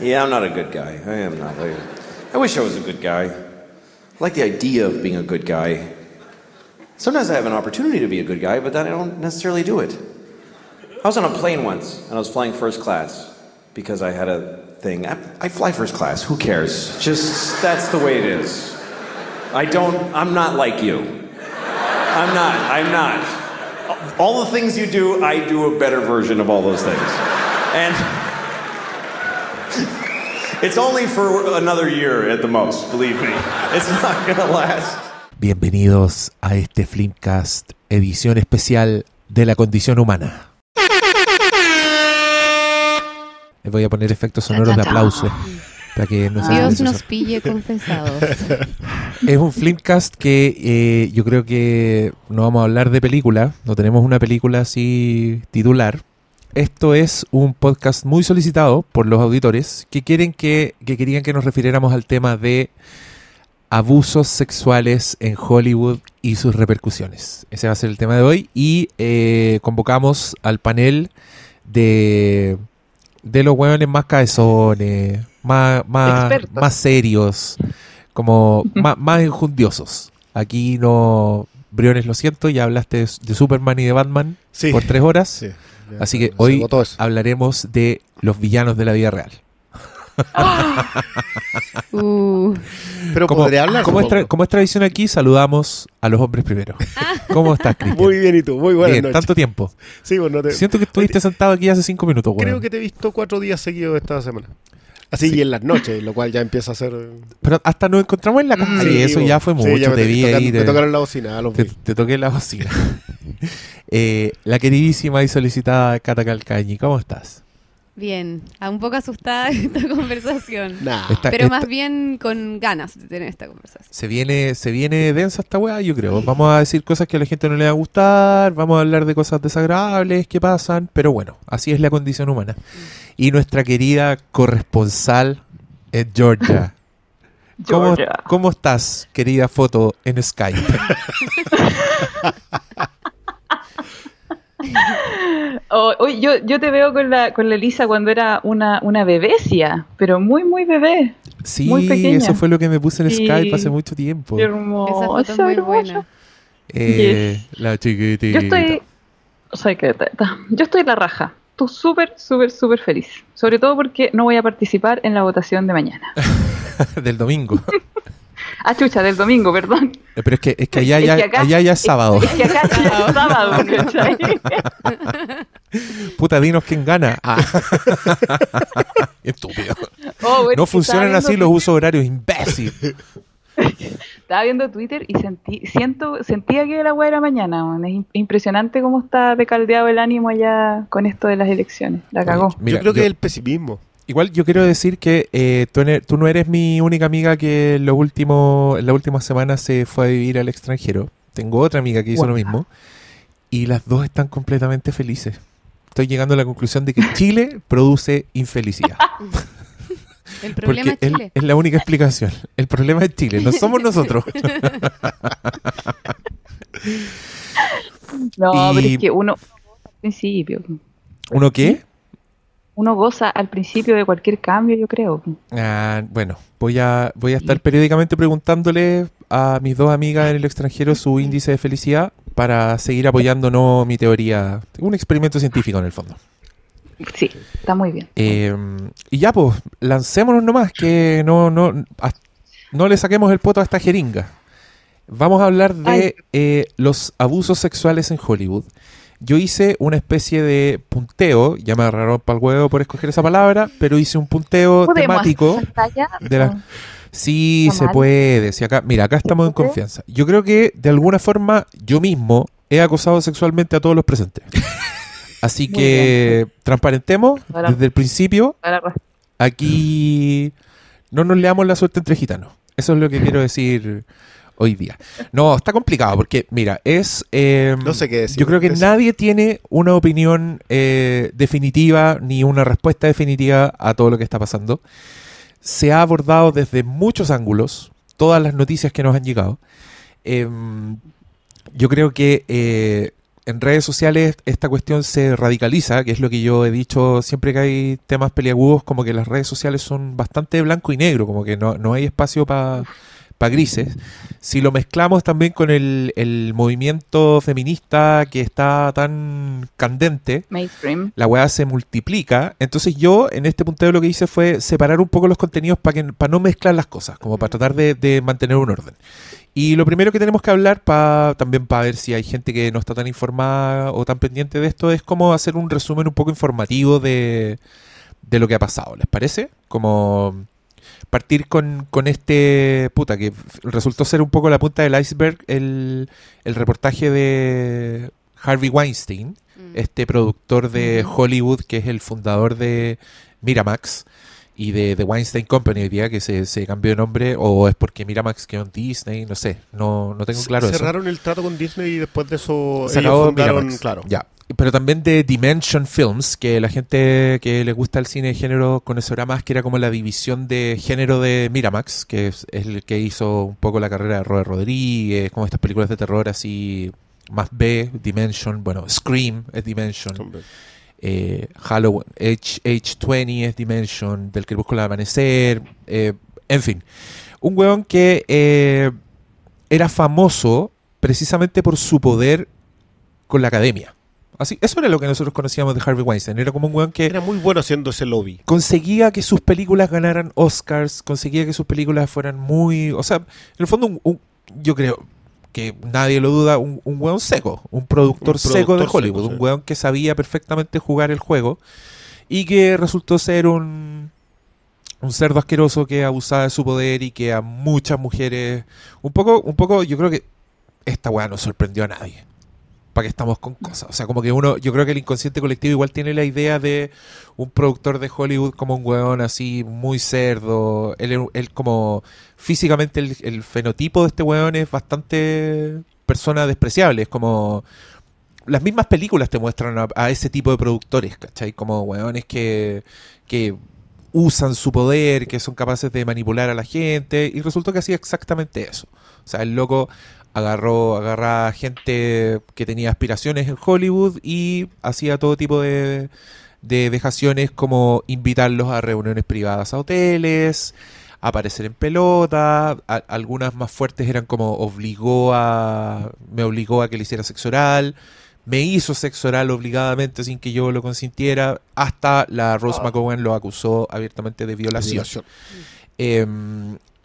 Yeah, I'm not a good guy. I am not. I, I wish I was a good guy. I like the idea of being a good guy. Sometimes I have an opportunity to be a good guy, but then I don't necessarily do it. I was on a plane once, and I was flying first class because I had a thing. I, I fly first class. Who cares? Just that's the way it is. I don't. I'm not like you. I'm not. I'm not. All the things you do, I do a better version of all those things. And it's only for another year at the most, believe me. It's not gonna last. Bienvenidos a este Flimcast, edición especial de la condición humana. Les voy a poner efectos sonoros de aplauso para que no se Dios nos pille confesados. Es un Flimcast que eh, yo creo que no vamos a hablar de película, no tenemos una película así titular. Esto es un podcast muy solicitado por los auditores que quieren que, que querían que nos refiriéramos al tema de abusos sexuales en Hollywood y sus repercusiones. Ese va a ser el tema de hoy y eh, convocamos al panel de, de los hueones más cabezones, más, más, más serios, como más, más enjundiosos. Aquí no... Briones, lo siento, ya hablaste de, de Superman y de Batman Sí. por tres horas. Sí, ya Así que hoy hablaremos de los villanos de la vida real. Uh, Pero Como, podría hablar. como es, como tradición aquí, saludamos a los hombres primero. ¿Cómo estás, Cristian? Muy bien, ¿y tú? Muy buenas Bien, noches. tanto tiempo. Sí, bueno, te- Siento que estuviste sentado aquí hace cinco minutos, weón. creo que te he visto cuatro días seguidos esta semana. Así, y en las noches, lo cual ya empieza a ser... Pero hasta nos encontramos en la calle, Sí, eso bo. ya fue Sí, mucho. ya me te vi tocaron- ahí, te, tocaron la bocina, a los te- te toqué la bocina. Eh, la queridísima y solicitada Cata Calcañi, ¿cómo estás? bien, a un poco asustada de esta conversación. Nah. Está- Pero esta- más bien con ganas de tener esta conversación. Se viene, se viene densa esta weá, yo creo. Vamos a decir cosas que a la gente no le va a gustar, vamos a hablar de cosas desagradables que pasan, pero bueno, así es la condición humana. Y nuestra querida corresponsal es Georgia. ¿Cómo, Georgia. ¿Cómo estás, querida foto en Skype? Oh, yo, yo te veo con la, con la Elisa cuando era una, una bebecia, pero muy, muy bebé. Sí, Muy pequeña. eso fue lo que me puse en Sí. Skype hace mucho tiempo. Qué hermoso. Esa foto es muy buena. Eh, La chiquitita. Yo estoy... Soy que teta. Yo estoy la raja. Tú súper, súper, súper feliz. Sobre todo porque no voy a participar en la votación de mañana. Del domingo. Ah, chucha, del domingo, perdón. Eh, Pero es que, es que allá, Es ya, que acá- allá ya es sábado. Es que acá ya es sábado. Puta, dinos quién gana. Ah. Estúpido. Oh, bueno, No funcionan así los usos horarios, imbécil. Estaba viendo Twitter y sentí, siento, sentía que la weá era mañana. man. Es im- impresionante cómo está decaldeado el ánimo allá con esto de las elecciones. La cagó. Mira, yo creo que yo- es el pesimismo. Igual yo quiero decir que eh, tú, no eres mi única amiga que en, lo último, en las últimas semanas se fue a vivir al extranjero. Tengo otra amiga que hizo lo mismo. Y las dos están completamente felices. Estoy llegando a la conclusión de que Chile produce infelicidad. El problema Porque es Chile. es la única explicación. El problema es Chile, no somos nosotros. No, Y- pero es que uno al principio. ¿Uno qué? Uno goza al principio de cualquier cambio, yo creo. Ah, bueno, voy a, voy a estar periódicamente preguntándole a mis dos amigas en el extranjero su índice de felicidad para seguir apoyándonos mi teoría. Un experimento científico en el fondo. Sí, está muy bien. Eh, y ya, pues, lancémonos nomás, que no, no, no le saquemos el poto a esta jeringa. Vamos a hablar de eh, los abusos sexuales en Hollywood. Yo hice una especie de punteo, ya me agarraron para el huevo por escoger esa palabra, pero hice un punteo ¿Podemos temático. de la- Sí, ¿Está se puede. Si acá, mira, acá estamos en confianza. Yo creo que de alguna forma yo mismo he acosado sexualmente a todos los presentes. Así Muy que transparentemos Ahora- desde el principio. Aquí no nos leamos la suerte entre gitanos. Eso es lo que quiero decir hoy día. No, está complicado porque, mira, es... eh, No sé qué decir. Yo creo que nadie tiene una opinión eh, definitiva ni una respuesta definitiva a todo lo que está pasando. Se ha abordado desde muchos ángulos todas las noticias que nos han llegado. Em, yo creo que eh, en redes sociales esta cuestión se radicaliza, que es lo que yo he dicho siempre que hay temas peliagudos, como que las redes sociales son bastante blanco y negro, como que no, no hay espacio para grises. Si lo mezclamos también con el, el movimiento feminista que está tan candente, Mainstream. la weá se multiplica. Entonces yo en este punteo lo que hice fue separar un poco los contenidos para que para no mezclar las cosas, como para tratar de, de mantener un orden. Y lo primero que tenemos que hablar, pa, también para ver si hay gente que no está tan informada o tan pendiente de esto, es cómo hacer un resumen un poco informativo de, de lo que ha pasado. ¿Les parece? Como partir con, con este puta que resultó ser un poco la punta del iceberg el, el reportaje de Harvey Weinstein, Mm. este productor de Hollywood que es el fundador de Miramax y de The Weinstein Company hoy día que se, se cambió de nombre o es porque Miramax quedó en Disney, no sé, no, no tengo claro eso. Cerraron el trato con Disney y después de eso Se ellos acabó fundaron, Miramax. claro. Ya. Pero también de Dimension Films, que la gente que le gusta el cine de género conocerá más, que era como la división de género de Miramax, que es, es el que hizo un poco la carrera de Robert Rodríguez, como estas películas de terror así más B, Dimension, bueno, Scream es Dimension, eh, Halloween, H, H20 es Dimension, del Crepúsculo al Amanecer, eh, en fin. Un weón que eh, era famoso precisamente por su poder con la academia. Así, eso era lo que nosotros conocíamos de Harvey Weinstein. Era como un weón que Era muy bueno haciendo ese lobby. conseguía que sus películas ganaran Oscars, conseguía que sus películas fueran muy... O sea, en el fondo, un- un- yo creo que nadie lo duda, un, un weón seco, un productor, Un seco de Hollywood, seco, un weón que sabía perfectamente jugar el juego y que resultó ser un, un cerdo asqueroso que abusaba de su poder y que a muchas mujeres... Un poco, un poco, yo creo que esta weá no sorprendió a nadie. ¿Para que estamos con cosas? O sea, como que uno, yo creo que el inconsciente colectivo igual tiene la idea de un productor de Hollywood como un weón así, muy cerdo. Él, él como físicamente el, fenotipo de este weón es bastante persona despreciable. Es como las mismas películas te muestran a, a ese tipo de productores, ¿cachai? Como weones que, que usan su poder, que son capaces de manipular a la gente, y resultó que hacía exactamente eso. O sea, el loco agarró, agarraba gente que tenía aspiraciones en Hollywood y hacía todo tipo de, de vejaciones como invitarlos a reuniones privadas a hoteles, aparecer en pelota, a- algunas más fuertes eran como obligó a, me obligó a que le hiciera sexo oral, me hizo sexo oral obligadamente sin que yo lo consintiera, hasta la Rose McGowan lo acusó abiertamente de violación. Violación. Eh,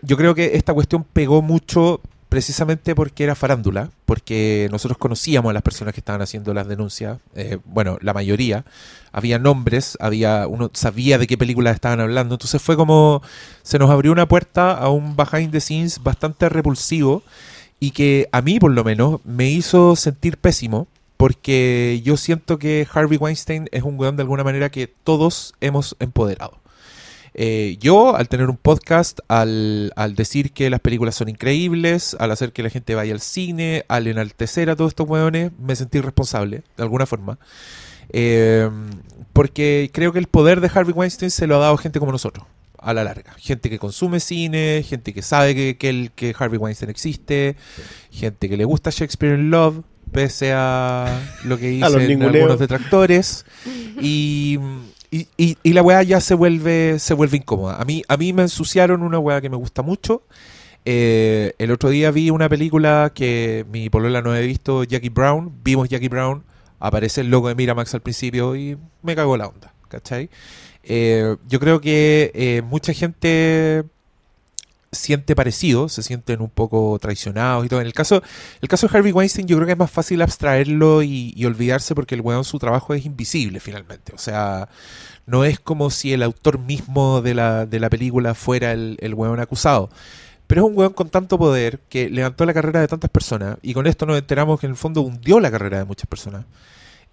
yo creo que esta cuestión pegó mucho precisamente porque era farándula, porque nosotros conocíamos a las personas que estaban haciendo las denuncias, eh, bueno, la mayoría, había nombres, había uno sabía de qué películas estaban hablando, entonces fue como se nos abrió una puerta a un behind the scenes bastante repulsivo y que a mí por lo menos me hizo sentir pésimo porque yo siento que Harvey Weinstein es un weón de alguna manera que todos hemos empoderado. Eh, yo, al tener un podcast, al, al decir que las películas son increíbles, al hacer que la gente vaya al cine, al enaltecer a todos estos hueones, me sentí responsable, de alguna forma. Eh, porque creo que el poder de Harvey Weinstein se lo ha dado gente como nosotros, a la larga. Gente que consume cine, gente que sabe que, que, el, que Harvey Weinstein existe, gente que le gusta Shakespeare in Love, pese a lo que dicen algunos detractores. Y, y, y- la weá ya se vuelve, se vuelve incómoda. A mí, a mí me ensuciaron una weá que me gusta mucho. Eh, el otro día vi una película que mi polola no había visto, Jackie Brown. Vimos Jackie Brown. Aparece el logo de Miramax al principio y me cagó la onda. ¿Cachai? Eh, yo creo que eh, mucha gente siente parecido, se sienten un poco traicionados y todo. En el caso, el caso de Harvey Weinstein, yo creo que es más fácil abstraerlo y, olvidarse porque el weón su trabajo es invisible finalmente. O sea, no es como si el autor mismo de la, de la película fuera el, el weón acusado. Pero es un weón con tanto poder que levantó la carrera de tantas personas y con esto nos enteramos que en el fondo hundió la carrera de muchas personas.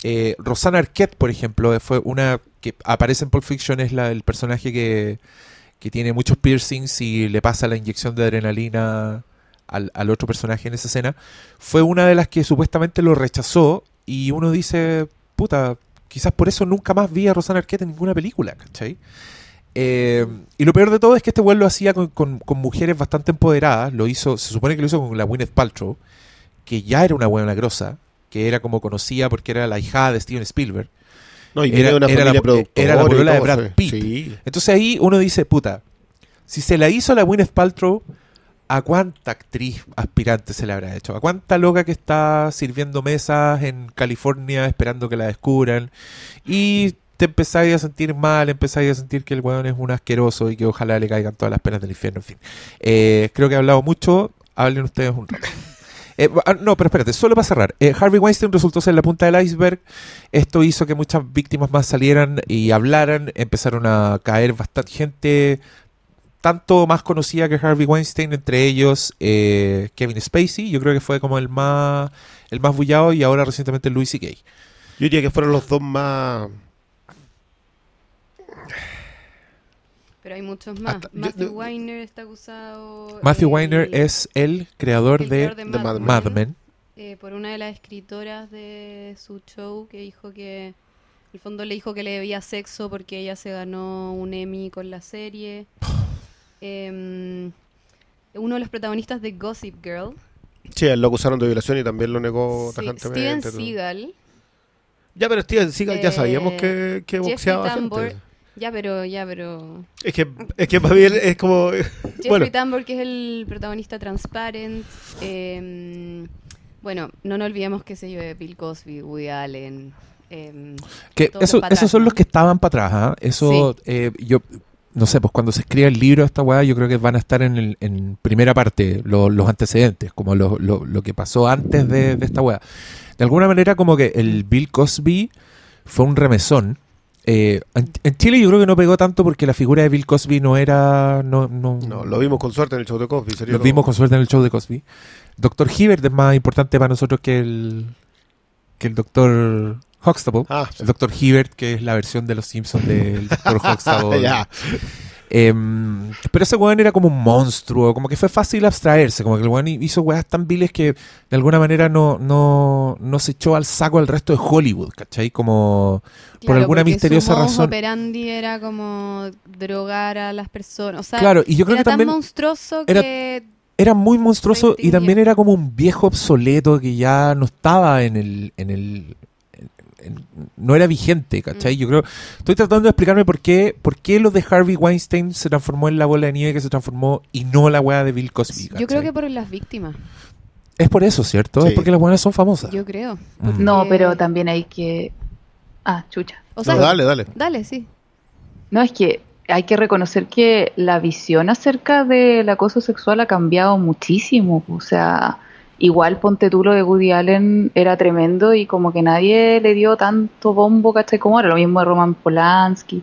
Eh, Rosanna Arquette, por ejemplo, fue una que aparece en Pulp Fiction, es la, el personaje que, que tiene muchos piercings y le pasa la inyección de adrenalina al, al otro personaje en esa escena. Fue una de las que supuestamente lo rechazó y uno dice, puta, quizás por eso nunca más vi a Rosanna Arquette en ninguna película, ¿cachai? Eh, y lo peor de todo es que este weón lo hacía con, con- mujeres bastante empoderadas. Lo hizo, se supone que lo hizo con la Gwyneth Paltrow, que ya era una buena grosa. que era como conocida porque era la hija de Steven Spielberg. No, y Era- una era familia la- era la polola de Brad. Pitt. Sí. Entonces ahí uno dice, puta, si se la hizo la Gwyneth Paltrow, ¿a cuánta actriz aspirante se le habrá hecho? ¿A cuánta loca que está sirviendo mesas en California esperando que la descubran? Y te empezáis a sentir mal, empezáis a sentir que el weón es un asqueroso y que ojalá le caigan todas las penas del infierno, en fin. Eh, creo que he hablado mucho, hablen ustedes un rato. Eh, ah, no, pero espérate, solo para cerrar. Eh, Harvey Weinstein resultó ser la punta del iceberg. Esto hizo que muchas víctimas más salieran y hablaran. Empezaron a caer bastante gente, tanto más conocida que Harvey Weinstein, entre ellos eh, Kevin Spacey. Yo creo que fue como el más, el más bullado y ahora recientemente Louis C.K. Yo diría que fueron los dos más. Pero hay muchos más. Hasta- Matthew yo- Weiner está acusado. Matthew eh, Weiner es el creador el de creador de Mad Mad Men, Mad Men. eh, por una de las escritoras de su show que dijo que. En el fondo le dijo que le debía sexo porque ella se ganó un Emmy con la serie. Em, uno de los protagonistas de Gossip Girl, Sí, él lo acusaron de violación y también lo negó sí, tajantemente. Steven. Seagal. Ya, pero Steven Seagal ya Eh, sabíamos que, que Jeffrey boxeaba Tambor. gente. Ya, pero, ya, pero. Es que, es que para mí es como. Jeffrey bueno, Tambor, que es el protagonista Transparent. em, bueno, no nos olvidemos que sé yo de Bill Cosby, Woody Allen. em, Que eso, esos son los que estaban para atrás. ¿ah? Eso, eh, yo, no sé, pues cuando se escriba el libro de esta weá, yo creo que van a estar en, el- en primera parte lo- los antecedentes, como lo, lo- lo que pasó antes de, de esta weá. De alguna manera, como que el Bill Cosby fue un remesón. Eh, en, en Chile yo creo que no pegó tanto porque la figura de Bill Cosby no era... No, no, no, lo vimos con suerte en el show de Cosby. sería Lo como- vimos con suerte en el show de Cosby. Doctor Hibbert es más importante para nosotros que el, que el Doctor Huxtable. Ah, sí. El Doctor Hibbert, que es la versión de los Simpsons del Doctor Huxtable. ya. Em, pero ese weón era como un monstruo, como que fue fácil abstraerse, como que el weón hizo weas tan viles que de alguna manera no, no, no se echó al saco al resto de Hollywood, ¿cachai? Como por alguna misteriosa su razón. operandi era como drogar a las personas. O sea, Claro, y yo creo era que también tan monstruoso era- que. era muy monstruoso y también era como un viejo obsoleto que ya no estaba en el, en no era vigente, ¿cachai? Mm. Yo creo, estoy tratando de explicarme por qué, por qué lo de Harvey Weinstein se transformó en la bola de nieve que se transformó y no la weá de Bill Cosby. Yo creo que por las víctimas. Es por eso, ¿cierto? Sí. Es porque las buenas son famosas. Yo creo. Mm. No, pero también hay que. Ah, chucha. O sea, no, dale, dale. dale, sí. No, es que hay que reconocer que la visión acerca del acoso sexual ha cambiado muchísimo. O sea, igual ponte tú lo de Woody Allen era tremendo y como que nadie le dio tanto bombo, ¿cachai? Como ahora, lo mismo de Roman Polanski.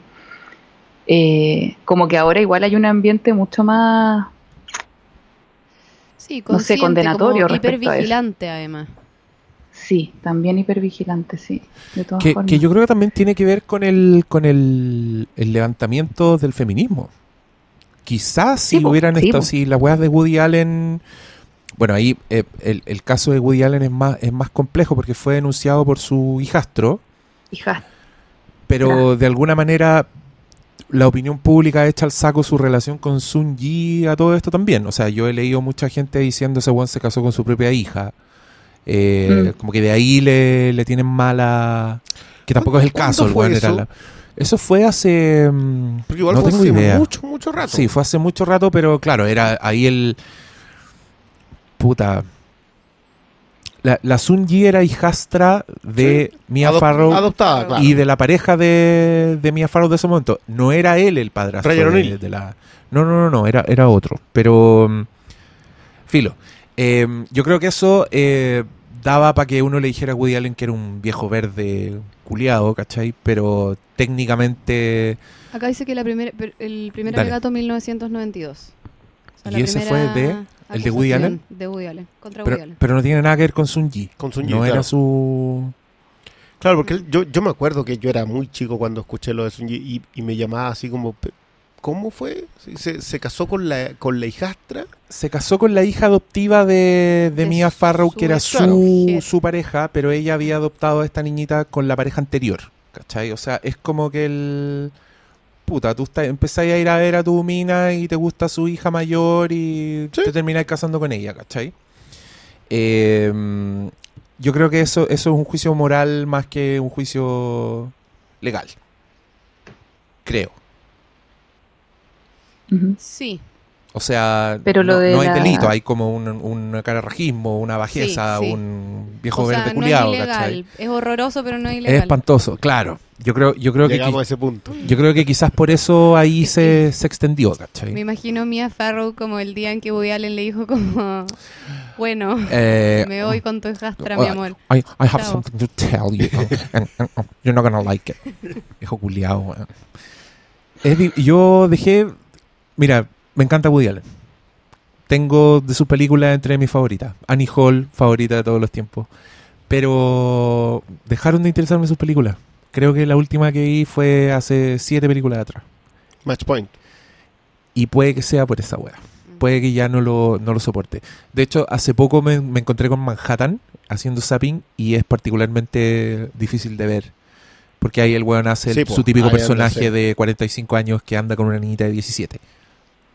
Eh, como que ahora igual hay un ambiente mucho más... Sí, No sé, condenatorio como respecto a eso. hipervigilante además. Sí, también hipervigilante, sí. De todas Que, formas. que yo creo que también tiene que ver con el, con el, el levantamiento del feminismo. Quizás si po, hubieran sí, estado, po. si las weas de Woody Allen. Bueno, ahí eh, el, el caso de Woody Allen es más, es más complejo porque fue denunciado por su hijastro, Hija, pero de alguna manera la opinión pública echa al saco su relación con Sun Yi a todo esto también. O sea, yo he leído mucha gente diciendo ese weón se casó con su propia hija. Eh, Mm. Como que de ahí le, le tienen mala. Que tampoco es el ¿Cuándo caso. El fue eso? la- eso fue hace. mm, Porque igual no fue tengo hace idea. mucho, mucho rato. Sí, fue hace mucho rato, pero claro, era ahí el. Puta. La, la Sun Yi era hijastra de Mia Adop- Farrow Adoptada, claro. y de la pareja de, de Mia Farrow de ese momento. No era él el padrastro de, de la. No, no, no, no, era, era otro. Pero. mm, Filo. Eh, yo creo que eso eh, daba para que uno le dijera a Woody Allen que era un viejo verde culiado, ¿cachai? Pero técnicamente. Acá dice que la primera, per- el primer alegato 1992. Sea, ¿Y ese fue de- el de Woody Allen? De Woody Allen, contra Pero, Woody Allen. pero no tiene nada que ver con Sun Yi. Con Sun Yi, no claro. era su. Claro, porque él- yo, yo me acuerdo que yo era muy chico cuando escuché lo de Sun Yi y, y me llamaba así como, "Pe- ¿cómo fue? ¿Se, se casó con la, con la hijastra? Se casó con la hija adoptiva de, de De Mia Farrow, que era su, su pareja, pero ella había adoptado a esta niñita con la pareja anterior. ¿Cachai? O sea, es como que el. Puta, tú estás, empezáis a ir a ver a tu mina y te gusta su hija mayor y Sí. te termináis casando con ella, ¿cachai? Eh, yo creo que eso, eso es un juicio moral más que un juicio legal. Creo. Sí, O sea, Pero lo no, de no hay la- delito, hay como un, un cararrajismo, una bajeza, Sí, sí. un viejo o sea, verde no culiado, es ¿cachai? ilegal. Es horroroso, pero no es Es ilegal. espantoso, claro. Yo creo, yo creo que Llegamos a qui- ese punto. yo creo que quizás por eso ahí Es se, se extendió, Me ¿cachai? imagino a Mia Farrow como el día en que Woody Allen le dijo como, bueno, Eh, me voy con tu hijastra, mi amor. I, I have Chao. something to tell you, and, and, uh, you're not gonna like it. Viejo. Es di- yo dejé, mira, me encanta Woody Allen. Tengo de sus películas entre mis favoritas. Annie Hall, favorita de todos los tiempos. Pero dejaron de interesarme sus películas. Creo que la última que vi fue hace siete películas atrás. Match point. Y puede que sea por esa wea. Puede que ya no lo, no lo soporte. De hecho, hace poco me, me encontré con Manhattan haciendo zapping y es particularmente difícil de ver. Porque ahí el weón hace el- po, su típico personaje de 45 años que anda con una niñita de 17.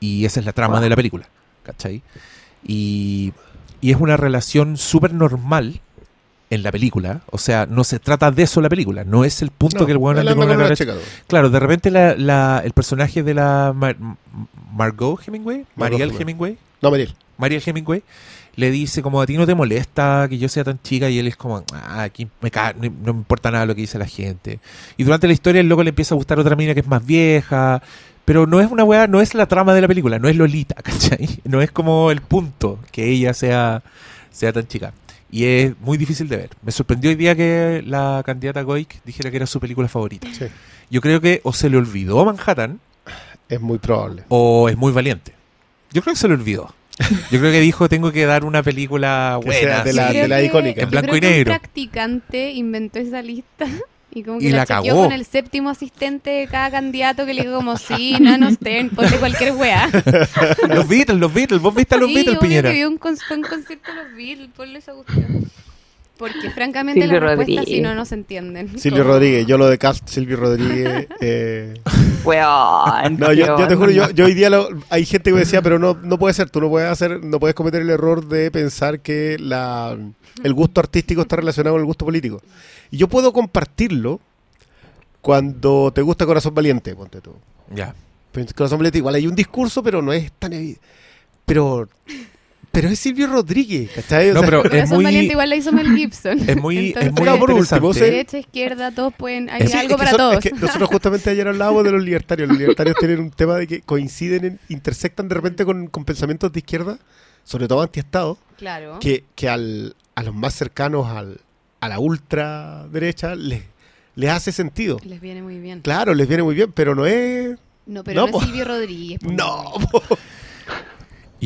Y esa es la trama Wow. de la película. ¿Cachai? Y, y es una relación súper normal en la película. O sea, no se trata de eso la película. No es el punto No, que el weón anda con una Claro, de repente la, la- el personaje de la Mar- Margot Hemingway, Mariel Hemingway. Hemingway, No, Mariel. Mariel Hemingway, le dice como a ti no te molesta que yo sea tan chica y él es como, ah, aquí me ca- no, no me importa nada lo que dice la gente. Y durante la historia el loco le empieza a gustar otra mina que es más vieja, pero no es una weá, no es la trama de la película, no es Lolita, ¿cachai? No es como el punto que ella sea, sea tan chica. Y es muy difícil de ver. Me sorprendió hoy día que la candidata Goik dijera que era su película favorita. Sí. Yo creo que o se le olvidó Manhattan Es muy probable. o es muy valiente. Yo creo que se le olvidó. Yo creo que dijo, tengo que dar una película buena. sea de así". la- creo de la que- icónica. En blanco y negro. Un practicante inventó esa lista y como que Y la, cagó. con el séptimo asistente de cada candidato que le dijo como, sí, Nano Stern, ponle cualquier weá. Los Beatles, los Beatles. ¿Vos viste a los sí, Beatles, Piñera? que vio un, con- un concierto de los Beatles, ponle esa cuestión. Porque francamente Silvio las respuestas Rodríguez. sí no, no se entienden. Silvio Rodríguez. Yo lo de Cast, Silvio Rodríguez. eh, Weón, No, yo, yo te juro, yo, hoy día lo- hay gente que me decía, pero no, no puede ser, tú no puedes hacer, no puedes cometer el error de pensar que la, el gusto artístico está relacionado con el gusto político. Y yo puedo compartirlo cuando te gusta Corazón Valiente, ponte tú. Ya. Corazón Valiente igual hay un discurso, pero no es tan evi- Pero, pero es Silvio Rodríguez, ¿cachai? O No, sea, pero es muy, Valiente igual la hizo Mel Gibson. es muy, es Entonces, muy Claro, por último. Derecha, izquierda, todos pueden, hay Sí, algo es que para son- todos. es que nosotros justamente ayer hablábamos de los libertarios. Los libertarios tienen un tema de que coinciden, en- intersectan de repente con, con pensamientos de izquierda, sobre todo antiestado, Claro. que, que al, a los más cercanos al, a la ultraderecha les, les hace sentido. Les viene muy bien. Claro, les viene muy bien, pero no es... No, pero No, no, es Silvio Rodríguez. No, po.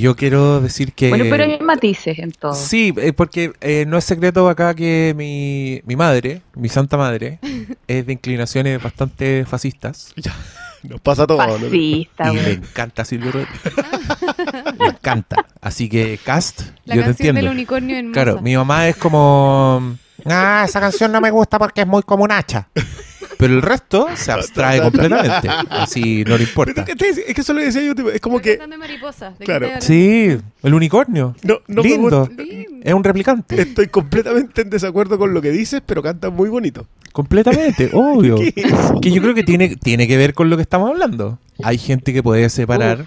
Yo quiero decir que... Bueno, pero hay matices en todo. Sí, eh, porque eh, no es secreto acá que mi, mi madre, mi santa madre, es de inclinaciones bastante fascistas. nos pasa todo. ¿no? Fascista, y le weón. encanta Silvio Rodríguez. le encanta. Así que, Cast, La yo te canción entiendo. del unicornio en Claro, masa. mi mamá es como... Ah, esa canción no me gusta porque es muy como un hacha. Pero el resto se abstrae completamente. Así no le importa. ¿qué te- es que eso lo decía yo, tipo, es como que... de mariposa. ¿de qué Claro. Sí, el unicornio. No, no Lindo. Es un replicante. Estoy completamente en desacuerdo con lo que dices, pero canta muy bonito. Completamente, obvio. ¿Qué es eso? Que yo creo que tiene, tiene que ver con lo que estamos hablando. Hay gente que puede separar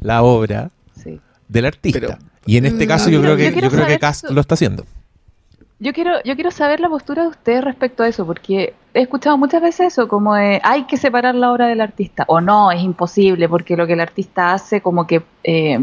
la obra Sí. del artista. Pero- y en este Mm. caso yo Yo creo que, quiero yo creo que Cast lo está haciendo. Yo quiero, yo quiero saber la postura de ustedes respecto a eso, porque he escuchado muchas veces eso, como de hay que separar la obra del artista, o no, es imposible, porque lo que el artista hace como que eh,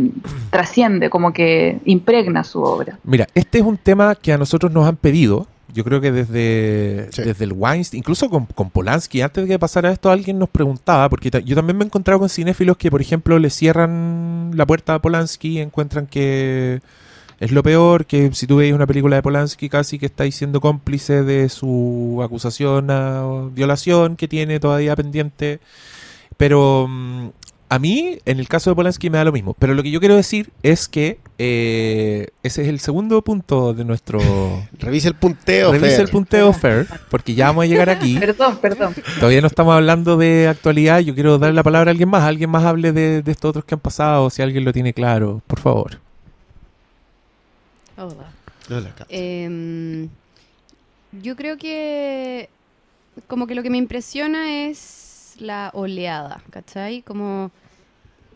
trasciende, como que impregna su obra. Mira, este es un tema que a nosotros nos han pedido. Yo creo que desde, Sí. desde el Weinstein, incluso con, con Polanski, antes de que pasara esto, alguien nos preguntaba, porque ta- yo también me he encontrado con cinéfilos que, por ejemplo, le cierran la puerta a Polanski, encuentran que es lo peor, que si tú veis una película de Polanski casi que estáis siendo cómplice de su acusación a violación que tiene todavía pendiente. Pero mm, a mí, en el caso de Polanski, me da lo mismo. Pero lo que yo quiero decir es que eh, ese es el segundo punto de nuestro... Revisa el punteo, Revisa Fer. el punteo Fair, porque ya vamos a llegar aquí. Perdón, perdón. Todavía no estamos hablando de actualidad. Yo quiero dar la palabra a alguien más. Alguien más hable de, de estos otros que han pasado, si alguien lo tiene claro, por favor. Hola. Hola, Kat. Em, Yo creo que como que lo que me impresiona es la oleada, ¿cachai? Como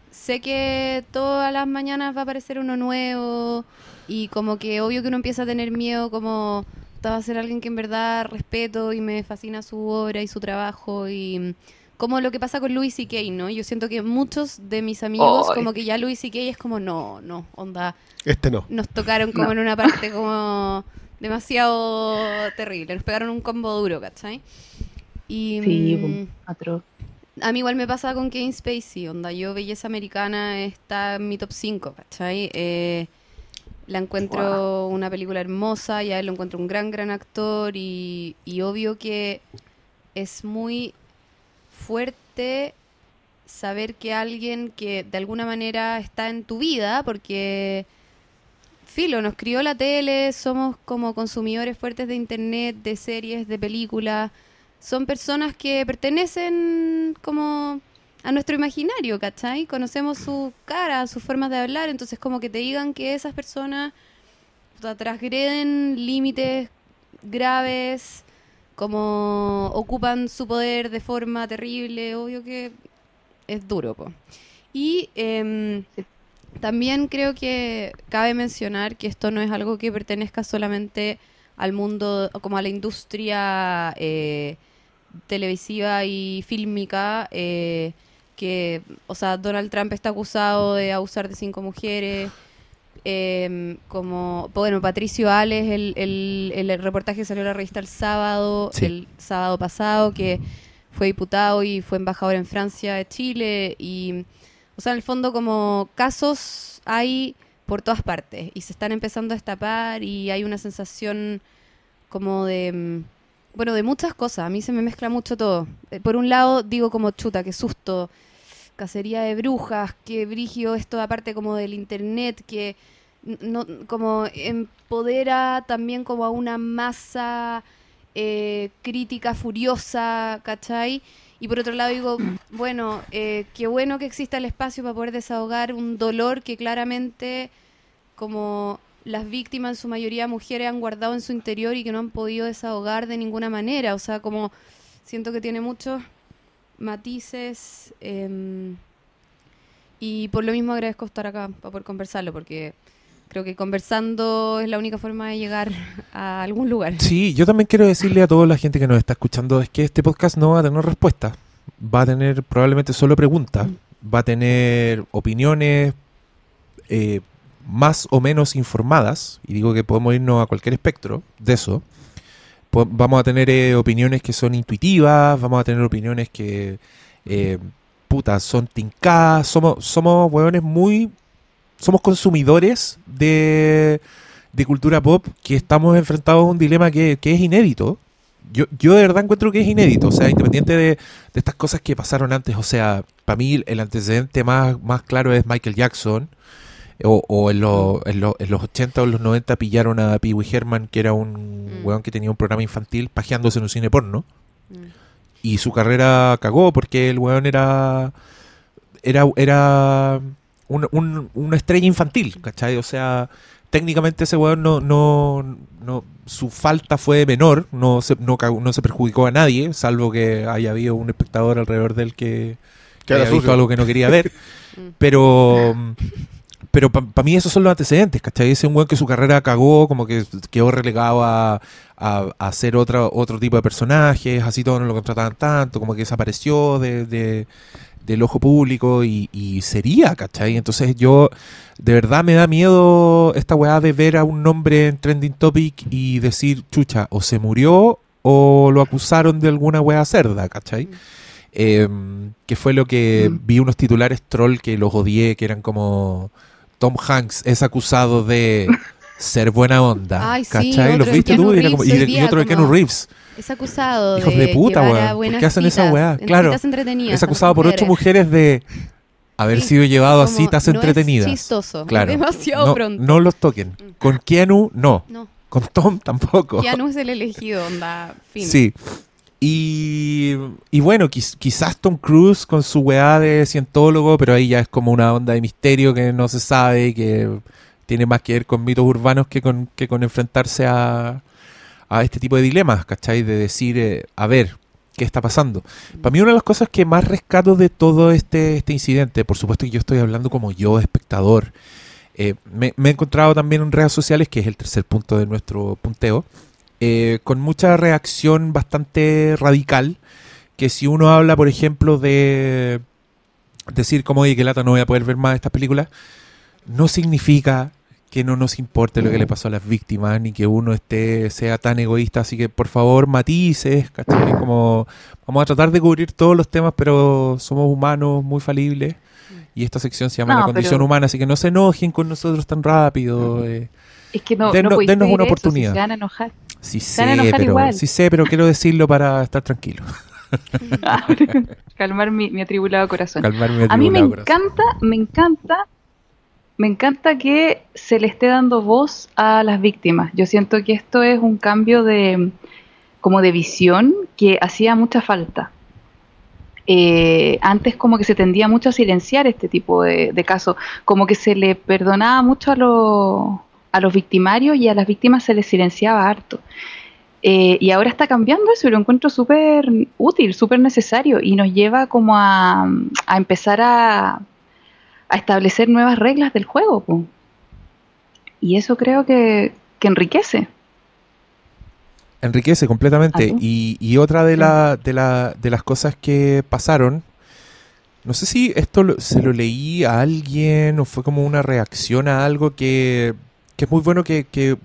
sé que todas las mañanas va a aparecer uno nuevo y como que obvio que uno empieza a tener miedo como va a ser alguien que en verdad respeto y me fascina su obra y su trabajo y como lo que pasa con Louis C.K., ¿no? Yo siento que muchos de mis amigos como que ya Louis C.K. es como no, no, onda, Este no. nos tocaron como No. en una parte como demasiado terrible, nos pegaron un combo duro, ¿cachai? Y Sí, mm, atroz. a mí igual me pasa con Kevin Spacey, onda, yo Belleza Americana está en mi top 5, ¿cachai? Eh, la encuentro una película hermosa, ya lo encuentro un gran, gran actor y, y obvio que es muy fuerte saber que alguien que de alguna manera está en tu vida, porque Filo, nos crió la tele, somos como consumidores fuertes de internet, de series, de películas, son personas que pertenecen como a nuestro imaginario, ¿cachai? Conocemos su cara, sus formas de hablar, entonces como que te digan que esas personas transgreden límites graves, como ocupan su poder de forma terrible, obvio que es duro, po. Y em, Sí. también creo que cabe mencionar que esto no es algo que pertenezca solamente al mundo, como a la industria eh, televisiva y fílmica, eh, que, o sea, Donald Trump está acusado de abusar de cinco mujeres, eh, como, bueno, Patricio Ales, el, el, el reportaje salió en la revista el sábado, Sí. el sábado pasado, que fue diputado y fue embajador en Francia de Chile, y, o sea, en el fondo como casos hay por todas partes, y se están empezando a destapar, y hay una sensación como de... mm, bueno, de muchas cosas. A mí se me mezcla mucho todo. Eh, Por un lado, digo como chuta, qué susto. Cacería de brujas, qué brigio esto aparte como del internet, que no, como empodera también como a una masa eh, crítica furiosa, ¿cachai? Y por otro lado digo, bueno, eh, qué bueno que exista el espacio para poder desahogar un dolor que claramente como las víctimas, en su mayoría mujeres, han guardado en su interior y que no han podido desahogar de ninguna manera. O sea, como siento que tiene muchos matices em, y por lo mismo agradezco estar acá para poder conversarlo porque creo que conversando es la única forma de llegar a algún lugar. Sí, yo también quiero decirle a toda la gente que nos está escuchando es que este podcast no va a tener respuesta. Va a tener probablemente solo preguntas. Va a tener opiniones eh, más o menos informadas. Y digo que podemos irnos a cualquier espectro de eso. Vamos a tener eh, opiniones que son intuitivas. Vamos a tener opiniones que, eh, puta, son tincadas. Somos, somos hueones muy... Somos consumidores de de cultura pop que estamos enfrentados a un dilema que, que es inédito. Yo, yo de verdad encuentro que es inédito, o sea, independiente de, de estas cosas que pasaron antes, o sea, para mí el antecedente más, más claro es Michael Jackson, o, o en, los- en, los- en los 80 o en los 90 pillaron a Pee Wee Herman, que era un Mm. weón que tenía un programa infantil pajeándose en un cine porno, Mm. y su carrera cagó porque el weón era era, era un- un- una estrella infantil, ¿cachai? O sea, técnicamente ese weón no, no, no su falta fue menor, no se, no, cagó- no se perjudicó a nadie, salvo que haya habido un espectador alrededor del que, Que era haya visto algo que no quería ver. Mm. pero pero para mí esos son los antecedentes, ¿cachai? Ese un weón que su carrera cagó, como que quedó relegado a, a, a hacer otra, otro tipo de personajes, así todos no lo contrataban tanto, como que desapareció de, de- del ojo público y, y sería, ¿cachai? Entonces yo, de verdad me da miedo esta weá de ver a un nombre en Trending Topic y decir, chucha, o se murió o lo acusaron de alguna weá cerda, ¿cachai? Eh, que fue lo que Mm. vi unos titulares troll que los odié, que eran como Tom Hanks es acusado de ser buena onda. Ay, sí, ¿Cachai? otro ¿Los viste tú? Y, como- otro de Keanu Reeves. Es acusado Hijos de, de puta, weón. ¿Por qué hacen esa weá? Claro. Es acusado por ocho mujeres. de haber Sí, sido llevado a citas no entretenidas. Es chistoso, Claro. es demasiado no, pronto. no los toquen. Mm. Con Keanu, no. No, Con Tom tampoco. Keanu es el elegido, onda, fin. Sí. Y, y bueno, quiz- quizás Tom Cruise con su weá de cientólogo, pero ahí ya es como una onda de misterio que no se sabe que tiene más que ver con mitos urbanos que con, que con enfrentarse a, a este tipo de dilemas, ¿cachai? De decir, eh, a ver, ¿qué está pasando? Para mí una de las cosas que más rescato de todo este, este incidente, por supuesto que yo estoy hablando como yo, espectador, eh, me, me he encontrado también en redes sociales, que es el tercer punto de nuestro punteo, eh, con mucha reacción bastante radical, que si uno habla, por ejemplo, de decir como, oye, que lata no voy a poder ver más estas películas, no significa que no nos importe lo que le pasó a las víctimas, ni que uno esté, sea tan egoísta, así que por favor matices, ¿cachai? Como vamos a tratar de cubrir todos los temas, pero somos humanos muy falibles. Y esta sección se llama No, La condición pero- humana, así que no se enojen con nosotros tan rápido. eh. Es que no, pedir una eso, si oportunidad. se van a enojar. Sí sé, pero, igual. sí sé, pero quiero decirlo para estar tranquilo. Calmar mi, mi atribulado corazón. Calmarme A mí me atribulado corazón. encanta, me encanta, me encanta que se le esté dando voz a las víctimas. Yo siento que esto es un cambio de como de visión que hacía mucha falta. Eh, antes como que se tendía mucho a silenciar este tipo de, de casos, como que se le perdonaba mucho a, los a los victimarios y a las víctimas se les silenciaba harto. Eh, y ahora está cambiando eso y lo encuentro súper útil, súper necesario y nos lleva como a, a empezar a, a establecer nuevas reglas del juego. po. Y eso creo que, que enriquece. Enriquece completamente. Y, y otra de, la, de, la, de las cosas que pasaron, no sé si esto lo- se lo leí a alguien o fue como una reacción a algo que, que es muy bueno que, que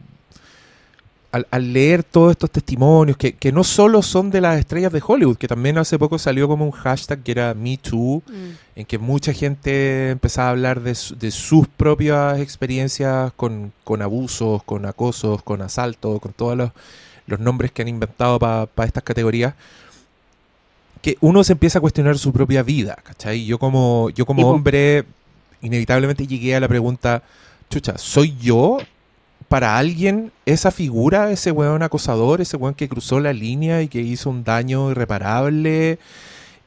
al, al leer todos estos testimonios, que, que no solo son de las estrellas de Hollywood, que también hace poco salió como un hashtag que era MeToo, Mm. en que mucha gente empezaba a hablar de, su- de sus propias experiencias con, con abusos, con acosos, con asaltos, con todos los, los nombres que han inventado para estas categorías, que uno se empieza a cuestionar su propia vida, ¿cachai? Yo como, yo como hombre, inevitablemente llegué a la pregunta, chucha, ¿soy yo para alguien esa figura, ese weón acosador, ese weón que cruzó la línea y que hizo un daño irreparable?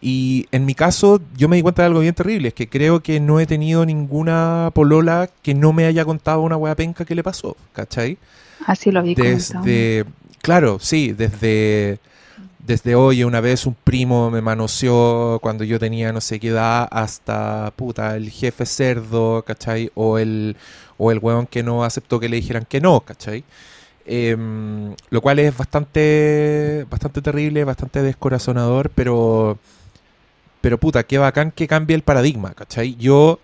Y en mi caso, yo me di cuenta de algo bien terrible, es que creo que no he tenido ninguna polola que no me haya contado una wea penca que le pasó, ¿cachai? Así lo comentado. Desde, claro, sí, desde, desde oye, una vez un primo me manoseó cuando yo tenía no sé qué edad, hasta puta, el jefe cerdo, ¿cachai? O el, o el weón que no aceptó que le dijeran que no, ¿cachai? Em, lo cual es bastante, bastante terrible, bastante descorazonador, pero, pero puta, qué bacán que cambie el paradigma, ¿cachai? Yo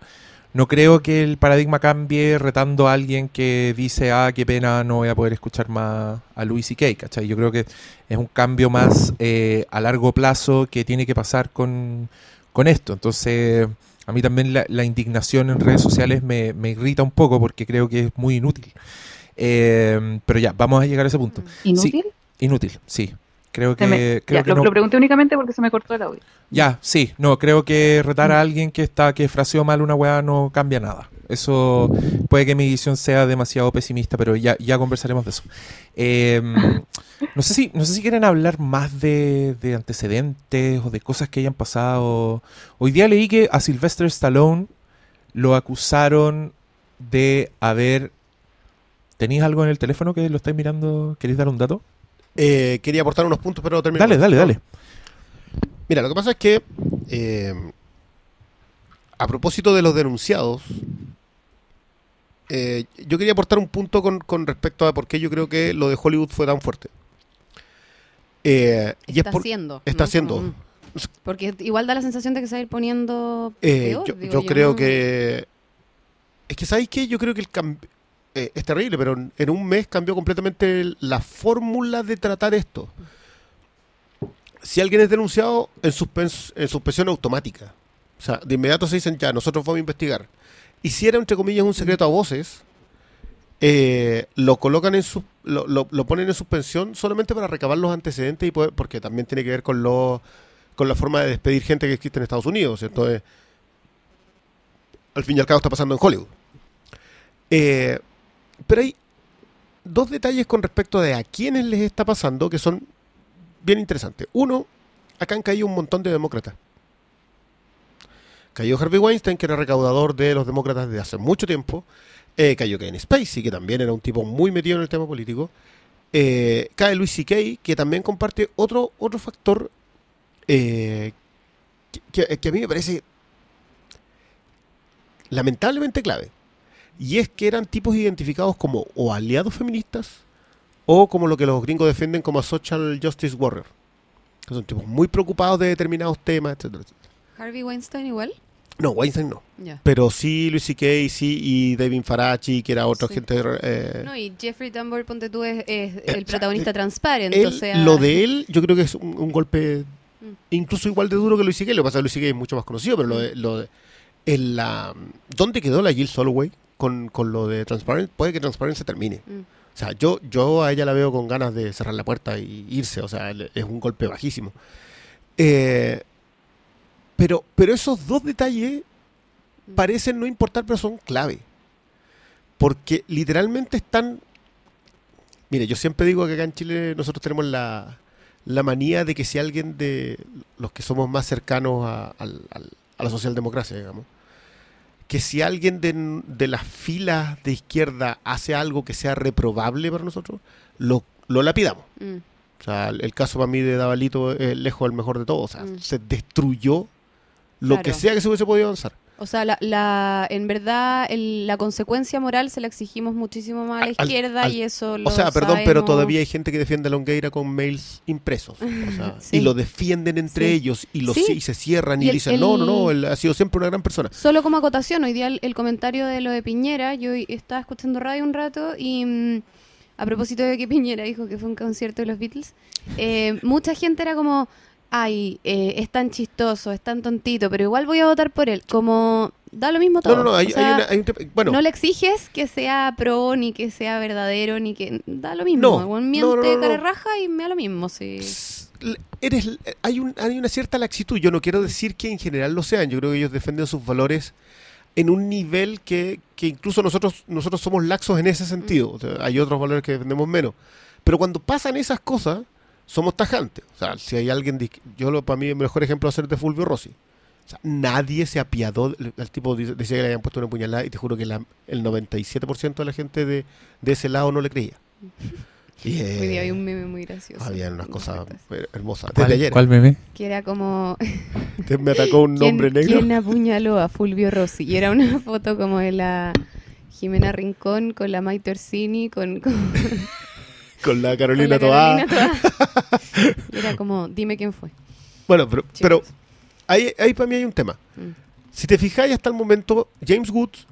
no creo que el paradigma cambie retando a alguien que dice, ah, qué pena, no voy a poder escuchar más a Louis C.K., ¿cachai? Yo creo que es un cambio más eh, a largo plazo que tiene que pasar con, con esto. Entonces, a mí también la, la indignación en redes sociales me, me irrita un poco porque creo que es muy inútil. Eh, pero ya, vamos a llegar a ese punto. ¿Inútil? Inútil, sí. Creo que, me- creo ya, que lo, no- lo pregunté únicamente porque se me cortó el audio. ya, sí, no, creo que retar a alguien que está, que fraseó mal una weá no cambia nada. Eso puede que mi visión sea demasiado pesimista, pero ya, ya conversaremos de eso. Eh, no sé si, no sé si quieren hablar más de, de antecedentes o de cosas que hayan pasado. Hoy día leí que a Sylvester Stallone lo acusaron de haber. ¿Tenéis algo en el teléfono que lo estáis mirando? ¿Queréis dar un dato? Eh, quería aportar unos puntos, pero termino. Dale, dale, dale. Mira, lo que pasa es que eh, a propósito de los denunciados, eh, yo quería aportar un punto con, con respecto a por qué yo creo que lo de Hollywood fue tan fuerte. Eh, y es Está por- haciendo. está ¿no? haciendo. Como, mm. Porque igual da la sensación de que se va a ir poniendo Eh, peor, yo, digo yo creo ¿no? que. Es que, ¿sabéis qué? Yo creo que el cambio. es terrible, pero en, un mes cambió completamente la fórmula de tratar esto. Si alguien es denunciado, en, suspens- en suspensión automática. O sea, de inmediato se dicen, ya, nosotros vamos a investigar. Y si era, entre comillas, un secreto a voces, eh, lo colocan en su, lo, lo- ponen en suspensión solamente para recabar los antecedentes y poder, porque también tiene que ver con lo, con la forma de despedir gente que existe en Estados Unidos. Entonces, al fin y al cabo está pasando en Hollywood. Eh, pero hay dos detalles con respecto de a quiénes les está pasando que son bien interesantes. Uno, acá han caído un montón de demócratas. Cayó Harvey Weinstein, que era recaudador de los demócratas desde hace mucho tiempo. Eh, cayó Kevin Spacey, que también era un tipo muy metido en el tema político. eh, cae Luis C.K., que también comparte otro, otro factor eh, que, que- a mí me parece lamentablemente clave. Y es que eran tipos identificados como o aliados feministas o como lo que los gringos defienden como social justice warrior. Que son tipos muy preocupados de determinados temas, etcétera, etcétera. Harvey Weinstein igual. No, Weinstein no. Pero sí Luis C.K., sí, y David Farachi, que era otra Sí. gente... eh, No, y Jeffrey Tambor, ponte tú, es, es Eh, el protagonista eh, transparent. él- o sea, Lo de él, yo creo que es un, un golpe Mm. incluso igual de duro que Luis C.K. Lo que pasa es que Luis C.K. es mucho más conocido, pero lo de, lo de- en la, ¿dónde quedó la Jill Soloway con, con lo de Transparent? Puede que Transparent se termine. Mm. O sea, yo, yo a ella la veo con ganas de cerrar la puerta y irse. O sea, es un golpe bajísimo. Eh, pero, pero esos dos detalles Mm. parecen no importar, pero son clave. Porque literalmente están... Mire, yo siempre digo que acá en Chile nosotros tenemos la, la manía de que si alguien de los que somos más cercanos a la socialdemocracia, digamos, que si alguien de, de las filas de izquierda hace algo que sea reprobable para nosotros, lo, lo lapidamos. Mm. O sea, el, el caso para mí de Davalito es lejos el mejor de todos. O sea, Mm. se destruyó lo que sea que se hubiese podido avanzar. O sea, la, la, en verdad, el- la consecuencia moral se la exigimos muchísimo más a la izquierda al- y eso lo O sea, perdón, pero todavía hay gente que defiende a Longueira con mails impresos. O sea, Sí. Y lo defienden entre Sí. ellos y, lo, Sí. y se cierran y, Y el- dicen, no, no, no, él ha sido siempre una gran persona. Solo como acotación, hoy día el, el comentario de lo de Piñera, yo estaba escuchando radio un rato y mm, a propósito de que Piñera dijo que fue un concierto de los Beatles, eh, mucha gente era como, ay, eh, es tan chistoso, es tan tontito, pero igual voy a votar por él, como da lo mismo todo. No, no, no, hay, O sea, hay una- hay un tema- Bueno, no le exiges que sea pro, ni que sea verdadero, ni que... Da lo mismo. No, miente cara raja y me da lo mismo, sí. eres, hay, un, hay una cierta laxitud. Yo no quiero decir que en general lo sean. Yo creo que ellos defienden sus valores en un nivel que, que incluso nosotros, nosotros somos laxos en ese sentido. O sea, hay otros valores que defendemos menos. Pero cuando pasan esas cosas, somos tajantes. O sea, si hay alguien... Yo, lo, para mí, el mejor ejemplo va a ser de Fulvio Rossi. O sea, nadie se apiadó. El, el tipo dice- decía que le habían puesto una puñalada y te juro que la- el 97% de la gente de, de ese lado no le creía. Y, eh, Hoy día hay un meme muy gracioso. había unas cosas hermosas. ¿Cuál, ayer. cuál meme? Que era como... Te- Me atacó un ¿Quién, nombre negro. ¿Quién apuñaló a Fulvio Rossi? Y era una foto como de la Jimena Rincón con la Maite Orsini, con, con, Con la con Carolina la Toá. Carolina Toá. Y era como, dime quién fue. Bueno, pero, Chicos. pero ahí, ahí para mí hay un tema. Mm. Si te fijáis hasta el momento, James Woods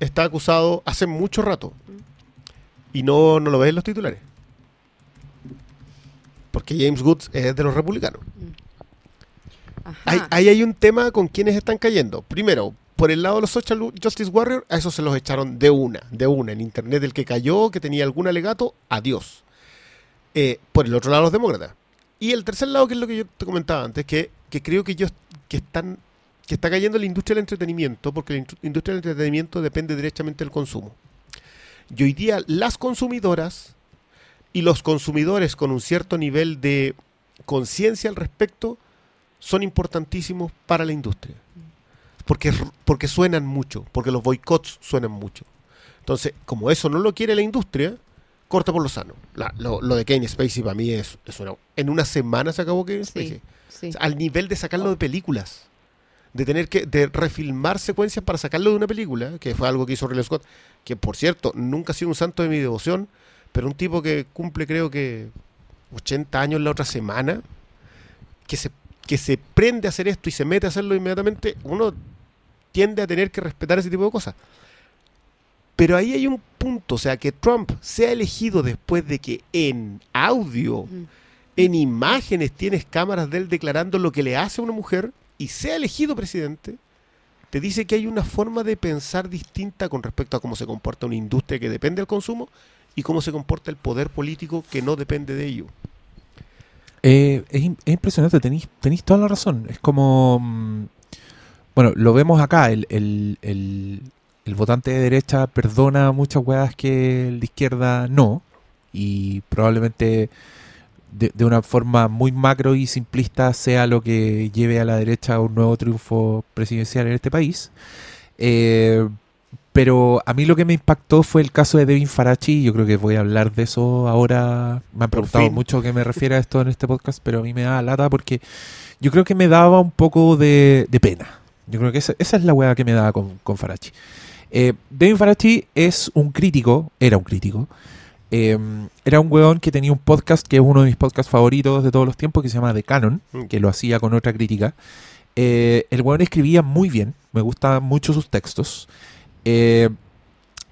está acusado hace mucho rato. Y no, no lo ves en los titulares. Porque James Woods es de los republicanos. Ajá. Ahí, ahí hay un tema con quienes están cayendo. Primero, por el lado de los Social Justice Warriors, a esos se los echaron de una, de una. En internet, el que cayó, que tenía algún alegato, adiós. Eh, por el otro lado, los demócratas. Y el tercer lado, que es lo que yo te comentaba antes, que, creo que ellos que están que está cayendo la industria del entretenimiento, porque la industria del entretenimiento depende directamente del consumo. Y hoy día las consumidoras y los consumidores con un cierto nivel de conciencia al respecto son importantísimos para la industria. Porque, porque suenan mucho, porque los boicots suenan mucho. Entonces, como eso no lo quiere la industria, corta por lo sano. La- lo, lo de Kane Spacey para mí es, es una- En una semana se acabó Kane Spacey. Sí, sí. O sea, al nivel de sacarlo de películas. De tener que de refilmar secuencias para sacarlo de una película, que fue algo que hizo Ridley Scott, que por cierto, nunca ha sido un santo de mi devoción, pero un tipo que cumple creo que 80 años la otra semana, que se, que se prende a hacer esto y se mete a hacerlo inmediatamente, uno tiende a tener que respetar ese tipo de cosas. Pero ahí hay un punto, o sea, que Trump sea elegido después de que en audio Mm. en imágenes tienes cámaras de él declarando lo que le hace a una mujer y sea elegido presidente, te dice que hay una forma de pensar distinta con respecto a cómo se comporta una industria que depende del consumo y cómo se comporta el poder político que no depende de ello. Eh, es, es impresionante, tenéis, tenéis toda la razón. Es como. Bueno, lo vemos acá. El, el, el- el votante de derecha perdona muchas weas que el de izquierda no. Y probablemente de, de una forma muy macro y simplista sea lo que lleve a la derecha a un nuevo triunfo presidencial en este país. Eh, Pero a mí lo que me impactó fue el caso de Devin Farachi. Yo creo que voy a hablar de eso ahora. Me han preguntado mucho que me refiera a esto en este podcast, pero a mí me da lata porque yo creo que me daba un poco de, de pena. Yo creo que esa, esa es la weá que me daba con, con Farachi. Eh, Devin Farachi es un crítico, era un crítico. eh, era un weón que tenía un podcast que es uno de mis podcasts favoritos de todos los tiempos, que se llama The Canon, Mm. que lo hacía con otra crítica. Eh, el weón escribía muy bien, me gustan mucho sus textos. Eh,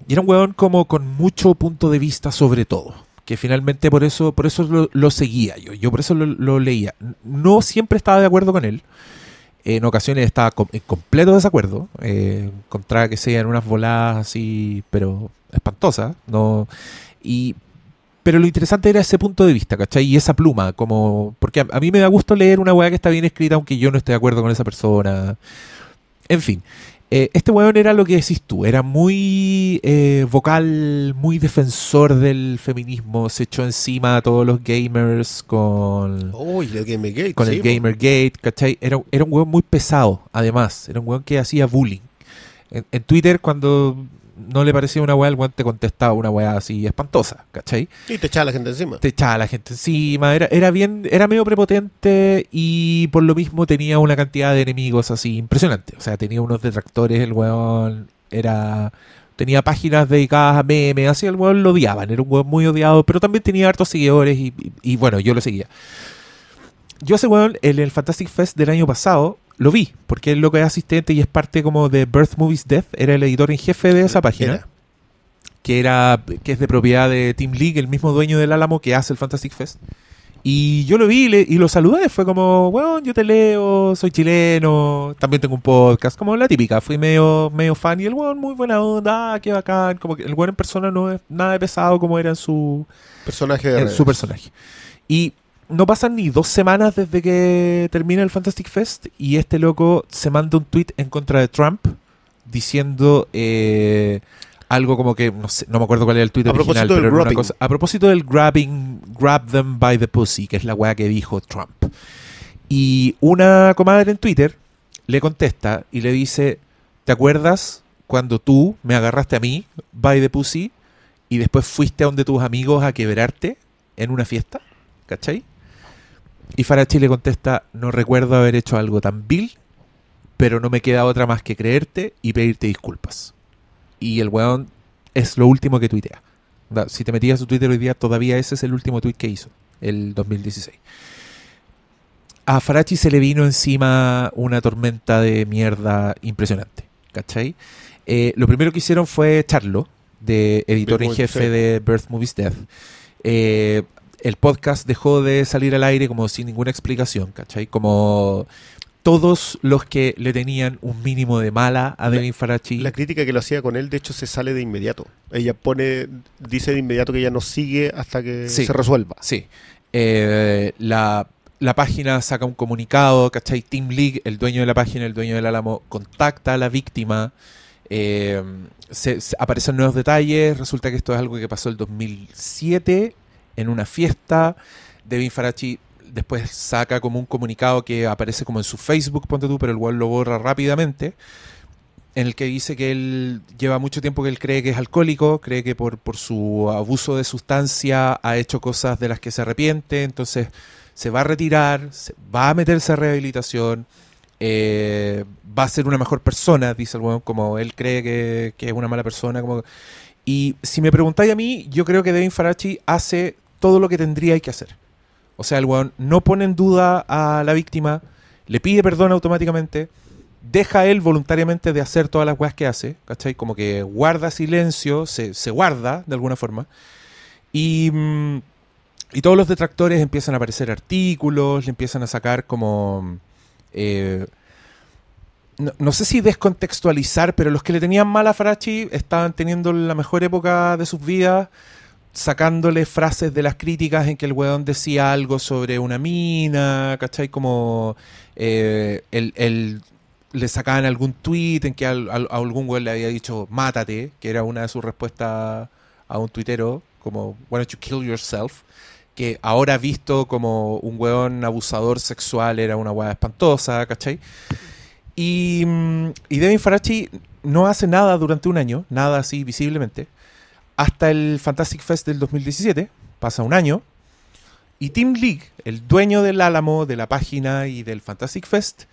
y era un weón como con mucho punto de vista sobre todo. Que finalmente por eso, por eso lo, lo seguía yo. Yo por eso lo, lo leía. No siempre estaba de acuerdo con él. En ocasiones estaba en completo desacuerdo. Eh, encontraba que sean unas voladas así, pero espantosas. No, y, pero lo interesante era ese punto de vista, ¿cachai? Y esa pluma, como. Porque a, a mí me da gusto leer una weá que está bien escrita, aunque yo no esté de acuerdo con esa persona. En fin. Eh, este weón era lo que decís tú, era muy eh, vocal, muy defensor del feminismo, se echó encima a todos los gamers con, Uy, el Gamergate. con sí, el. Gamergate, ¿cachai? Era, era un weón muy pesado, además. Era un weón que hacía bullying. En, en Twitter, cuando no le parecía una weá, el weón te contestaba una weá así espantosa, ¿cachai? Y te echaba la gente encima. Te echaba la gente encima, era, era bien, era medio prepotente y por lo mismo tenía una cantidad de enemigos así impresionante. O sea, tenía unos detractores, el weón era. Tenía páginas dedicadas a memes, así el weón lo odiaban, era un weón muy odiado, pero también tenía hartos seguidores y, y- y bueno, yo lo seguía. Yo ese weón en el Fantastic Fest del año pasado lo vi, porque es lo que es asistente y es parte como de Birth Movies Death, era el editor en jefe de esa página Era. que era que es de propiedad de Team League, el mismo dueño del Álamo que hace el Fantastic Fest. Y yo lo vi y, le- y lo saludé, fue como, bueno, yo te leo, soy chileno, también tengo un podcast, como la típica, fui medio, medio fan y el weón muy buena onda, ah, qué bacán, como que el weón en persona no es nada de pesado como era en su, Personaje en su personaje. Y no pasan ni dos semanas desde que termina el Fantastic Fest y este loco se manda un tweet en contra de Trump diciendo eh, algo como que, no sé, no me acuerdo cuál era el tweet A original, propósito del pero era una grabbing. cosa, a propósito del grabbing, grab them by the pussy, que es la weá que dijo Trump. Y una comadre en Twitter le contesta y le dice, ¿te acuerdas cuando tú me agarraste a mí by the pussy y después fuiste a donde tus amigos a quebrarte en una fiesta? ¿Cachai? Y Farachi le contesta, no recuerdo haber hecho algo tan vil, pero no me queda otra más que creerte y pedirte disculpas. Y el weón es lo último que tuitea. Si te metías a su Twitter hoy día, todavía ese es el último tweet que hizo, el 2016. A Farachi se le vino encima una tormenta de mierda impresionante, ¿cachai? Eh, lo primero que hicieron fue echarlo de editor en jefe de Birth Movies Death. Eh, el podcast dejó de salir al aire como sin ninguna explicación, ¿cachai? Como todos los que le tenían un mínimo de mala a Devin Farachi. La crítica que lo hacía con él, de hecho, se sale de inmediato. Ella pone, dice de inmediato que ella no sigue hasta que Sí. se resuelva. Sí. Eh, la, la página saca un comunicado, ¿cachai? Team League, el dueño de la página, el dueño del Álamo, contacta a la víctima. eh, se- se- aparecen nuevos detalles. Resulta que esto es algo que pasó el 2007 en una fiesta. Devin Farachi después saca como un comunicado que aparece como en su Facebook, ponte tú, pero el cual lo borra rápidamente. En el que dice que él lleva mucho tiempo que él cree que es alcohólico, cree que por, por su abuso de sustancia ha hecho cosas de las que se arrepiente, entonces se va a retirar, va a meterse a rehabilitación, eh, va a ser una mejor persona, dice el weón, como él cree que, que es una mala persona. Como... Y si me preguntáis a mí, yo creo que Devin Farachi hace todo lo que tendría que hacer. O sea, el weón no pone en duda a la víctima, le pide perdón automáticamente, deja él voluntariamente de hacer todas las weas que hace, ¿cachai? Como que guarda silencio, se, guarda de alguna forma. Y, mm, y todos los detractores empiezan a aparecer artículos, le empiezan a sacar como... eh, no, no sé si descontextualizar, pero los que le tenían mal a Farachi estaban teniendo la mejor época de sus vidas, sacándole frases de las críticas en que el weón decía algo sobre una mina, ¿cachai? Como eh, el, el- le sacaban algún tweet en que al- a algún weón le había dicho mátate, que era una de sus respuestas a un tuitero, como why don't you kill yourself, que ahora visto como un weón abusador sexual era una weá espantosa, ¿cachai? Y, mm, y Devin Farachi no hace nada durante un año, nada así visiblemente, hasta el Fantastic Fest del 2017, pasa un año, y Tim League, el dueño del Álamo, de la página y del Fantastic Fest,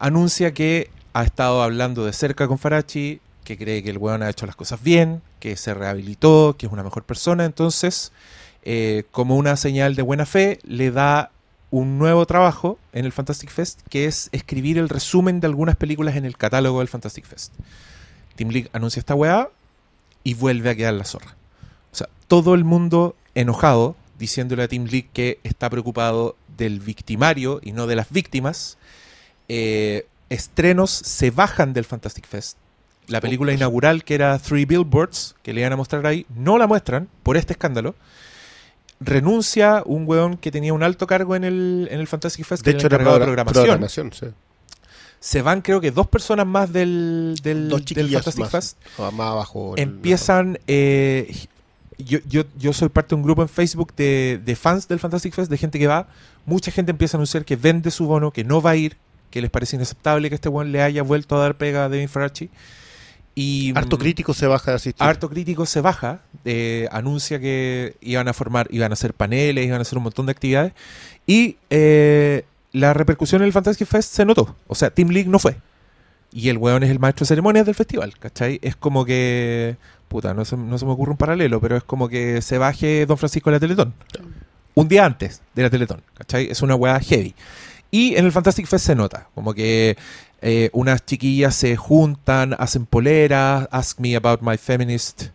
anuncia que ha estado hablando de cerca con Farachi, que cree que el weón ha hecho las cosas bien, que se rehabilitó, que es una mejor persona, entonces, eh, como una señal de buena fe, le da un nuevo trabajo en el Fantastic Fest, que es escribir el resumen de algunas películas en el catálogo del Fantastic Fest. Tim League anuncia esta weá y vuelve a quedar la zorra. O sea, todo el mundo enojado, diciéndole a Tim League que está preocupado del victimario y no de las víctimas. Eh, estrenos se bajan del Fantastic Fest. La película inaugural, que era Three Billboards, que le iban a mostrar ahí, no la muestran por este escándalo renuncia un weón que tenía un alto cargo en el, en el Fantastic Fest, De que hecho, era encargado de programación. programación. programación sí. Se van, creo que dos personas más del, del, Dos del Fantastic más, Fest. ah, más abajo. Empiezan. eh, yo, yo, yo soy parte de un grupo en Facebook de, de fans del Fantastic Fest, de gente que va. Mucha gente empieza a anunciar que vende su bono, que no va a ir, que les parece inaceptable que este weón le haya vuelto a dar pega a Devin Farachi. Y, Harto mm, crítico se baja de asistir. Harto crítico se baja, eh, anuncia que iban a formar, iban a hacer paneles, iban a hacer un montón de actividades. Y eh, la repercusión en el Fantastic Fest se notó. O sea, Team League no fue. Y el weón es el maestro de ceremonias del festival, ¿cachai? Es como que. Puta, no se, no se me ocurre un paralelo, pero es como que se baje Don Francisco de la Teletón. Un día antes de la Teletón, ¿cachai? Es una weá heavy. Y en el Fantastic Fest se nota, como que eh, unas chiquillas se juntan, hacen poleras, ask me about my feminist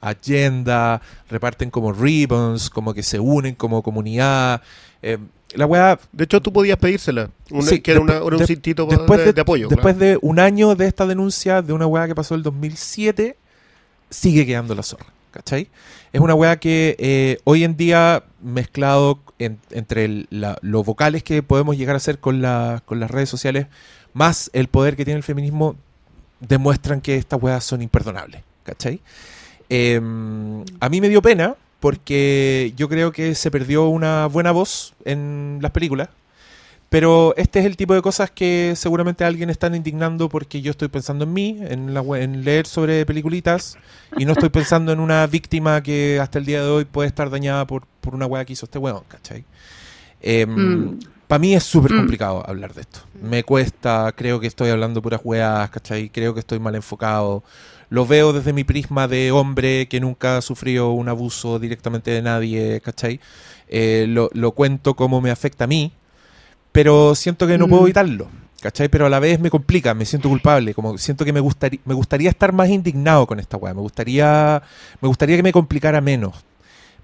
agenda, reparten como ribbons, como que se unen como comunidad. Eh, la weá De hecho, tú podías pedírsela. Una- Sí, que era, después- una- era un de- cintito después de, de apoyo. Después claro. de un año de esta denuncia de una weá que pasó el 2007, sigue quedando la zorra. ¿Cachai? Es una weá que eh, hoy en día, mezclado en- entre el- la- los vocales que podemos llegar a hacer con, la- con las redes sociales, más el poder que tiene el feminismo, demuestran que estas weas son imperdonables. ¿Cachai? Eh, a mí me dio pena porque yo creo que se perdió una buena voz en las películas. Pero este es el tipo de cosas que seguramente alguien está indignando porque yo estoy pensando en mí, en, la, en leer sobre peliculitas, y no estoy pensando en una víctima que hasta el día de hoy puede estar dañada por, por una weá que hizo este weón, ¿cachai? Mm. Para mí es súper Mm. complicado hablar de esto. Me cuesta, creo que estoy hablando puras weas, ¿cachai? Creo que estoy mal enfocado. Lo veo desde mi prisma de hombre que nunca ha sufrido un abuso directamente de nadie, ¿cachai? Eh, lo, lo cuento como me afecta a mí, pero siento que no puedo Mm. evitarlo, ¿cachai? Pero a la vez me complica, me siento culpable, como siento que me gustaría, me gustaría estar más indignado con esta weá, me gustaría, me gustaría que me complicara menos,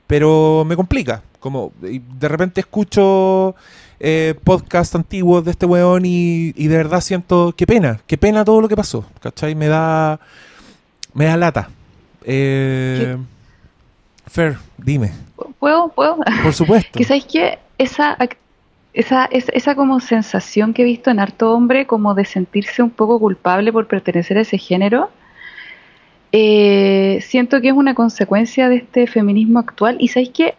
pero me complica, como de repente escucho eh, podcasts antiguos de este weón y, y de verdad siento, qué pena, qué pena todo lo que pasó, ¿cachai? Me da, me da lata. Eh, Fer, dime, ¿Puedo? ¿Puedo? por supuesto. Que sabéis que esa, esa, esa, esa como sensación que he visto en harto hombre, como de sentirse un poco culpable por pertenecer a ese género, eh, siento que es una consecuencia de este feminismo actual. Y sabéis que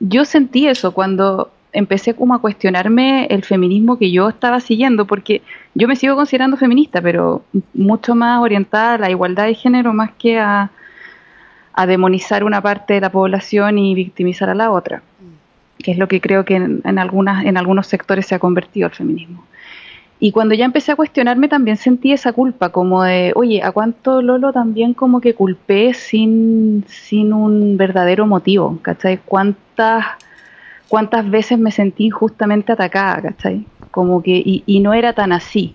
yo sentí eso cuando empecé como a cuestionarme el feminismo que yo estaba siguiendo, porque yo me sigo considerando feminista, pero mucho más orientada a la igualdad de género más que a, a demonizar una parte de la población y victimizar a la otra que es lo que creo que en, en algunas, en algunos sectores se ha convertido el feminismo. Y cuando ya empecé a cuestionarme también sentí esa culpa, como de, oye, ¿a cuánto Lolo también como que culpé sin, sin un verdadero motivo? ¿Cachai? ¿Cuántas, ¿Cuántas veces me sentí injustamente atacada? ¿Cachai? Como que, y, y no era tan así.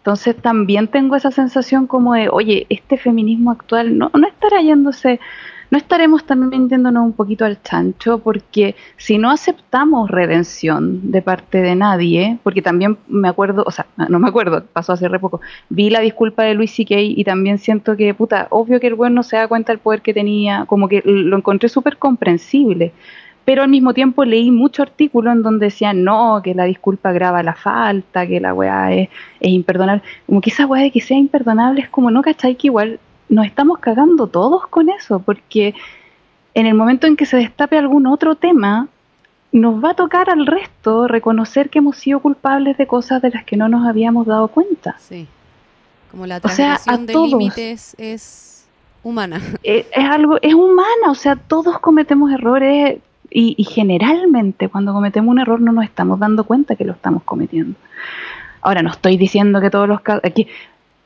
Entonces también tengo esa sensación como de, oye, este feminismo actual no, no estará yéndose no estaremos también yéndonos un poquito al chancho, porque si no aceptamos redención de parte de nadie, porque también me acuerdo, o sea, no me acuerdo, pasó hace re poco, vi la disculpa de Luis C.K. y también siento que, puta, obvio que el güey no se da cuenta del poder que tenía, como que lo encontré súper comprensible. Pero al mismo tiempo leí mucho artículo en donde decían, no, que la disculpa graba la falta, que la weá es, es imperdonable. Como que esa weá de que sea imperdonable es como, no, ¿cachai? Que igual nos estamos cagando todos con eso, porque en el momento en que se destape algún otro tema, nos va a tocar al resto reconocer que hemos sido culpables de cosas de las que no nos habíamos dado cuenta. Sí. Como la O sea, a transgresión de límites es humana. Eh, es algo, es humana, o sea, todos cometemos errores y, y generalmente cuando cometemos un error no nos estamos dando cuenta que lo estamos cometiendo. Ahora, no estoy diciendo que todos los casos... Aquí,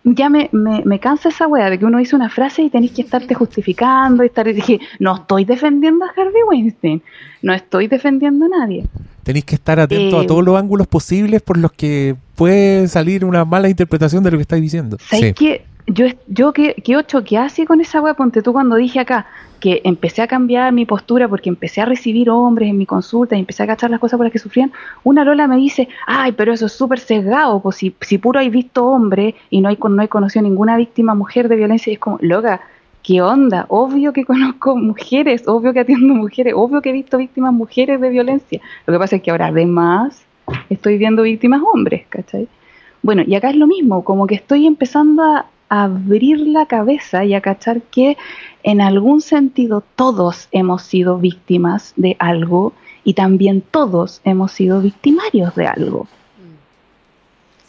ya me, me, me cansa esa wea de que uno dice una frase y tenés que estarte justificando y estar... y dije, no estoy defendiendo a Harvey Weinstein, no estoy defendiendo a nadie. Tenéis que estar atento a Eh, todos los ángulos posibles por los que puede salir una mala interpretación de lo que estáis diciendo. ¿Sabes Sí. qué? Yo, yo que, que ocho, que así con esa wea, ponte tú cuando dije acá que empecé a cambiar mi postura porque empecé a recibir hombres en mi consulta y empecé a cachar las cosas por las que sufrían, una Lola me dice, ay, pero eso es súper sesgado, pues si, si puro hay visto hombre y no hay, no hay conocido ninguna víctima mujer de violencia, y es como, loca, ¿qué onda? Obvio que conozco mujeres, obvio que atiendo mujeres, obvio que he visto víctimas mujeres de violencia. Lo que pasa es que ahora además estoy viendo víctimas hombres, ¿cachai? Bueno, y acá es lo mismo, como que estoy empezando a abrir la cabeza y a cachar que en algún sentido todos hemos sido víctimas de algo y también todos hemos sido victimarios de algo.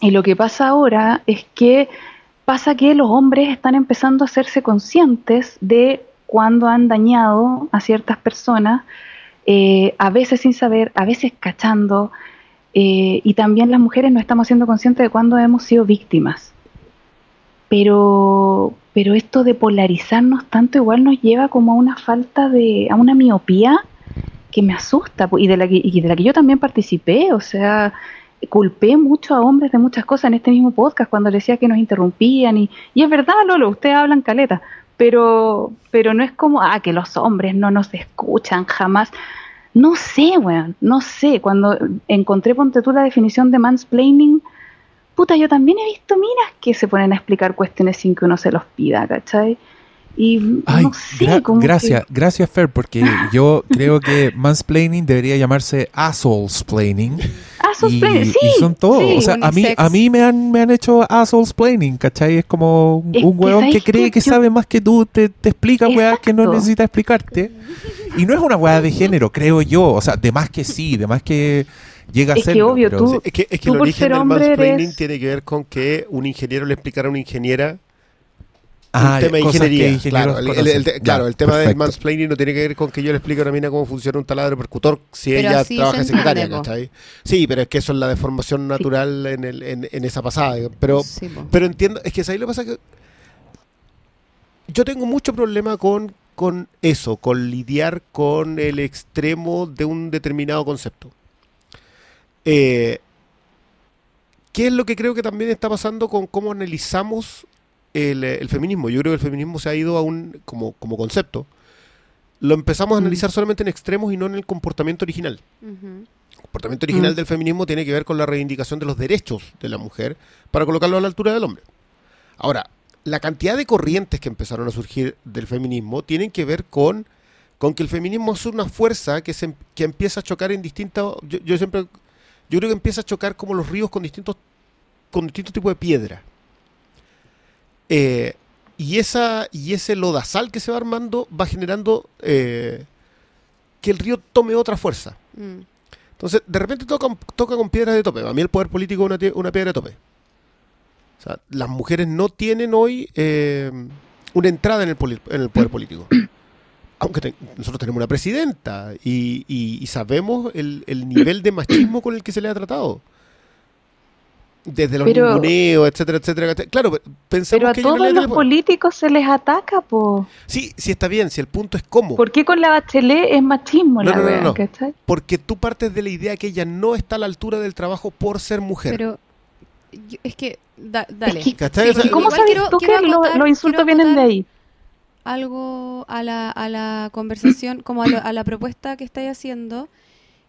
Y lo que pasa ahora es que pasa que los hombres están empezando a hacerse conscientes de cuando han dañado a ciertas personas, eh, a veces sin saber, a veces cachando, eh, y también las mujeres no estamos siendo conscientes de cuándo hemos sido víctimas. Pero, pero esto de polarizarnos tanto igual nos lleva como a una falta de, a una miopía que me asusta po, y de la que, y de la que yo también participé, o sea, culpé mucho a hombres de muchas cosas en este mismo podcast cuando decía que nos interrumpían y, y es verdad, Lolo, ustedes hablan caleta, pero, pero no es como, ah, que los hombres no nos escuchan jamás. No sé, weón, no sé. Cuando encontré, ponte tú, la definición de mansplaining, puta, yo también he visto minas que se ponen a explicar cuestiones sin que uno se los pida, ¿cachai? Y Ay, no sé, gra- como que- gracias, gracias Fer, porque yo creo que mansplaining debería llamarse assholesplaining. Ah, Y, mansplaining, sí, y son todos. sí. o sea, a mí, a mí me han, me han hecho assholesplaining, ¿cachai? Es como un, Es un que, weón que ¿sabes cree que Yo- sabe más que tú, te, te explica weá que no necesita explicarte. Y no es una weá de género, creo yo. O sea, de más que sí, de más que llega a Es que ser. obvio, tú- Sí, es que, es que Tú el origen ser del mansplaining eres- tiene que ver con que un ingeniero le explicara a una ingeniera Ah, un tema de ingeniería. Claro, el, el- conocen. el te- Ya, claro, el tema del mansplaining no tiene que ver con que yo le explique a una mina cómo funciona un taladro percutor si Pero ella trabaja se en secretaria. ¿cachai? Sí, pero es que eso es la deformación natural en, el, en, en esa pasada. Pero, Sí, pero entiendo, es que ahí lo que pasa que yo tengo mucho problema con, con eso, con lidiar con el extremo de un determinado concepto. Eh, ¿Qué es lo que creo que también está pasando con cómo analizamos el, eh, el feminismo? Yo creo que el feminismo se ha ido a un, como, como concepto, lo empezamos a Mm. analizar solamente en extremos y no en el comportamiento original. El comportamiento original Mm. del feminismo tiene que ver con la reivindicación de los derechos de la mujer para colocarlo a la altura del hombre. Ahora, la cantidad de corrientes que empezaron a surgir del feminismo tienen que ver con, con que el feminismo es una fuerza que, se, em- que empieza a chocar en distintas... Yo, yo siempre... Yo creo que empieza a chocar como los ríos con distintos, con distintos tipos de piedra. Eh, y, esa, y ese lodazal que se va armando va generando eh, que el río tome otra fuerza. Mm. Entonces, de repente toca, toca con piedras de tope. A mí el poder político es una, una piedra de tope. O sea, las mujeres no tienen hoy eh, una entrada en el, poli- en el poder político. Aunque te- nosotros tenemos una presidenta y, y- y sabemos el, el nivel de machismo con el que se le ha tratado. Desde los Pero- ninguneos, etcétera, etcétera. etcétera. Claro, pe- pensamos Pero a que no todos le los políticos se les ataca, po. Sí, sí está bien, si el punto es cómo. ¿Por qué con la bachelet es machismo No, la no, no, wea, no. cachai? Porque tú partes de la idea que ella no está a la altura del trabajo por ser mujer. Pero yo- es que, da- dale. Es que- ¿Cachai? Sí, O sea, ¿Y cómo sabes quiero- tú quiero que lo- acotar- los insultos quiero vienen de ahí? algo a la, a la conversación, como a, lo- a la propuesta que estáis haciendo,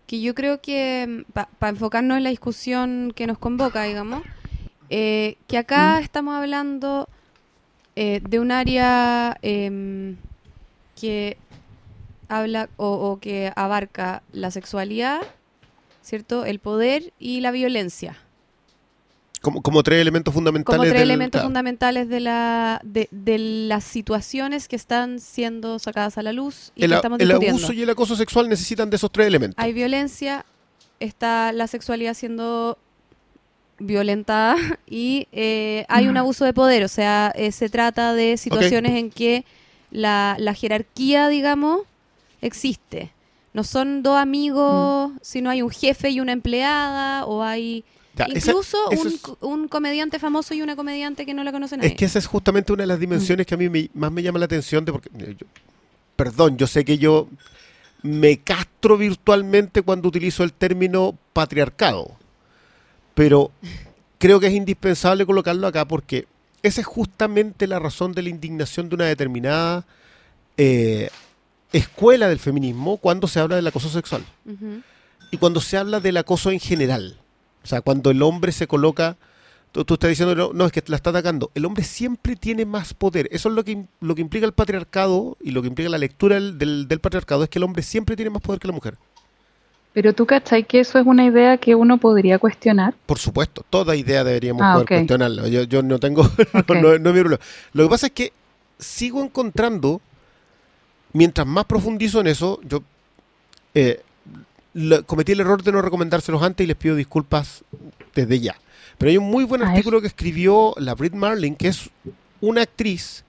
que yo creo que, para enfocarnos en la discusión que nos convoca, digamos, eh, que acá estamos hablando eh, de un área em, que habla o, o que abarca la sexualidad, ¿cierto? El poder y la violencia. Como, como tres elementos fundamentales. como tres del- elementos claro. fundamentales de, la, de, de las situaciones que están siendo sacadas a la luz y El, que estamos el discutiendo. abuso y el acoso sexual necesitan de esos tres elementos. Hay violencia, está la sexualidad siendo violentada y eh, hay un abuso de poder. O sea, eh, se trata de situaciones en que la, la jerarquía, digamos, existe. No son dos amigos, sino hay un jefe y una empleada, o hay Ya, incluso un, es- co- un comediante famoso y una comediante que no la conoce nadie. Es que esa es justamente una de las dimensiones que a mí me- más me llama la atención de porque eh, yo- perdón, yo sé que yo me castro virtualmente cuando utilizo el término patriarcado, pero creo que es indispensable colocarlo acá porque esa es justamente la razón de la indignación de una determinada eh, escuela del feminismo cuando se habla del acoso sexual y cuando se habla del acoso en general. O sea, cuando el hombre se coloca, tú, tú estás diciendo, no, no, es que la está atacando. El hombre siempre tiene más poder. Eso es lo que, lo que implica el patriarcado y lo que implica la lectura del, del- del patriarcado, es que el hombre siempre tiene más poder que la mujer. Pero tú cachai que eso es una idea que uno podría cuestionar. Por supuesto, toda idea deberíamos Ah, poder cuestionarla. Yo, yo no tengo, no, Ok. no- no es mi problema. Lo que pasa es que sigo encontrando, mientras más profundizo en eso, yo eh, lo- cometí el error de no recomendárselos antes y les pido disculpas desde ya. Pero hay un muy buen artículo que escribió la Brit Marlin, que es una actriz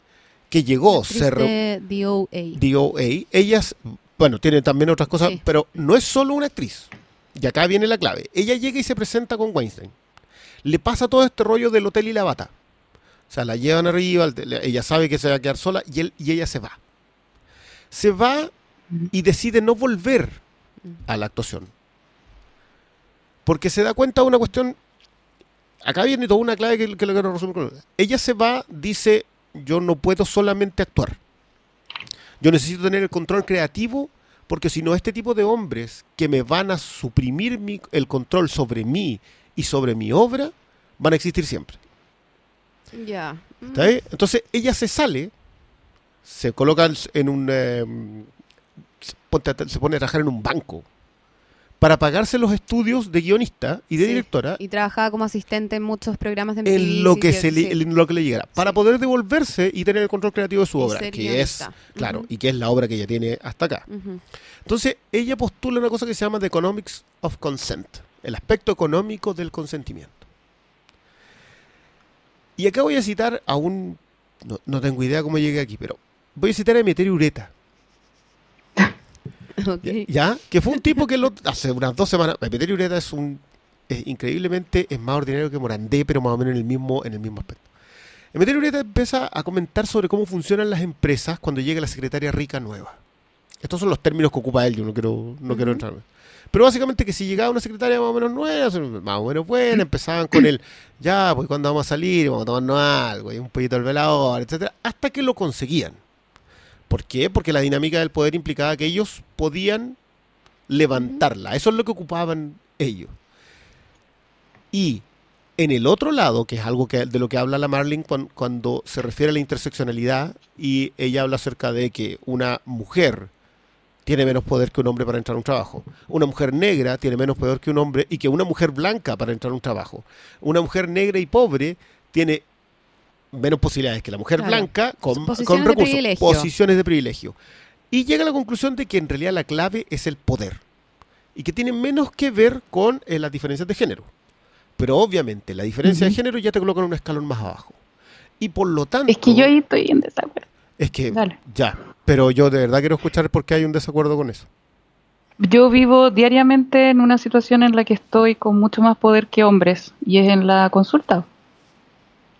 que llegó, Actriz se de DOA. DOA. Ellas, bueno, tiene también otras cosas, Sí. pero no es solo una actriz. Y acá viene la clave. Ella llega y se presenta con Weinstein. Le pasa todo este rollo del hotel y la bata. O sea, la llevan arriba, ella sabe que se va a quedar sola y, él, y ella se va. Se va y decide no volver a la actuación. Porque se da cuenta de una cuestión. Acá viene toda una clave que, que lo quiero resumir con Ella se va, dice: Yo no puedo solamente actuar. Yo necesito tener el control creativo porque si no, este tipo de hombres que me van a suprimir mi- el control sobre mí y sobre mi obra van a existir siempre. Ya. ¿Está bien? Entonces ella se sale, se coloca en un. eh, se pone a trabajar en un banco para pagarse los estudios de guionista y de Sí. directora Y trabajaba como asistente en muchos programas de MTV. en lo que, se le, sí. en lo que le llegara, para Sí. poder devolverse y tener el control creativo de su Y obra, que es, claro, y que es la obra que ella tiene hasta acá. Entonces, ella postula una cosa que se llama The Economics of Consent, el aspecto económico del consentimiento. Y acá voy a citar a un, no, no tengo idea cómo llegué aquí, pero voy a citar a Emeterio Ureta, ¿ya? Que fue un tipo que lo, hace unas dos semanas, Emeterio Ureta es un, es increíblemente, es más ordinario que Morandé, pero más o menos en el mismo, en el mismo aspecto. Emeterio Ureta empieza a comentar sobre cómo funcionan las empresas cuando llega la secretaria rica nueva. Estos son los términos que ocupa él, yo no quiero, no quiero Ujú. entrar. Pero básicamente que si llegaba una secretaria más o menos nueva, más o menos buena, empezaban con el, ya, pues cuando vamos a salir, vamos a tomarnos algo, y un poquito al velador, etcétera, hasta que lo conseguían. ¿Por qué? Porque la dinámica del poder implicaba que ellos podían levantarla. Eso es lo que ocupaban ellos. Y en el otro lado, que es algo que, de lo que habla la Marlin cuan- cuando, se refiere a la interseccionalidad, y ella habla acerca de que una mujer tiene menos poder que un hombre para entrar a un trabajo. Una mujer negra tiene menos poder que un hombre y que una mujer blanca para entrar a un trabajo. Una mujer negra y pobre tiene menos posibilidades que la mujer Claro. blanca con, Posiciones con de recursos, privilegio. posiciones de privilegio. Y llega a la conclusión de que en realidad la clave es el poder y que tiene menos que ver con eh, las diferencias de género. Pero obviamente la diferencia de género ya te coloca en un escalón más abajo. Y por lo tanto... Es que yo ahí estoy en desacuerdo. Es que Dale. ya, pero yo de verdad quiero escuchar por qué hay un desacuerdo con eso. Yo vivo diariamente en una situación en la que estoy con mucho más poder que hombres y es en la consulta.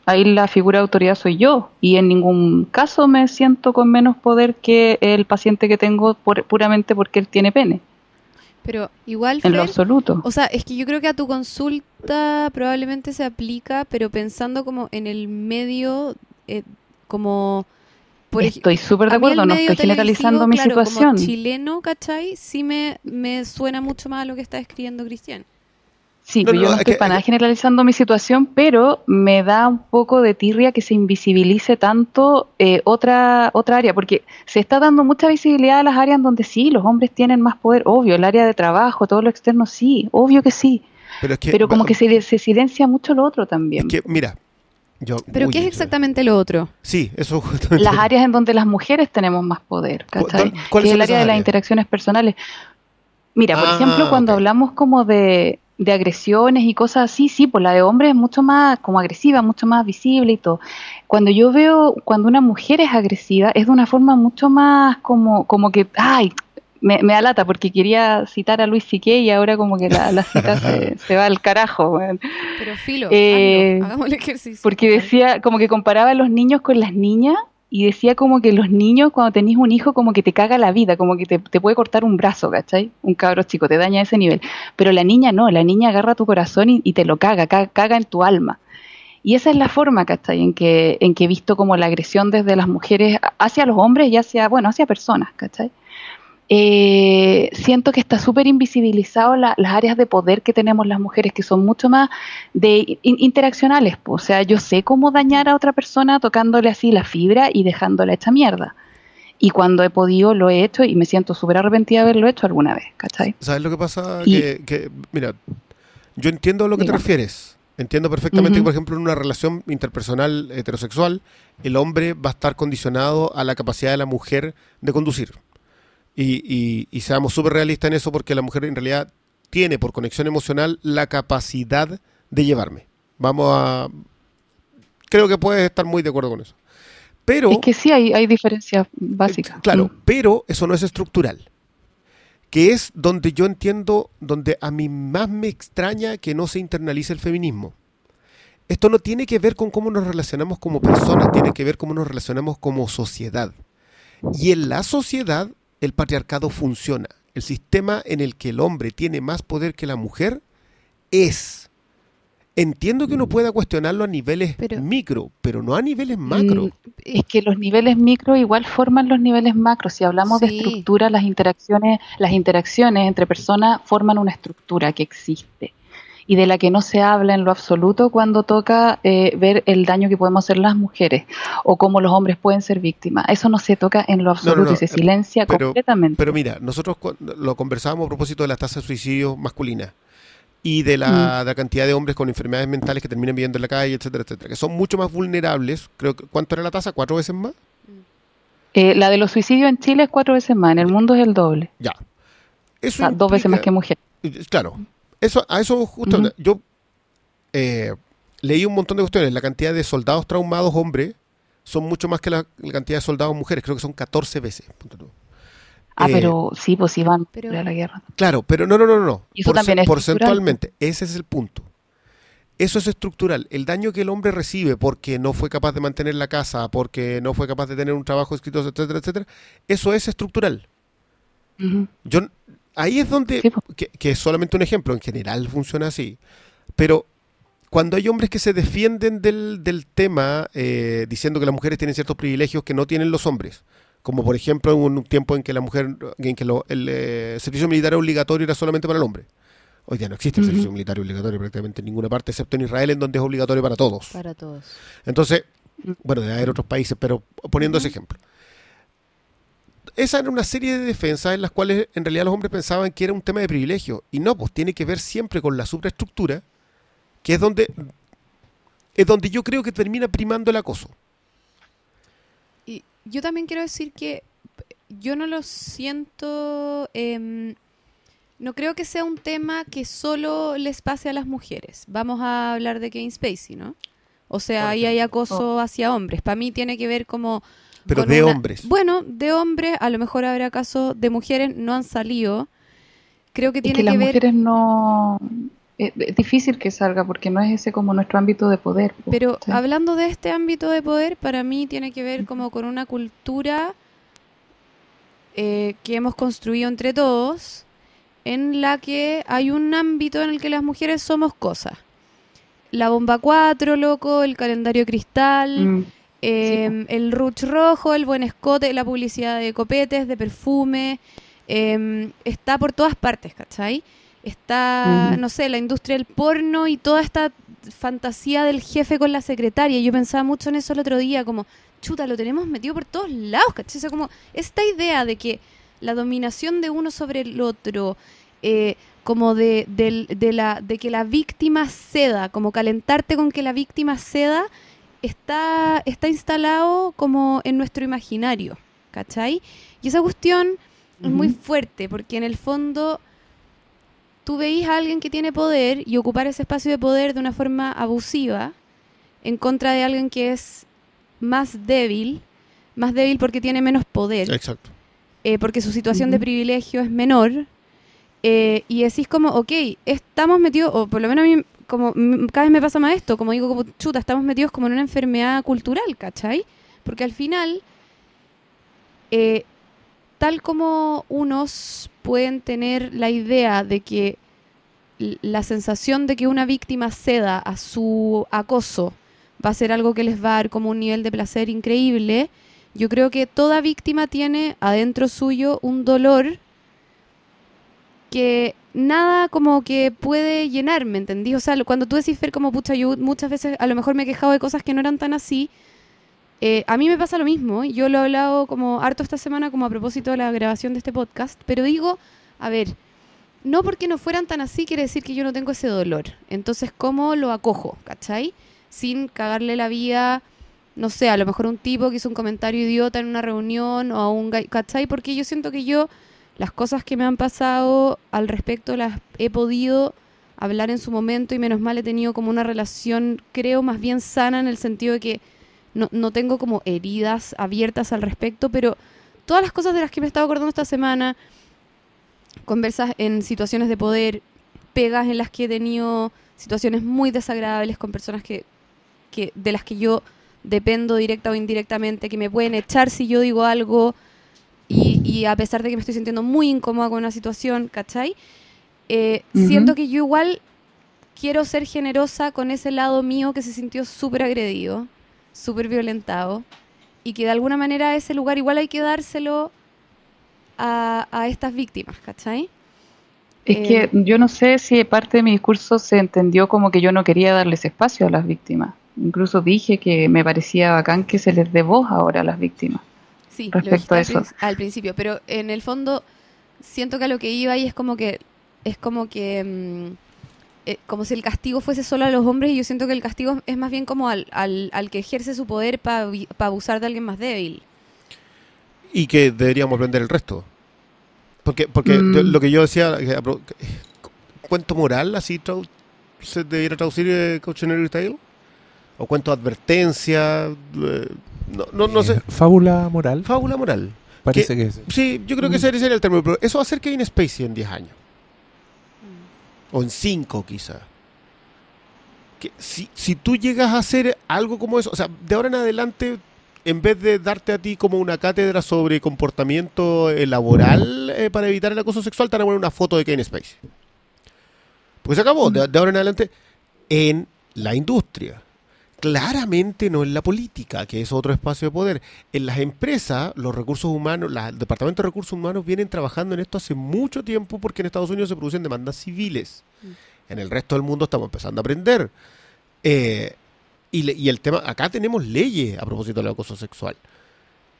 Ahí la figura de autoridad soy yo y en ningún caso me siento con menos poder que el paciente que tengo por- puramente porque él tiene pene, Pero igual, en lo absoluto. o sea, es que yo creo que a tu consulta probablemente se aplica, pero pensando como en el medio, eh, como... por Estoy súper de acuerdo, no estoy generalizando mi claro, situación. Como chileno, ¿cachai? Sí me, me suena mucho más a lo que está escribiendo Cristian. Sí, No, pero no, yo no es estoy que- para nada que- generalizando mi situación, pero me da un poco de tirria que se invisibilice tanto eh, otra otra área, porque se está dando mucha visibilidad a las áreas donde sí, los hombres tienen más poder, obvio, el área de trabajo, todo lo externo, sí, obvio que sí, Pero es que, pero como que se, se silencia mucho lo otro también. es que mira, yo ¿Pero uy, qué es exactamente lo otro? Sí, eso justamente. Las áreas en donde las mujeres tenemos más poder, ¿Cu- ¿cachai? cuál- Que es el área de las interacciones personales. Mira, por Ah, ejemplo, cuando hablamos como de, de agresiones y cosas así, sí, pues la de hombres es mucho más como agresiva, mucho más visible y todo. Cuando yo veo, cuando una mujer es agresiva, es de una forma mucho más como, como que, ay, me, me da lata porque quería citar a Luis Sique y ahora como que la, la cita se, se va al carajo. Pero filo, Eh, hazlo, hagamos el ejercicio. Porque decía, como que comparaba a los niños con las niñas y decía como que los niños cuando tenés un hijo como que te caga la vida, como que te, te puede cortar un brazo, ¿cachai? Un cabro chico, te daña a ese nivel. Pero la niña no, la niña agarra tu corazón y, te lo caga, caga, caga en tu alma. Y esa es la forma, ¿cachai? En que, en que he visto como la agresión desde las mujeres hacia los hombres y hacia, bueno, hacia personas, ¿cachai? Eh, siento que está súper invisibilizado la- las áreas de poder que tenemos las mujeres, que son mucho más de in- interaccionales. po. O sea, yo sé cómo dañar a otra persona tocándole así la fibra y dejándola hecha mierda. Y cuando he podido lo he hecho y me siento súper arrepentida de haberlo hecho alguna vez, ¿cachai? ¿Sabes lo que pasa? Y- Que, que, mira, yo entiendo a lo que te refieres. Entiendo perfectamente que, por ejemplo, en una relación interpersonal heterosexual, el hombre va a estar condicionado a la capacidad de la mujer de conducir. Y, y- y seamos súper realistas en eso porque la mujer en realidad tiene por conexión emocional la capacidad de llevarme. Vamos a... Creo que puedes estar muy de acuerdo con eso. Pero... Es que sí hay, hay diferencias básicas. Claro, Mm. pero eso no es estructural. Que es donde yo entiendo, donde a mí más me extraña que no se internalice el feminismo. Esto no tiene que ver con cómo nos relacionamos como personas, tiene que ver cómo nos relacionamos como sociedad. Y en la sociedad el patriarcado funciona. El sistema en el que el hombre tiene más poder que la mujer es. Entiendo que uno pueda cuestionarlo a niveles Pero- micro, pero no a niveles macro. Mm, Es que los niveles micro igual forman los niveles macro. Si hablamos de estructura, las interacciones, las interacciones entre personas forman una estructura que existe y de la que no se habla en lo absoluto cuando toca eh, ver el daño que podemos hacer las mujeres o cómo los hombres pueden ser víctimas. Eso no se toca en lo absoluto no, y se eh, silencia pero- completamente. Pero mira, nosotros lo conversábamos a propósito de las tasas de suicidio masculinas y de la, de la cantidad de hombres con enfermedades mentales que terminan viviendo en la calle, etcétera, etcétera, que son mucho más vulnerables. Creo que, ¿Cuánto era la tasa? ¿Cuatro veces más? Eh, la de los suicidios en Chile es cuatro veces más, en el mundo es el doble. Ya. O dos veces más que mujeres. Claro. Eso, a eso justo. Yo eh, leí un montón de cuestiones. La cantidad de soldados traumados hombres son mucho más que la, la cantidad de soldados mujeres. Creo que son 14 veces. Ah, Eh, pero sí, pues iban pero- a la guerra. Claro, pero no, no, no, no. Y eso también es porcentualmente. Ese es el punto. Eso es estructural. El daño que el hombre recibe porque no fue capaz de mantener la casa, porque no fue capaz de tener un trabajo escrito, etcétera, etcétera, eso es estructural. Ujú. Yo, ahí es donde, Sí, que, que es solamente un ejemplo, en general funciona así. Pero cuando hay hombres que se defienden del, del tema eh, diciendo que las mujeres tienen ciertos privilegios que no tienen los hombres, como por ejemplo en un tiempo en que la mujer, en que lo- el eh, servicio militar obligatorio era solamente para el hombre. Hoy día no existe el servicio militar obligatorio prácticamente en ninguna parte, excepto en Israel, en donde es obligatorio para todos. Para todos. Entonces, bueno, debe haber otros países, pero poniendo ese ejemplo. Esa era una serie de defensas en las cuales en realidad los hombres pensaban que era un tema de privilegio. Y no, pues tiene que ver siempre con la supraestructura, que es donde, es donde yo creo que termina primando el acoso. Y yo también quiero decir que yo no lo siento, em, no creo que sea un tema que solo les pase a las mujeres. Vamos a hablar de Kevin Spacey, ¿no? O sea, ahí hay acoso hacia hombres. Para mí tiene que ver como... Pero de una- hombres. Bueno, de hombres, a lo mejor habrá casos de mujeres, no han salido. Creo que tiene que que, las ver... mujeres no... Es, es difícil que salga porque no es ese como nuestro ámbito de poder. po, Pero ¿sí? hablando de este ámbito de poder, para mí tiene que ver como con una cultura eh, que hemos construido entre todos, en la que hay un ámbito en el que las mujeres somos cosas. La bomba 4, loco, el calendario cristal, Mm, eh, el ruch rojo, el buen escote, la publicidad de copetes, de perfume, eh, está por todas partes, ¿cachai? Está, no sé, la industria del porno y toda esta fantasía del jefe con la secretaria. Yo pensaba mucho en eso el otro día, como, chuta, lo tenemos metido por todos lados, ¿cachai? O sea, como esta idea de que la dominación de uno sobre el otro, eh, como de, del- de la, de que la víctima ceda, como calentarte con que la víctima ceda, está, está instalado como en nuestro imaginario, ¿cachai? Y esa cuestión es muy fuerte, porque en el fondo tú veís a alguien que tiene poder y ocupar ese espacio de poder de una forma abusiva en contra de alguien que es más débil, más débil porque tiene menos poder, Exacto. eh, porque su situación de privilegio es menor, eh, y decís como, ok, estamos metidos, o por lo menos a mí, como cada vez me pasa más esto, como digo, como chuta, estamos metidos como en una enfermedad cultural, ¿cachai? Porque al final, eh, tal como unos pueden tener la idea de que la sensación de que una víctima ceda a su acoso va a ser algo que les va a dar como un nivel de placer increíble, yo creo que toda víctima tiene adentro suyo un dolor que nada como que puede llenarme, ¿entendí? O sea, cuando tú decís, Fer, como pucha, yo muchas veces a lo mejor me he quejado de cosas que no eran tan así, eh, a mí me pasa lo mismo, yo lo he hablado como harto esta semana como a propósito de la grabación de este podcast, pero digo, a ver, no porque no fueran tan así quiere decir que yo no tengo ese dolor. Entonces, ¿cómo lo acojo? ¿Cachai? Sin cagarle la vida, no sé, a lo mejor un tipo que hizo un comentario idiota en una reunión o a un ¿cachai? Porque yo siento que yo las cosas que me han pasado al respecto las he podido hablar en su momento y menos mal he tenido como una relación, creo, más bien sana en el sentido de que no, no tengo como heridas abiertas al respecto, pero todas las cosas de las que me he estado acordando esta semana, conversas en situaciones de poder, pegas en las que he tenido situaciones muy desagradables con personas que, que de las que yo dependo directa o indirectamente, que me pueden echar si yo digo algo y, y a pesar de que me estoy sintiendo muy incómoda con una situación, ¿cachai? Eh. Siento que yo igual quiero ser generosa con ese lado mío que se sintió súper agredido, súper violentado y que de alguna manera ese lugar igual hay que dárselo a, a estas víctimas, ¿cachai? Es Eh, que yo no sé si parte de mi discurso se entendió como que yo no quería darles espacio a las víctimas. Incluso dije que me parecía bacán que se les dé voz ahora a las víctimas. Sí, lo respecto a al eso. al principio, pero en el fondo siento que a lo que iba ahí es como que es como que mm, eh, como si el castigo fuese solo a los hombres y yo siento que el castigo es más bien como al, al, al que ejerce su poder para abusar de alguien más débil. Y que deberíamos aprender el resto. Porque, porque Mm. yo- lo que yo decía, que cuento moral, así se debiera traducir eh, Cautionary Tale. O cuento advertencia, eh, no, no, no sé. Eh, Fábula moral, Fábula moral. parece que es. Sí, yo creo que ese sería el término, pero eso va a ser Kevin Spacey en 10 años. O en 5 quizás. Que si, si tú llegas a hacer algo como eso, o sea, de ahora en adelante, en vez de darte a ti como una cátedra sobre comportamiento eh, laboral eh, para evitar el acoso sexual, te van a poner una foto de Kevin Spacey. Porque se acabó, de, de ahora en adelante, en la industria. Claramente no en la política, que es otro espacio de poder. En las empresas, los recursos humanos, la- el Departamento de Recursos Humanos vienen trabajando en esto hace mucho tiempo porque en Estados Unidos se producen demandas civiles. En el resto del mundo estamos empezando a aprender. Eh, y el tema, acá tenemos leyes a propósito del acoso sexual.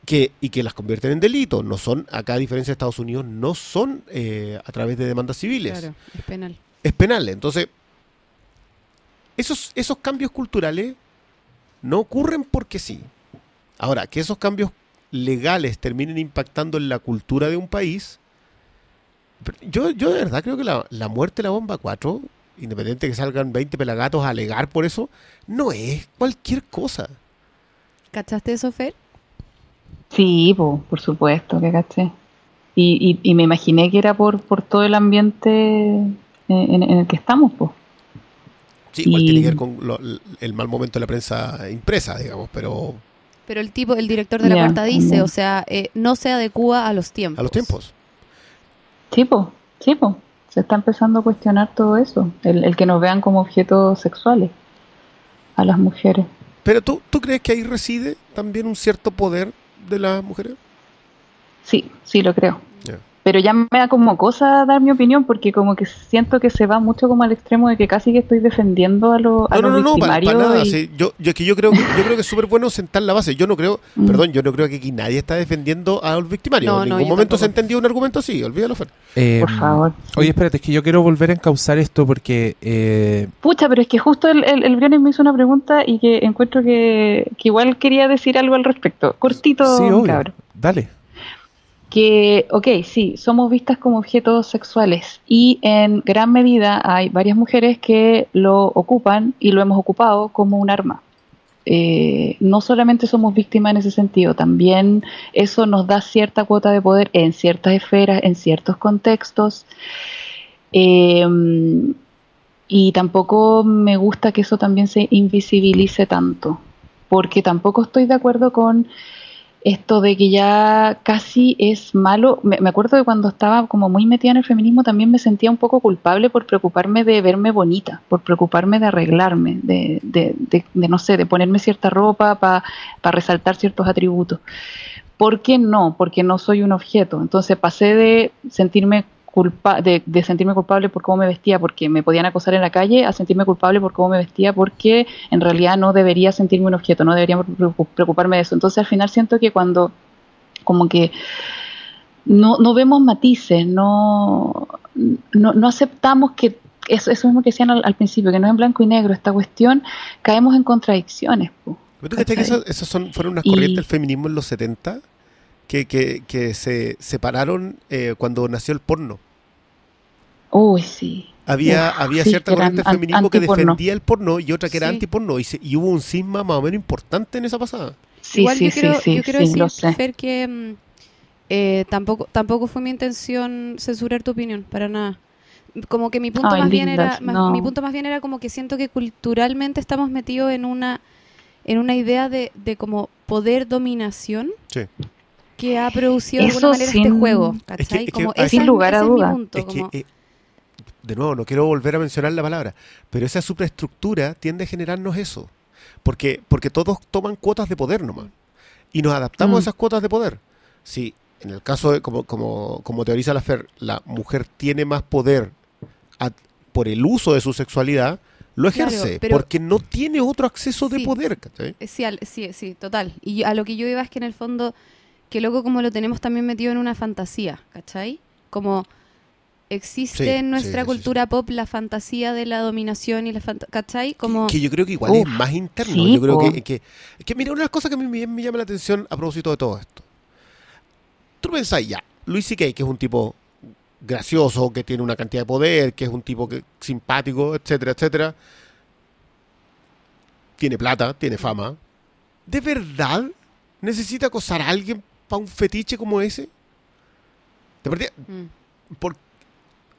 Que, y que las convierten en delito. No son, acá a diferencia de Estados Unidos, no son eh, a través de demandas civiles Claro, es penal. es penal. Entonces, esos, esos cambios culturales no ocurren porque sí. Ahora, que esos cambios legales terminen impactando en la cultura de un país, yo, yo de verdad creo que la, la muerte de la bomba 4, independiente de que salgan 20 pelagatos a alegar por eso, no es cualquier cosa. ¿Cachaste eso, Fer? Sí, po, por supuesto que caché. Y, y, y me imaginé que era por, por todo el ambiente en, en el que estamos, pues. Sí, igual Y- tiene que ver con lo- el mal momento de la prensa impresa, digamos, pero Pero el tipo, el director de la Ya, cuarta dice, o sea, eh, no se adecua a los tiempos. a los tiempos. Sí, po, sí, po. Se está empezando a cuestionar todo eso. El, el que nos vean como objetos sexuales a las mujeres. Pero tú, ¿tú crees que ahí reside también un cierto poder de las mujeres? Sí, sí lo creo. Pero ya me da como cosa dar mi opinión porque como que siento que se va mucho como al extremo de que casi que estoy defendiendo a, los a No, no, los no, no, para, nada. y- sí. Yo, yo, es que yo creo que yo creo que es súper bueno sentar la base. Yo no creo, Mm. perdón, yo no creo que aquí nadie está defendiendo a los victimarios. No, en no, ningún momento se tampoco. entendió un argumento así, olvídalo, Fer. Eh, Por favor. Oye, espérate, es que yo quiero volver a encauzar esto porque eh, Pucha, pero es que justo el, el, el Briones me hizo una pregunta y que encuentro que, que igual quería decir algo al respecto. Cortito, sí, obvio. cabrón. Dale. Que, ok, sí, somos vistas como objetos sexuales y en gran medida hay varias mujeres que lo ocupan y lo hemos ocupado como un arma. Eh, no solamente somos víctimas en ese sentido, también eso nos da cierta cuota de poder en ciertas esferas, en ciertos contextos. Eh, y tampoco me gusta que eso también se invisibilice tanto, porque tampoco estoy de acuerdo con esto de que ya casi es malo. Me, acuerdo de cuando estaba como muy metida en el feminismo también me sentía un poco culpable por preocuparme de verme bonita, por preocuparme de arreglarme, de, de, de, de no sé, de ponerme cierta ropa para pa resaltar ciertos atributos. ¿Por qué no? Porque no soy un objeto. Entonces pasé de sentirme culpa de, de, sentirme culpable por cómo me vestía porque me podían acosar en la calle a sentirme culpable por cómo me vestía porque en realidad no debería sentirme un objeto, no debería preocuparme de eso. Entonces al final siento que cuando como que no, no vemos matices, no, no, no aceptamos que eso, eso mismo que decían al, al, principio, que no es en blanco y negro esta cuestión, caemos en contradicciones. Po, ¿Tú que esas, son, fueron unas corrientes y, del feminismo en los 70? Que, que, que se separaron eh, cuando nació el porno. Uy, sí. Había, Uf, había sí, cierta corriente del feminismo que defendía el porno y otra que era Sí. antiporno. Y, se- y hubo un cisma más o menos importante en esa pasada. Sí, Igual sí, yo quiero, sí, sí, yo quiero sí, decir. Fer, que mm, eh, tampoco, tampoco fue mi intención censurar tu opinión, para nada. Como que mi punto Ay, más bien era, más- no. mi punto más bien era como que siento que culturalmente estamos metidos en una, en una idea de, de como poder dominación Sí. Que ha producido de alguna manera este juego, Es que- ¿cachai? es que como a- esa sin lugar a ese es mi duda. punto, Es que, como- eh, de nuevo, no quiero volver a mencionar la palabra, pero esa superestructura tiende a generarnos eso. Porque, porque todos toman cuotas de poder nomás. Y nos adaptamos Mm. a esas cuotas de poder. Si en el caso, de, como, como, como teoriza la Fer, la mujer tiene más poder a- por el uso de su sexualidad, lo Claro, ejerce, pero- porque no tiene otro acceso de poder. ¿cachai? Eh, Sí, al- sí, sí, total. Y yo- a lo que yo iba es que en el fondo, que luego como lo tenemos también metido en una fantasía, ¿cachai? Como existe Sí, en sí, nuestra sí, sí, cultura pop la fantasía de la dominación y la fanta- ¿cachai? Como Que yo creo que igual es más interno. yo creo que, que, que, mira, una de las cosas que a mí me, me llama la atención a propósito de todo esto. Tú pensás ya, Luis C.K., que es un tipo gracioso, que tiene una cantidad de poder, que es un tipo que, simpático, etcétera, etcétera. Tiene plata, tiene fama. ¿De verdad necesita acosar a alguien para un fetiche como ese? Partida, mm, por-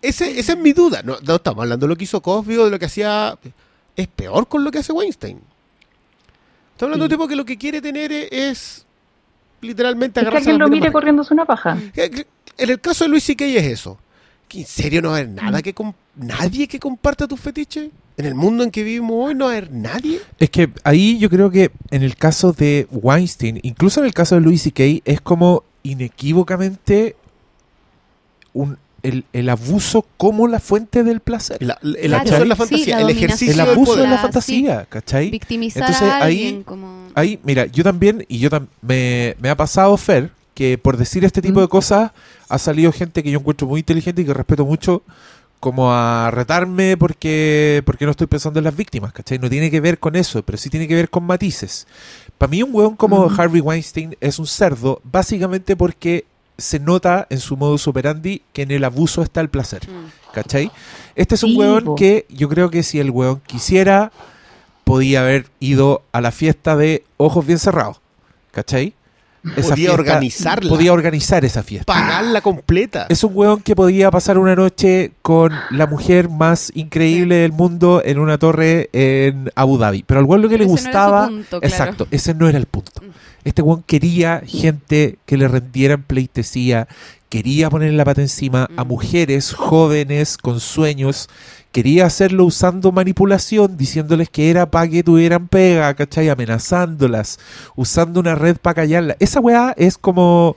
ese, esa es mi duda. No, no estamos hablando de lo que hizo Cosby o de lo que hacía. Es peor con lo que hace Weinstein. Estamos hablando de un tipo que lo que quiere tener es, es literalmente Es que agarrarse alguien lo mire corriéndose una paja. Eh, En el caso de Luis C.K. es eso. ¿Que ¿En serio no va a haber Mm. nada que com- nadie que comparta tus fetiches? En el mundo en que vivimos hoy no va a haber nadie. Es que ahí yo creo que en el caso de Weinstein, incluso en el caso de Louis C.K., es como inequívocamente un, el, el abuso como la fuente del placer. El, el Claro, abuso de la sí, fantasía, la el ejercicio El abuso de la Sí. fantasía, ¿cachai? victimizar Entonces, a ahí- alguien como... Ahí, mira, yo también, y yo tam- me, me ha pasado, Fer, que por decir este tipo de cosas ha salido gente que yo encuentro muy inteligente y que respeto mucho, como a retarme porque, porque no estoy pensando en las víctimas, ¿cachai? No tiene que ver con eso, pero sí tiene que ver con matices. Para mí un hueón como. Harvey Weinstein es un cerdo, básicamente porque se nota en su modus operandi que en el abuso está el placer. Mm. ¿Cachai? Este es un Sí, weón po. que yo creo que si el weón quisiera, podía haber ido a la fiesta de ojos bien cerrados. ¿Cachai? Podía organizarla. Podía organizar esa fiesta. Pagarla completa. Es un weón que podía pasar una noche con la mujer más increíble del mundo en una torre en Abu Dhabi. Pero al weón lo que Pero le ese no era su gustaba. punto, claro. Exacto, ese no era el punto. Mm. Este weón quería gente que le rendieran pleitesía, quería ponerle la pata encima a Mm. mujeres jóvenes con sueños, quería hacerlo usando manipulación, diciéndoles que era para que tuvieran pega, ¿cachai? Amenazándolas, usando una red para callarla. Esa weá es como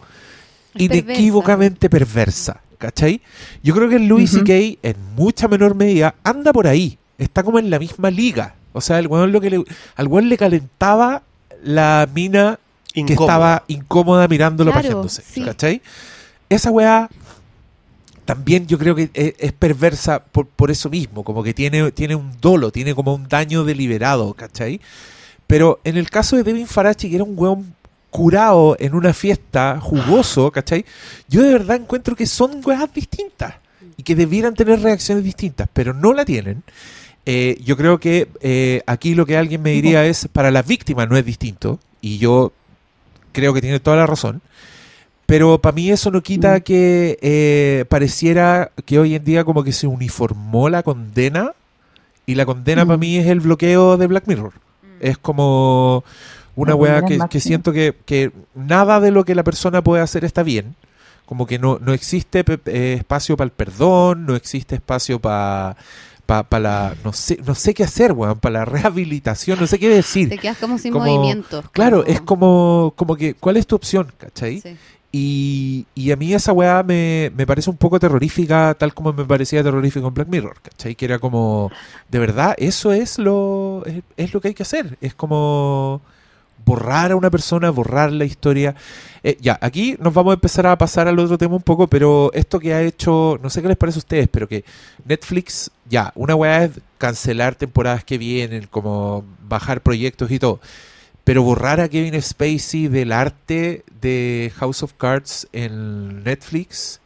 Es inequívocamente perversa, ¿cachai? Yo creo que el Louis Ujú. C.K. en mucha menor medida anda por ahí, está como en la misma liga. O sea, el weón lo que le, al weón le calentaba la mina que estaba incómoda mirándolo Claro, pajeándose, sí. ¿cachai? Esa weá también yo creo que es, es perversa por, por eso mismo, como que tiene, tiene un dolo, tiene como un daño deliberado, ¿cachai? Pero en el caso de Devin Farachi, que era un weón curado en una fiesta, jugoso, ¿cachai? Yo de verdad encuentro que son weas distintas y que debieran tener reacciones distintas, pero no la tienen. Eh, yo creo que eh, aquí lo que alguien me diría es, para las víctimas no es distinto, y yo creo que tiene toda la razón, pero para mí eso no quita que eh, pareciera que hoy en día como que se uniformó la condena, y la condena para Mm. mí es el bloqueo de Black Mirror. Es como una weá que, siento que, que nada de lo que la persona puede hacer está bien. Como que no, no existe eh, espacio para el perdón, no existe espacio para pa, la... No sé, no sé qué hacer, weón, para la rehabilitación, no sé qué decir. Te quedas como sin Como- movimiento. Claro, es como, como que, ¿cuál es tu opción? ¿Cachai? Sí. Y, y a mí esa weá me, me parece un poco terrorífica, tal como me parecía terrorífico en Black Mirror, ¿cachai? Que era como, de verdad, eso es lo, es, es lo que hay que hacer. Es como borrar a una persona, borrar la historia. Eh, ya, aquí nos vamos a empezar a pasar al otro tema un poco, pero esto que ha hecho, no sé qué les parece a ustedes, pero que Netflix, ya, una weá es cancelar temporadas que vienen, como bajar proyectos y todo. Pero borrar a Kevin Spacey del arte de House of Cards en Netflix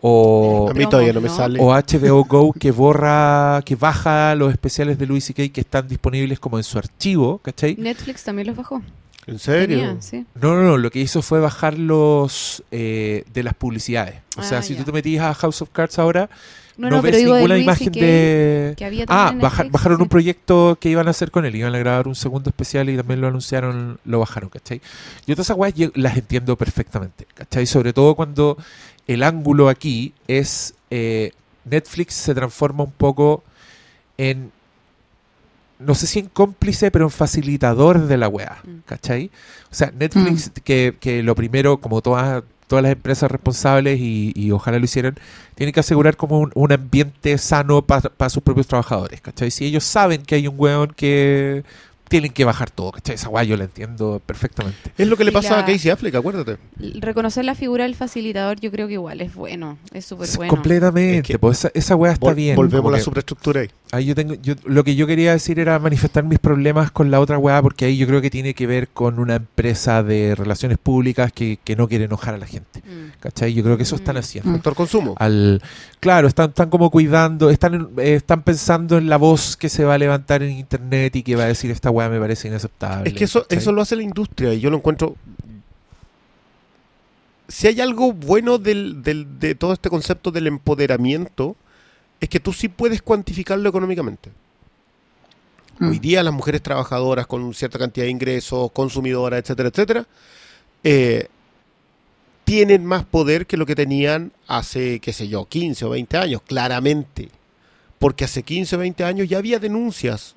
o, A mí todavía no me sale. o HBO Go que borra, que baja los especiales de Louis C.K. que están disponibles como en su archivo, ¿cachai? Netflix también los bajó. ¿En serio? Tenía, sí. No, no, no, lo que hizo fue bajar los eh, de las publicidades. O sea, Ah, si ya. tú te metías a House of Cards ahora, No, no, no, ves de ninguna imagen de... que había Ah, baja- Netflix, bajaron un proyecto que iban a hacer con él. Iban a grabar un segundo especial y también lo anunciaron, lo bajaron, ¿cachai? Yo todas esas weas las entiendo perfectamente, ¿cachai? Sobre todo cuando el ángulo aquí es eh, Netflix se transforma un poco en, no sé si en cómplice, pero en facilitador de la wea, Mm. ¿cachai? O sea, Netflix, que, que lo primero, como todas todas las empresas responsables y, y ojalá lo hicieran, tienen que asegurar como un, un ambiente sano para sus propios trabajadores, ¿cachai? Si ellos saben que hay un weón que tienen que bajar todo, ¿cachai? Esa weá yo la entiendo perfectamente. Es lo que le pasa la- a Casey Affleck, acuérdate. Reconocer la figura del facilitador yo creo que igual es bueno, es súper bueno. Completamente, Es que- pues esa, esa weá está Vol- bien. Volvemos a la que- superestructura ahí. Ahí yo tengo, yo, lo que yo quería decir era manifestar mis problemas con la otra weá, porque ahí yo creo que tiene que ver con una empresa de relaciones públicas que, que no quiere enojar a la gente. Mm. ¿Cachai? Yo creo que eso están Mm. haciendo. Factor consumo. Al, claro, están, están como cuidando, están, en- eh, están pensando en la voz que se va a levantar en internet y que va a decir esta weá me parece inaceptable. Es que eso, ¿cachai? eso lo hace la industria y yo lo encuentro. Si hay algo bueno del, del- de todo este concepto del empoderamiento, es que tú sí puedes cuantificarlo económicamente. Mm. Hoy día las mujeres trabajadoras con cierta cantidad de ingresos, consumidoras, etcétera, etcétera, eh, tienen más poder que lo que tenían hace, qué sé yo, 15 o 20 años, claramente. Porque hace 15 o 20 años ya había denuncias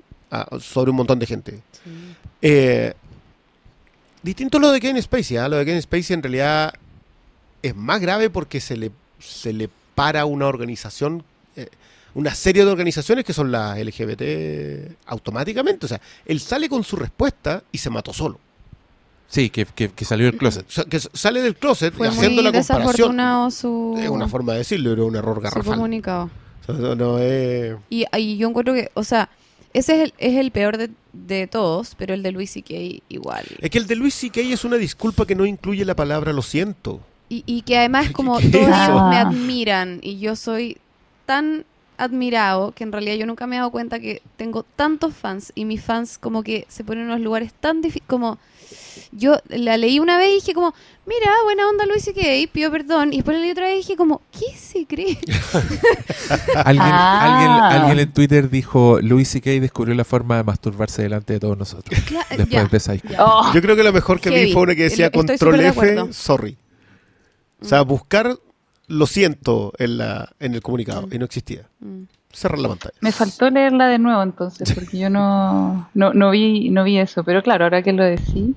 sobre un montón de gente. Sí. Eh, distinto lo de Kevin Spacey. ¿ah? Lo de Kevin Spacey en realidad es más grave porque se le, se le para una organización, eh, una serie de organizaciones que son las LGBT automáticamente. O sea, él sale con su respuesta y se mató solo. Sí, que, que- que salió del closet. Que sale del closet Fue haciendo muy la comparación. desafortunado su, Es una forma de decirlo, era un error su garrafal. comunicado. O sea, no, no es... Y, y yo encuentro que, o sea, ese es el, es el peor de, de todos, pero el de Luis C.K. igual. Es que el de Luis C.K. es una disculpa que no incluye la palabra lo siento. Y, y que además ¿Qué- como qué todos ellos me admiran y yo soy tan admirado que en realidad yo nunca me he dado cuenta que tengo tantos fans y mis fans como que se ponen en unos lugares tan difíciles como yo la leí una vez y dije como mira buena onda Luis C.K. pido perdón y después la leí otra vez y dije como ¿qué se cree? Alguien, Ah. alguien, alguien en Twitter dijo, Louis C.K. descubrió la forma de masturbarse delante de todos nosotros. Cla- Después ya. Oh, Yo creo que la mejor que vi fue una que decía Estoy control F, sorry. O sea, buscar lo siento en, la, en el comunicado y no existía. Mm. Cerrar la pantalla. me faltó leerla de nuevo entonces, porque yo no, no, no vi, no vi eso. Pero claro, ahora que lo decís.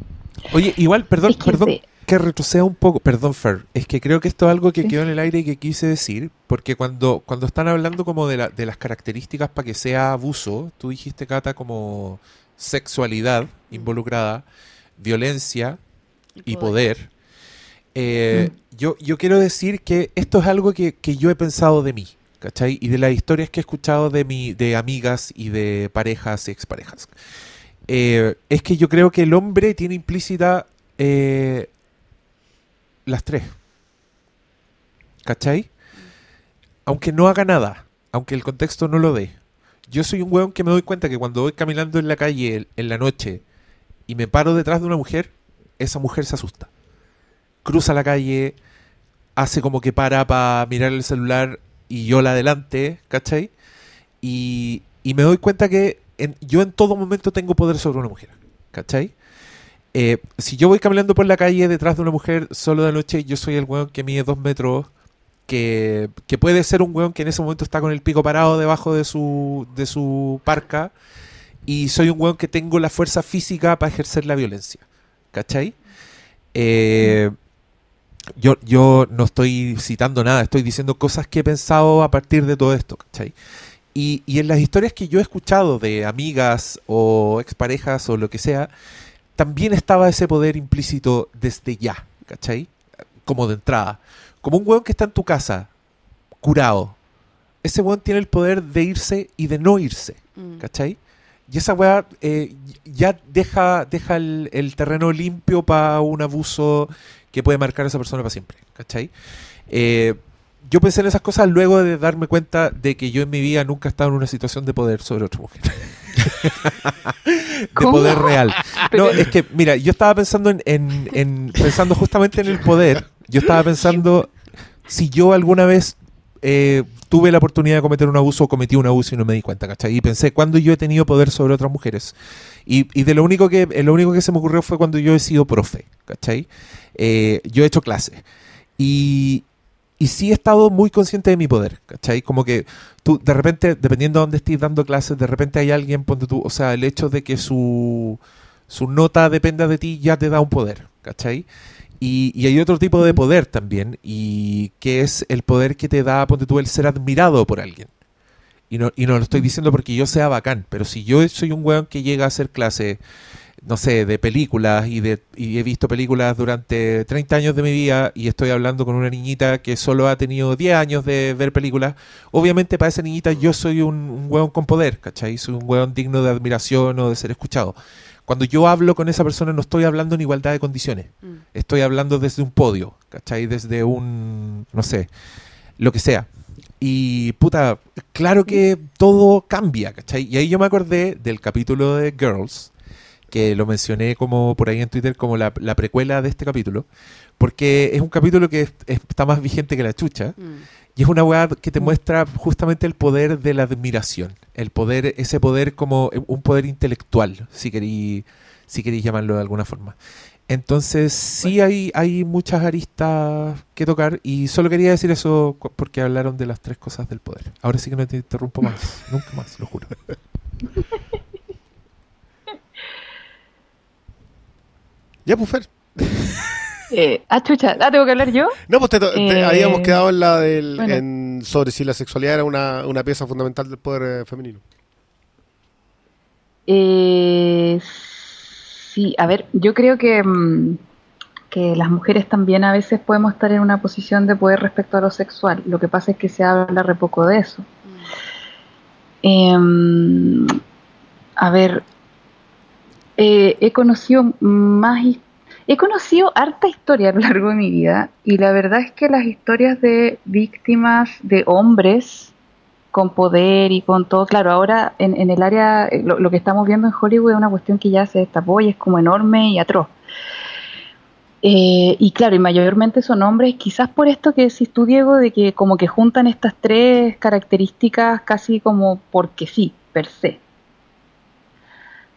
Oye, igual, perdón, Es que perdón sí. que retroceda un poco, perdón Fer, es que creo que esto es algo que Sí. quedó en el aire y que quise decir, porque cuando, cuando están hablando como de, la- de las características para que sea abuso, tú dijiste, Cata, como sexualidad involucrada, violencia y poder. Eh, yo, yo quiero decir que esto es algo que, que yo he pensado de mí, ¿cachai? Y de las historias que he escuchado de, mi, de amigas y de parejas y exparejas. Eh, es que yo creo que el hombre tiene implícita eh, las tres. ¿Cachai? Aunque no haga nada, aunque el contexto no lo dé. Yo soy un weón que me doy cuenta que cuando voy caminando en la calle en- la noche y me paro detrás de una mujer, esa mujer se asusta. Cruza la calle, hace como que para para mirar el celular y yo la adelante, ¿cachai? Y, y me doy cuenta que en- yo en todo momento tengo poder sobre una mujer, ¿cachai? Eh, si yo voy caminando por la calle detrás de una mujer solo de noche, yo soy el weón que mide dos metros, que, que puede ser un weón que en ese momento está con el pico parado debajo de su, de su parca, y soy un weón que tengo la fuerza física para ejercer la violencia, ¿cachai? Eh, yo, yo no estoy citando nada, estoy diciendo cosas que he pensado a partir de todo esto, ¿cachai? Y, y en las historias que yo he escuchado de amigas o exparejas o lo que sea, también estaba ese poder implícito desde ya, ¿cachai? Como de entrada. Como un weón que está en tu casa, curado. Ese weón tiene el poder de irse y de no irse, Mm. ¿cachai? Y esa weá eh, ya deja, deja el, el terreno limpio para un abuso que puede marcar a esa persona para siempre, ¿cachai? Eh, yo pensé en esas cosas luego de darme cuenta de que yo en mi vida nunca he estado en una situación de poder sobre otra mujer. de ¿Cómo? poder real. No, es que, mira, yo estaba pensando en, en- en- pensando justamente en el poder. Yo estaba pensando si yo alguna vez eh, tuve la oportunidad de cometer un abuso o cometí un abuso y no me di cuenta, ¿cachai? Y pensé, ¿cuándo yo he tenido poder sobre otras mujeres? Y, y de lo único que eh, lo único que se me ocurrió fue cuando yo he sido profe, ¿cachai? Eh, yo he hecho clases. Y, y sí he estado muy consciente de mi poder, ¿cachai? Como que tú, de repente, dependiendo de dónde estés dando clases, de repente hay alguien, ponte tú, o sea, el hecho de que su, su nota dependa de ti ya te da un poder, ¿cachai? Y, y hay otro tipo de poder también, y que es el poder que te da, ponte tú, el ser admirado por alguien. Y no, y no lo estoy diciendo porque yo sea bacán, pero si yo soy un weón que llega a hacer clase, no sé, de películas y, de, y he visto películas durante 30 años de mi vida y estoy hablando con una niñita que solo ha tenido 10 años de ver películas, obviamente para esa niñita yo soy un, un weón con poder, ¿cachai? Soy un weón digno de admiración o de ser escuchado. Cuando yo hablo con esa persona no estoy hablando en igualdad de condiciones, Mm. estoy hablando desde un podio, ¿cachai? Desde un, no sé, lo que sea. Y puta, claro que todo cambia, ¿cachai? Y ahí yo me acordé del capítulo de Girls, que lo mencioné como por ahí en Twitter como la, la precuela de este capítulo, porque es un capítulo que es- está más vigente que la chucha, Mm. Y es una weá que te muestra justamente el poder de la admiración, el poder, ese poder como un poder intelectual, si queréis si queréis llamarlo de alguna forma. Entonces sí hay, hay muchas aristas que tocar y solo quería decir eso porque hablaron de las tres cosas del poder. Ahora sí que no te interrumpo más, nunca más, lo juro. Ya, pues, Fer. Eh, ah, chucha, ah, tengo que hablar yo. No, pues te- te- Eh, habíamos quedado en la del, bueno. en- sobre si la sexualidad era una, una pieza fundamental del poder eh, femenino. Eh, sí, a ver, yo creo que, mm, que las mujeres también a veces podemos estar en una posición de poder respecto a lo sexual. Lo que pasa es que se habla re poco de eso. Mm. Em, a ver, eh, he conocido más, his- he conocido harta historia a lo largo de mi vida y la verdad es que las historias de víctimas de hombres con poder y con todo, claro, ahora en, el área, eh, lo, lo que estamos viendo en Hollywood es una cuestión que ya se destapó y es como enorme y atroz. Eh, y claro, y mayormente son hombres, quizás por esto que decís tú, Diego, de que como que juntan estas tres características casi como porque sí, per se.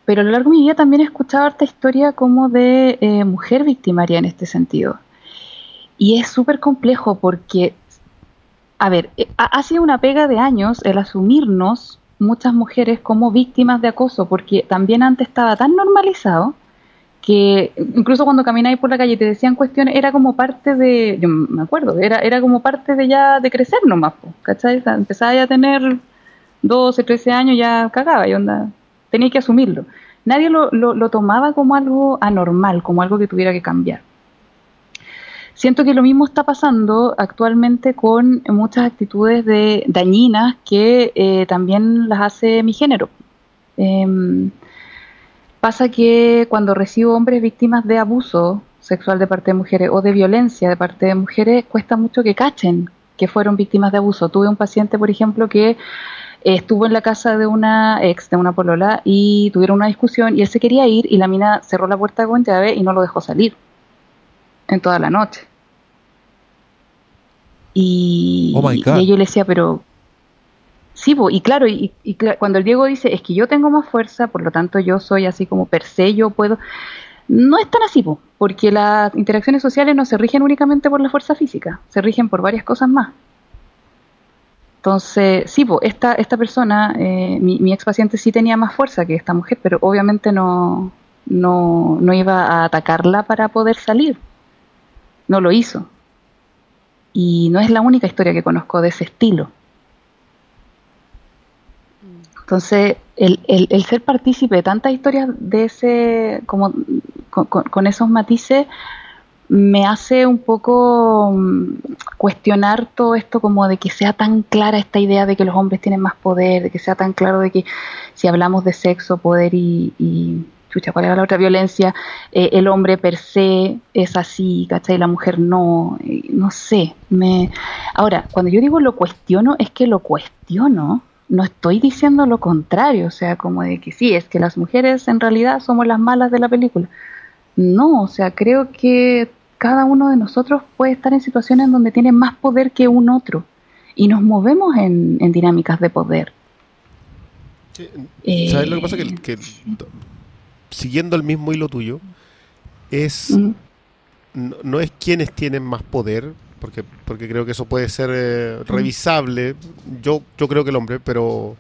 Pero a lo largo de mi vida también he escuchado harta historia como de eh, mujer victimaria en este sentido. Y es súper complejo porque, a ver, eh, ha, sido una pega de años el asumirnos muchas mujeres como víctimas de acoso, porque también antes estaba tan normalizado que incluso cuando camináis por la calle te decían cuestiones, era como parte de, yo me acuerdo, era, era como parte de ya de crecer nomás, ¿cachai? Empezaba ya a tener 12, 13 años, ya cagaba y onda, tenía que asumirlo. Nadie lo, lo, tomaba como algo anormal, como algo que tuviera que cambiar. Siento que lo mismo está pasando actualmente con muchas actitudes de dañinas que eh, también las hace mi género. Em, pasa que cuando recibo hombres víctimas de abuso sexual de parte de mujeres o de violencia de parte de mujeres, cuesta mucho que cachen que fueron víctimas de abuso. Tuve un paciente, por ejemplo, que estuvo en la casa de una ex, de una polola, y tuvieron una discusión y él se quería ir y la mina cerró la puerta con llave y no lo dejó salir en toda la noche. Y, Oh y yo le decía, pero Sí, y claro, y, cuando el Diego dice, es que yo tengo más fuerza, por lo tanto yo soy así como per se, yo puedo, no es tan así, po, porque las interacciones sociales no se rigen únicamente por la fuerza física, se rigen por varias cosas más. Entonces, sí, po, esta, esta persona, eh, mi, mi ex paciente sí tenía más fuerza que esta mujer, pero obviamente no, no, no iba a atacarla para poder salir. No lo hizo. Y no es la única historia que conozco de ese estilo. Entonces, el, el, el ser partícipe de tantas historias de ese, como con- con esos matices, me hace un poco mm, cuestionar todo esto como de que sea tan clara esta idea de que los hombres tienen más poder, de que sea tan claro de que si hablamos de sexo, poder y, y ¿cuál era la otra violencia? Eh, el hombre per se es así, ¿cachai? La mujer no, eh, no sé. Me... Ahora, cuando yo digo lo cuestiono, es que lo cuestiono, no estoy diciendo lo contrario, o sea, como de que sí, es que las mujeres en realidad somos las malas de la película. No, o sea, creo que cada uno de nosotros puede estar en situaciones donde tiene más poder que un otro y nos movemos en, en dinámicas de poder. Eh, ¿Sabes lo que pasa? Que, que siguiendo el mismo hilo tuyo, es Mm, no, no es quienes tienen más poder, porque, porque creo que eso puede ser eh, revisable. Yo, yo creo que el hombre, pero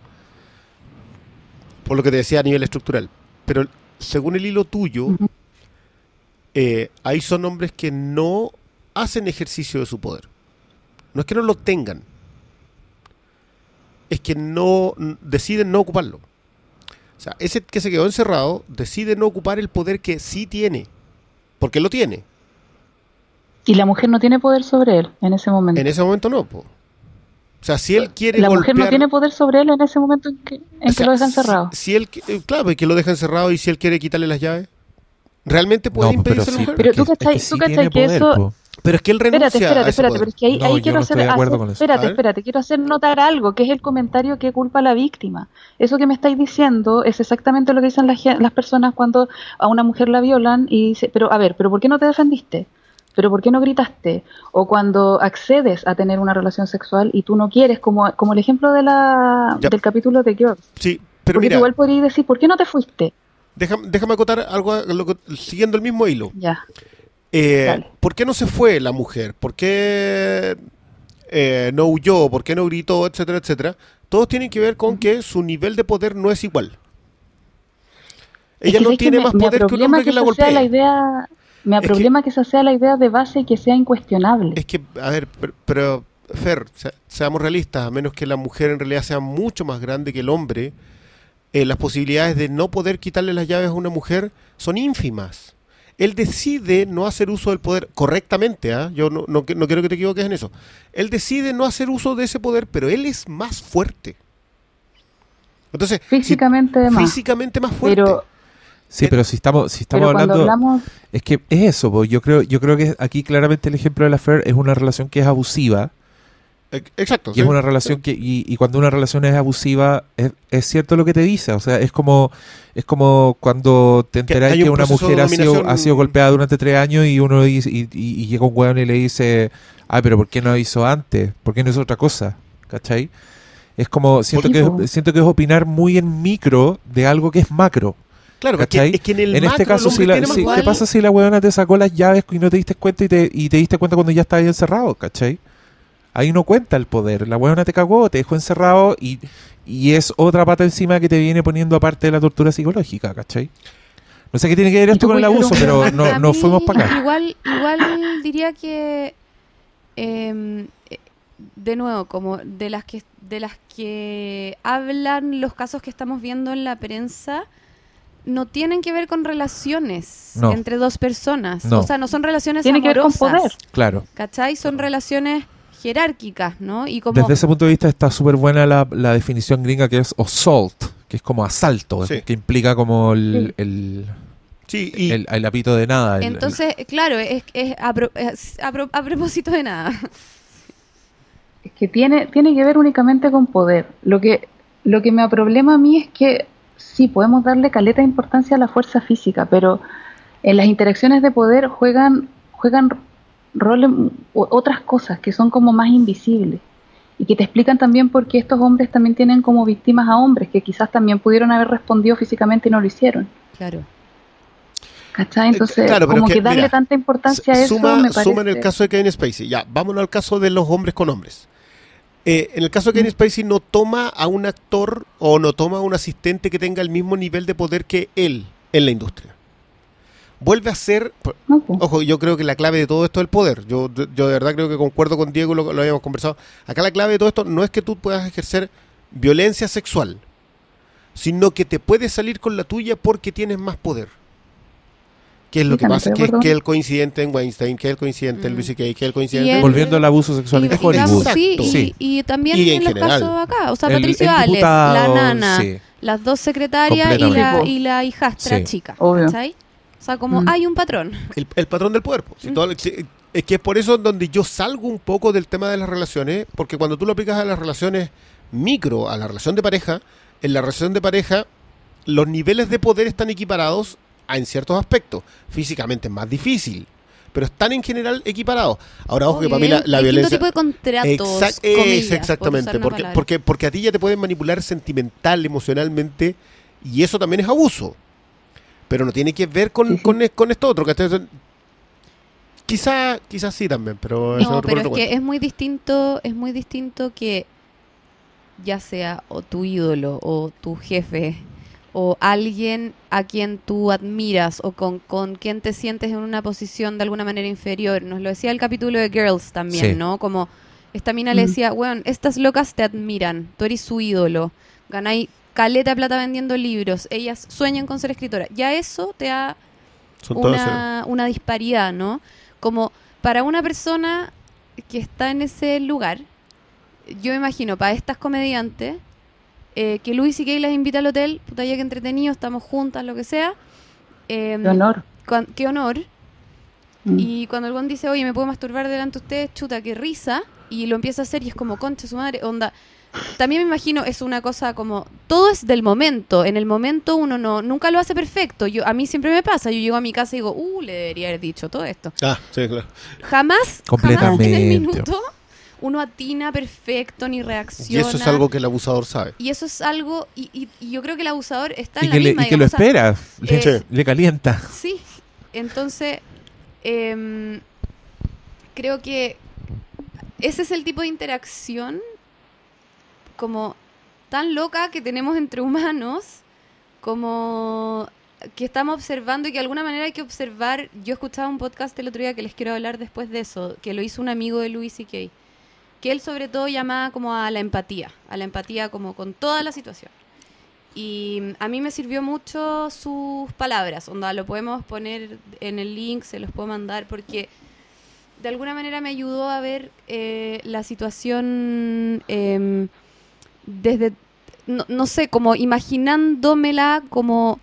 por lo que te decía a nivel estructural. Pero según el hilo tuyo. Eh, ahí son hombres que no hacen ejercicio de su poder. No es que no lo tengan, es que no deciden no ocuparlo. O sea, ese que se quedó encerrado decide no ocupar el poder que sí tiene, porque lo tiene. Y la mujer no tiene poder sobre él en ese momento. En ese momento no, po. O sea, si él quiere la mujer no tiene poder sobre él en ese momento en que, en o que sea, lo deja encerrado. Si, él, eh, claro, y que lo deja encerrado y si él quiere quitarle las llaves, ¿realmente puede No, pero impedirse la mujer? Pero tú es que- es cachai- que tú sí cachai que poder, eso- po. Pero es que él renuncia Espérate, a espérate, ese espérate, poder. pero es que ahí, No, ahí quiero no hacer, hacer- espérate, espérate, quiero hacer notar algo, que es el comentario que culpa a la víctima. Eso que me estáis diciendo es exactamente lo que dicen las, las personas cuando a una mujer la violan y dice, pero a ver, pero ¿por qué no te defendiste? ¿Pero por qué no gritaste? O cuando accedes a tener una relación sexual y tú no quieres, como, como el ejemplo de la, Ya. del capítulo de Girls. Sí, pero Porque tú mira, igual podrías decir, ¿por qué no te fuiste? Déjame, déjame acotar algo lo que- siguiendo el mismo hilo. Ya. Eh. ¿Por qué no se fue la mujer? ¿Por qué eh, no huyó? ¿Por qué no gritó? Etcétera, etcétera. Todos tienen que ver con que su nivel de poder no es igual. Es Ella que no que tiene me- más me poder que un hombre que la sea la idea, me que- problema que esa sea la idea de base y que sea incuestionable. Es que, a ver, pero, pero, Fer, se- seamos realistas, a menos que la mujer en realidad sea mucho más grande que el hombre, eh, las posibilidades de no poder quitarle las llaves a una mujer son ínfimas. Él decide no hacer uso del poder correctamente, ¿ah? yo no, no, no quiero que te equivoques en eso. Él decide no hacer uso de ese poder, pero él es más fuerte. Entonces, si- Físicamente más. físicamente más fuerte. Pero, Sí, pero si estamos, si estamos hablando... hablamos, Es que es eso, po. yo creo, yo creo que aquí claramente el ejemplo de la Fer es una relación que es abusiva Eh, Exacto. y sí. es una relación que y, y cuando una relación es abusiva es, es cierto lo que te dice, o sea, es como es como cuando te enteras que, un una mujer ha sido, ha sido golpeada durante tres años y uno dice, y, y- y llega un weón y le dice, ay, pero ¿por qué no hizo antes? ¿Por qué no hizo otra cosa? ¿Cachai? Es como, siento que, es, siento que es opinar muy en micro de algo que es macro. Claro, es que, ¿cachai? es que en el en este macro caso, si la-. ¿qué pasa si la weona te sacó las llaves y no te diste cuenta y te, y te diste cuenta cuando ya estabas encerrado, ¿cachai? Ahí no cuenta el poder. La weona te cagó, te dejó encerrado y, y es otra pata encima que te viene poniendo aparte de la tortura psicológica, ¿cachai? No sé qué tiene que ver ¿Y esto con el abuso, pero no, no fuimos para acá. Igual, igual diría que em, eh, de nuevo, como de las que de las que hablan los casos que estamos viendo en la prensa, no tienen que ver con relaciones No. entre dos personas. No. O sea, no son relaciones Tiene que ver con amorosas. poder. Claro. ¿Cachai? Son relaciones jerárquicas, ¿no? Y como Desde ese punto de vista está súper buena la, la definición gringa que es assault, que es como asalto, Sí. que implica como el, el, Sí, y el- el apito de nada. el- el- Entonces, claro, es, es a, pro- es a pro- a propósito de nada. Es que tiene, tiene que ver únicamente con poder. Lo que, lo que me aproblema a mí es que sí, podemos darle caleta de importancia a la fuerza física, pero en las interacciones de poder juegan, juegan roles, o- otras cosas que son como más invisibles y que te explican también por qué estos hombres también tienen como víctimas a hombres que quizás también pudieron haber respondido físicamente y no lo hicieron. Claro. ¿Cachai? Entonces, Eh, claro, pero como es que, que, darle mira, tanta importancia a eso suma, me parece... suma en el caso de Kevin Spacey. Ya, vámonos al caso de los hombres con hombres. Eh, en el caso de Kevin Spacey no toma a un actor o no toma a un asistente que tenga el mismo nivel de poder que él en la industria. Vuelve a ser, No, ojo, yo creo que la clave de todo esto es el poder. Yo, yo de verdad creo que concuerdo con Diego, lo, lo habíamos conversado. Acá la clave de todo esto no es que tú puedas ejercer violencia sexual, sino que te puedes salir con la tuya porque tienes más poder. ¿Qué es lo Sí, que pasa? Que, acuerdo. que el coincidente en Weinstein, que el coincidente en Mm. Lucy Kay, que el coincidente en... el- Volviendo al abuso sexual Y, en y Hollywood. sí, y, Sí. y también Y en, en los general. casos acá. O sea, Patricio Ales, la nana, sí. las dos secretarias y la, Completamente. y la hijastra Sí. chica. Obvio. ¿Cachai? O sea, como Mm. hay un patrón. el, el patrón del cuerpo. Mm. Si todo- si- es que es por eso donde yo salgo un poco del tema de las relaciones, porque cuando tú lo aplicas a las relaciones micro, a la relación de pareja, en la relación de pareja los niveles de poder están equiparados a- en ciertos aspectos. Físicamente es más difícil, pero están en general equiparados. Ahora, ojo que para mí la, violencia... tipo de contratos, Exact- comillas, es por exactamente, porque, porque, porque a ti ya te pueden manipular sentimental, emocionalmente, y eso también es abuso. Pero no tiene que ver con, Sí, sí. con, con esto otro. Que quizá, quizás sí también, pero eso No, otro pero por es que es muy distinto, es muy distinto que ya sea o tu ídolo o tu jefe o alguien a quien tú admiras o con, con quien te sientes en una posición de alguna manera inferior. Nos lo decía el capítulo de Girls también, Sí. ¿no? Como esta mina le decía, weón, estas locas te admiran, tú eres su ídolo, ganáis caleta de plata vendiendo libros, ellas sueñan con ser escritora. Ya eso te todas una, una disparidad, ¿no? Como para una persona que está en ese lugar, yo me imagino, para estas comediantes, eh, que Luis y Kay las invita al hotel, puta ya que entretenido, estamos juntas, lo que sea. eh, Qué honor. cuan- qué honor. Mm. Y cuando buen dice, oye, me puedo masturbar delante de ustedes, chuta, qué risa, y lo empieza a hacer y es como, concha su madre, onda. También me imagino, es una cosa como, todo es del momento, en el momento uno no, nunca lo hace perfecto, yo a mí siempre me pasa, yo llego a mi casa y digo, uh, le debería haber dicho todo esto. Ah, sí, claro. Jamás, jamás en el Completamente. minuto uno atina perfecto ni Y reacciona. eso es algo que el abusador sabe. Y eso es algo, y, y- y yo creo que el abusador está Y en que, la le, misma. y que lo digamos, o sea, espera, le, eh, le calienta. Sí, entonces em, creo que ese es el tipo de interacción como tan loca que tenemos entre humanos, como que estamos observando y que de alguna manera hay que observar. Yo escuchaba un podcast el otro día que les quiero hablar después de eso, que lo hizo un amigo de Louis C.K., que él sobre todo llamaba como a la empatía, a la empatía como con toda la situación. Y a mí me sirvió mucho sus palabras, onda, lo podemos poner en el link, se los puedo mandar, porque de alguna manera me ayudó a ver eh, la situación em, desde, no, no sé, como imaginándomela como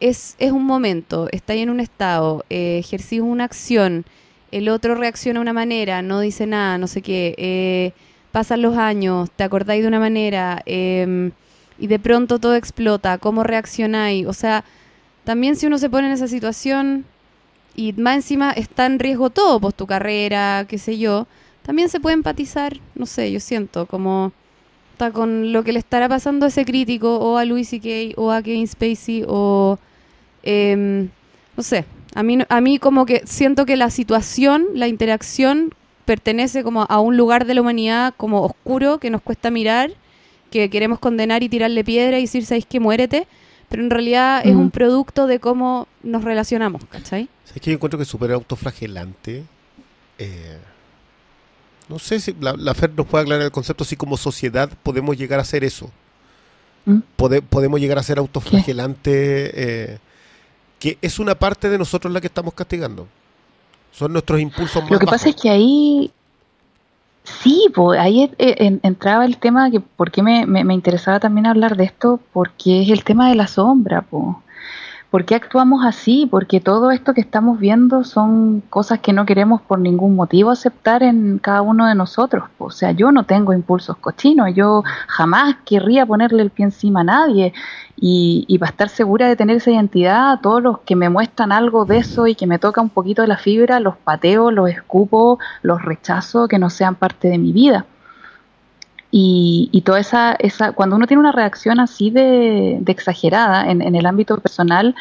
es, es un momento, está ahí en un estado, eh, ejercís una acción, el otro reacciona de una manera, no dice nada, no sé qué, eh, pasan los años, te acordáis de una manera em, y de pronto todo explota, ¿cómo reaccionáis? O sea, también si uno se pone en esa situación y más encima está en riesgo todo, pues tu carrera, qué sé yo, también se puede empatizar, no sé, yo siento como está con lo que le estará pasando a ese crítico o a Louis C.K. o a Kevin Spacey o em, no sé, a mí, a mí como que siento que la situación, la interacción pertenece como a un lugar de la humanidad como oscuro que nos cuesta mirar, que queremos condenar y tirarle piedra y decir, ¿sabéis que muérete? Pero en realidad es un producto de cómo nos relacionamos, ¿cachai? Es que yo encuentro que es súper autoflagelante. Eh, no sé si la, la Fer nos puede aclarar el concepto si como sociedad podemos llegar a hacer eso. ¿Mm? Pode- podemos llegar a ser autoflagelante, eh, que es una parte de nosotros la que estamos castigando. Son nuestros impulsos más Lo que bajos. pasa es que ahí Sí, pues ahí eh, en- entraba el tema que por qué me, me- me interesaba también hablar de esto, porque es el tema de la sombra, pues. ¿Por qué actuamos así? Porque todo esto que estamos viendo son cosas que no queremos por ningún motivo aceptar en cada uno de nosotros. O sea, yo no tengo impulsos cochinos, yo jamás querría ponerle el pie encima a nadie. Y, y para estar segura de tener esa identidad, todos los que me muestran algo de eso y que me toca un poquito de la fibra, los pateo, los escupo, los rechazo, que no sean parte de mi vida. Y, y toda esa, esa, cuando uno tiene una reacción así de, de exagerada en, en el ámbito personal,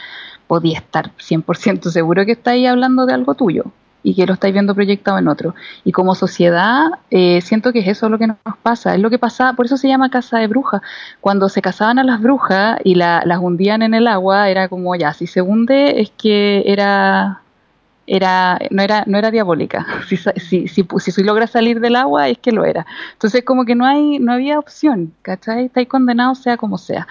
podía estar 100% seguro que estáis hablando de algo tuyo y que lo estáis viendo proyectado en otro. Y como sociedad, eh, siento que es eso lo que nos pasa. Es lo que pasa, por eso se llama casa de brujas. Cuando se casaban a las brujas y la- las hundían en el agua, era como ya, si se hunde es que era era no era no era diabólica si si, si, si, logra salir del agua es que lo era entonces como que no hay no había opción ¿cachai? estáis condenados sea como sea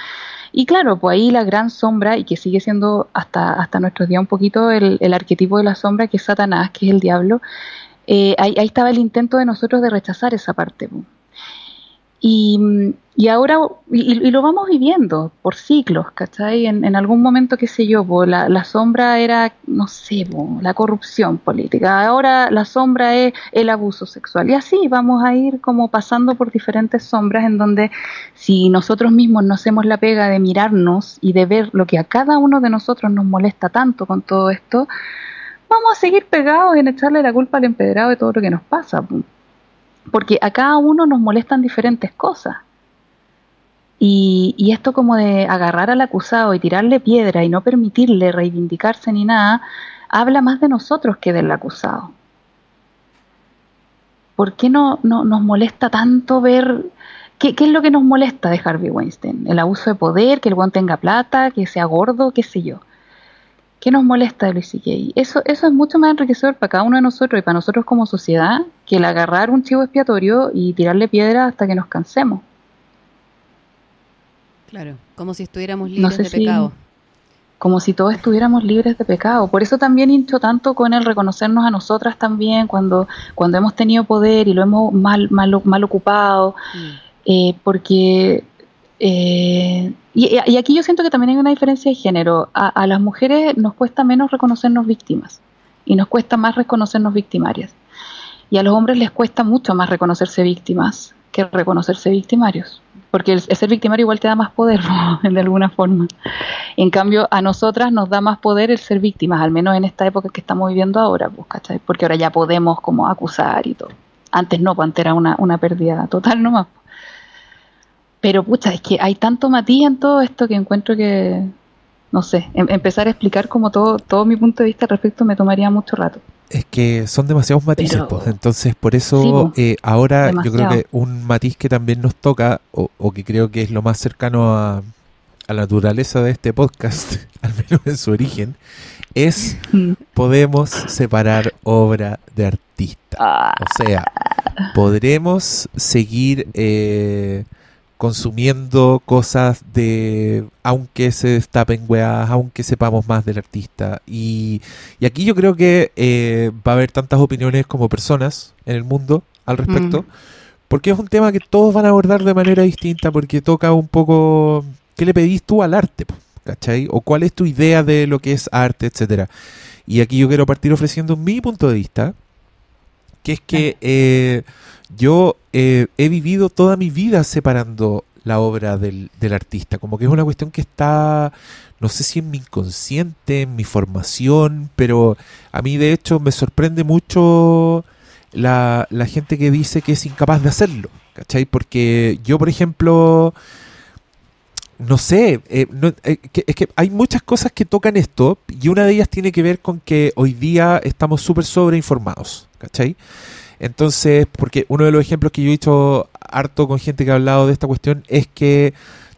y claro pues ahí la gran sombra y que sigue siendo hasta hasta nuestros días un poquito el, el arquetipo de la sombra que es Satanás que es el diablo eh, ahí, ahí estaba el intento de nosotros de rechazar esa parte po. Y, y ahora, y, lo vamos viviendo por ciclos, ¿cachai? En, en algún momento, qué sé yo, po, la, la sombra era, no sé, la corrupción política, ahora la sombra es el abuso sexual. Y así vamos a ir como pasando por diferentes sombras en donde si nosotros mismos no hacemos la pega de mirarnos y de ver lo que a cada uno de nosotros nos molesta tanto con todo esto, vamos a seguir pegados en echarle la culpa al empedrado de todo lo que nos pasa. Porque a cada uno nos molestan diferentes cosas. Y, esto como de agarrar al acusado y tirarle piedra y no permitirle reivindicarse ni nada, habla más de nosotros que del acusado. ¿Por qué no, no nos molesta tanto ver qué, qué, es lo que nos molesta de Harvey Weinstein? El abuso de poder, que el buen tenga plata, que sea gordo, qué sé yo. ¿Qué nos molesta de Luis C.K.? Eso, eso es mucho más enriquecedor para cada uno de nosotros y para nosotros como sociedad que el agarrar un chivo expiatorio y tirarle piedra hasta que nos cansemos. Claro, como si estuviéramos libres no sé de si, pecado. Como si todos estuviéramos libres de pecado. Por eso también hincho tanto con el reconocernos a nosotras también cuando, cuando hemos tenido poder y lo hemos mal, mal, mal ocupado. Mm. Eh, porque eh, y, aquí yo siento que también hay una diferencia de género. A, las mujeres nos cuesta menos reconocernos víctimas y nos cuesta más reconocernos victimarias. Y a los hombres les cuesta mucho más reconocerse víctimas que reconocerse victimarios. Porque el, ser victimario igual te da más poder, de alguna forma. En cambio, a nosotras nos da más poder el ser víctimas, al menos en esta época que estamos viviendo ahora, pues, ¿cachai? Porque ahora ya podemos como acusar y todo. Antes no, pues antes era una, una pérdida total nomás. Pero pucha, es que hay tanto matiz en todo esto que encuentro que, no sé, em empezar a explicar como todo, todo mi punto de vista al respecto me tomaría mucho rato. Es que son demasiados matices, Pero- pues. entonces por eso Sí, eh, ahora yo creo que un matiz que también nos toca, o, o que creo que es lo más cercano a, a la naturaleza de este podcast, al menos en su origen, es podemos separar obra de artista. Ah, O sea, podremos seguir eh, consumiendo cosas de, aunque se destapen weas, aunque sepamos más del artista. Y, y aquí yo creo que eh, va a haber tantas opiniones como personas en el mundo al respecto, Mm. porque es un tema que todos van a abordar de manera distinta, porque toca un poco, ¿qué le pedís tú al arte? ¿Cachai? O cuál es tu idea de lo que es arte, etcétera. Y aquí yo quiero partir ofreciendo mi punto de vista, que es que eh, yo eh, he vivido toda mi vida separando la obra del, del artista, como que es una cuestión que está, no sé si en mi inconsciente, en mi formación, pero a mí de hecho me sorprende mucho la, la gente que dice que es incapaz de hacerlo, ¿cachai? Porque yo, por ejemplo, no sé, eh, no- eh, es que hay muchas cosas que tocan esto y una de ellas tiene que ver con que hoy día estamos súper sobreinformados, ¿cachai? Entonces, porque uno de los ejemplos que yo he dicho harto con gente que ha hablado de esta cuestión es que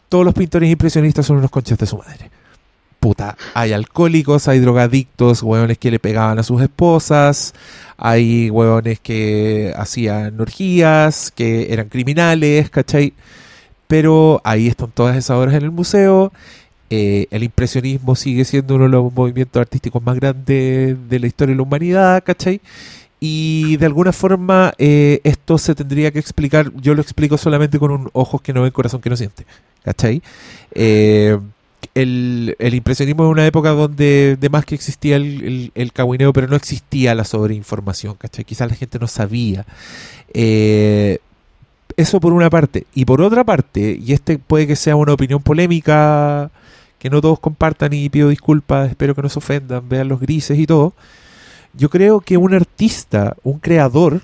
todos los pintores impresionistas son unos conchas de su madre. Puta, hay alcohólicos, hay drogadictos, hueones que le pegaban a sus esposas, hay hueones que hacían orgías, que eran criminales, ¿cachai? Pero ahí están todas esas obras en el museo. Eh, el impresionismo sigue siendo uno de los movimientos artísticos más grandes de la historia de la humanidad, ¿cachai? Y de alguna forma eh, esto se tendría que explicar, yo lo explico solamente con un ojos que no ven, corazón que no siente. ¿Cachai? Eh, el, el impresionismo es una época donde de más que existía el, el, el pero no existía la sobreinformación, ¿cachai? Quizás la gente no sabía. Eh, eso por una parte. Y por otra parte, y este puede que sea una opinión polémica, que no todos compartan y pido disculpas, espero que no se ofendan, vean los grises y todo. Yo creo que un artista, un creador,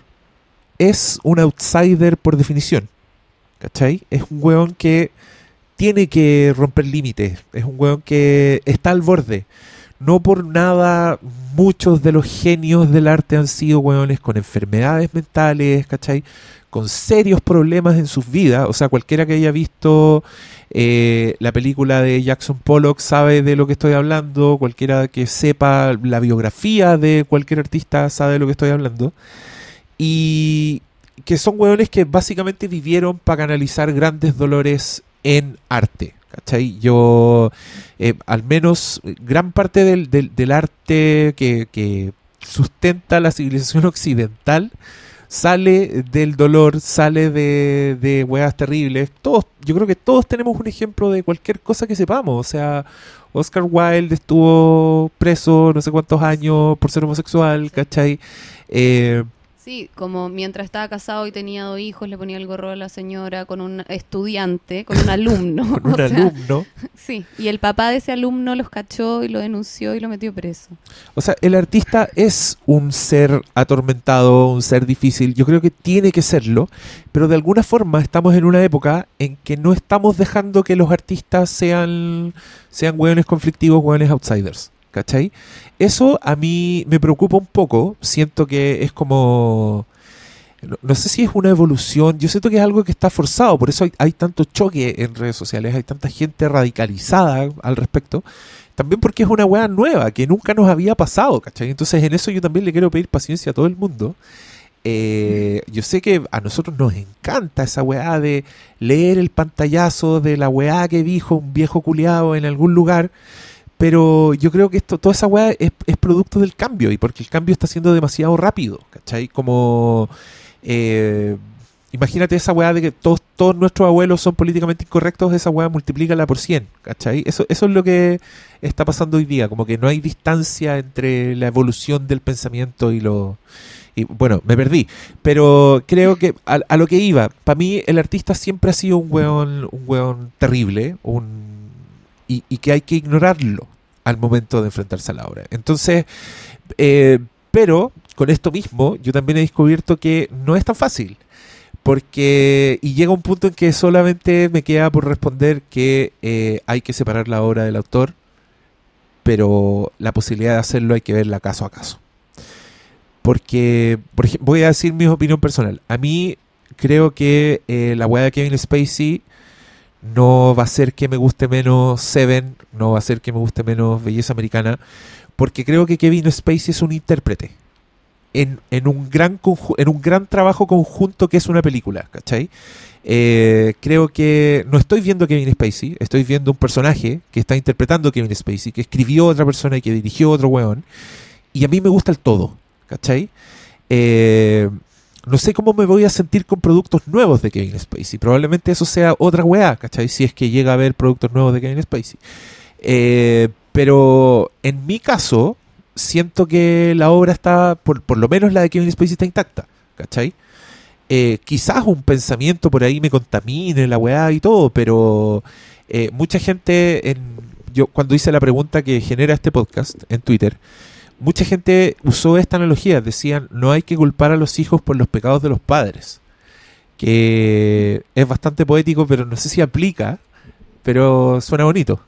es un outsider por definición. ¿Cachai? Es un weón que tiene que romper límites. Es un weón que está al borde. No por nada muchos de los genios del arte han sido weones con enfermedades mentales, ¿cachai? Con serios problemas en sus vidas. O sea, cualquiera que haya visto eh, la película de Jackson Pollock sabe de lo que estoy hablando. Cualquiera que sepa la biografía de cualquier artista sabe de lo que estoy hablando. Y que son weones que básicamente vivieron para canalizar grandes dolores en arte. ¿Cachai? Yo, eh, al menos, gran parte del, del, del arte que, que, sustenta la civilización occidental sale del dolor, sale de, de weas terribles. Todos, yo creo que todos tenemos un ejemplo de cualquier cosa que sepamos. O sea, Oscar Wilde estuvo preso no sé cuántos años por ser homosexual, ¿cachai? Eh, Sí, como mientras estaba casado y tenía dos hijos, le ponía el gorro a la señora con un estudiante, con un alumno. con un o sea, alumno. Sí, y el papá de ese alumno los cachó y lo denunció y lo metió preso. O sea, el artista es un ser atormentado, un ser difícil. Yo creo que tiene que serlo, pero de alguna forma estamos en una época en que no estamos dejando que los artistas sean, sean hueones conflictivos, hueones outsiders. ¿Cachai? Eso a mí me preocupa un poco. Siento que es como. No, sé si es una evolución. Yo siento que es algo que está forzado. Por eso hay, hay, tanto choque en redes sociales. Hay tanta gente radicalizada al respecto. También porque es una weá nueva que nunca nos había pasado. ¿Cachai? Entonces en eso yo también le quiero pedir paciencia a todo el mundo. Eh, yo sé que a nosotros nos encanta esa weá de leer el pantallazo de la weá que dijo un viejo culiado en algún lugar. Pero yo creo que esto, toda esa weá es, es, producto del cambio y porque el cambio está siendo demasiado rápido, ¿cachai? Como, eh, imagínate esa weá de que todos, todos nuestros abuelos son políticamente incorrectos, esa weá multiplícala por 100, ¿cachai? Eso, eso es lo que está pasando hoy día, como que no hay distancia entre la evolución del pensamiento y lo... Y bueno, me perdí, pero creo que a, a lo que iba, para mí el artista siempre ha sido un weón, un weón terrible, un y, y, que hay que ignorarlo al momento de enfrentarse a la obra. Entonces, eh, pero con esto mismo, yo también he descubierto que no es tan fácil. Porque, y llega un punto en que solamente me queda por responder que eh, hay que separar la obra del autor, pero la posibilidad de hacerlo hay que verla caso a caso. Porque, por ejemplo, voy a decir mi opinión personal. A mí creo que eh, la weá de Kevin Spacey no va a ser que me guste menos Seven, no va a ser que me guste menos Belleza Americana, porque creo que Kevin Spacey es un intérprete en, en, un, gran en un gran trabajo conjunto que es una película, ¿cachai? Eh, creo que no estoy viendo Kevin Spacey, estoy viendo un personaje que está interpretando Kevin Spacey, que escribió otra persona y que dirigió otro weón, y a mí me gusta el todo, ¿cachai? Eh, no sé cómo me voy a sentir con productos nuevos de Kevin Spacey. Probablemente eso sea otra weá, ¿cachai? Si es que llega a haber productos nuevos de Kevin Spacey. Eh, pero en mi caso, siento que la obra está, por, por, lo menos la de Kevin Spacey está intacta, ¿cachai? Eh, quizás un pensamiento por ahí me contamine la weá y todo, pero eh, mucha gente, en, yo cuando hice la pregunta que genera este podcast en Twitter, mucha gente usó esta analogía, decían, no hay que culpar a los hijos por los pecados de los padres, que es bastante poético, pero no sé si aplica, pero suena bonito.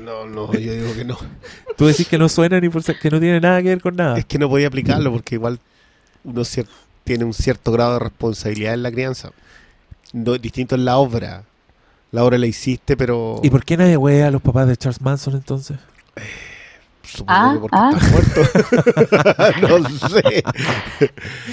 No, no, yo digo que no. Tú decís que no suena ni por que no tiene nada que ver con nada. Es que no podía aplicarlo porque igual uno tiene un cierto grado de responsabilidad en la crianza. No, distinto en la obra. La obra la hiciste, pero... ¿Y por qué nadie wea a los papás de Charles Manson entonces? Supongo ah, que porque ah. muerto. no sé.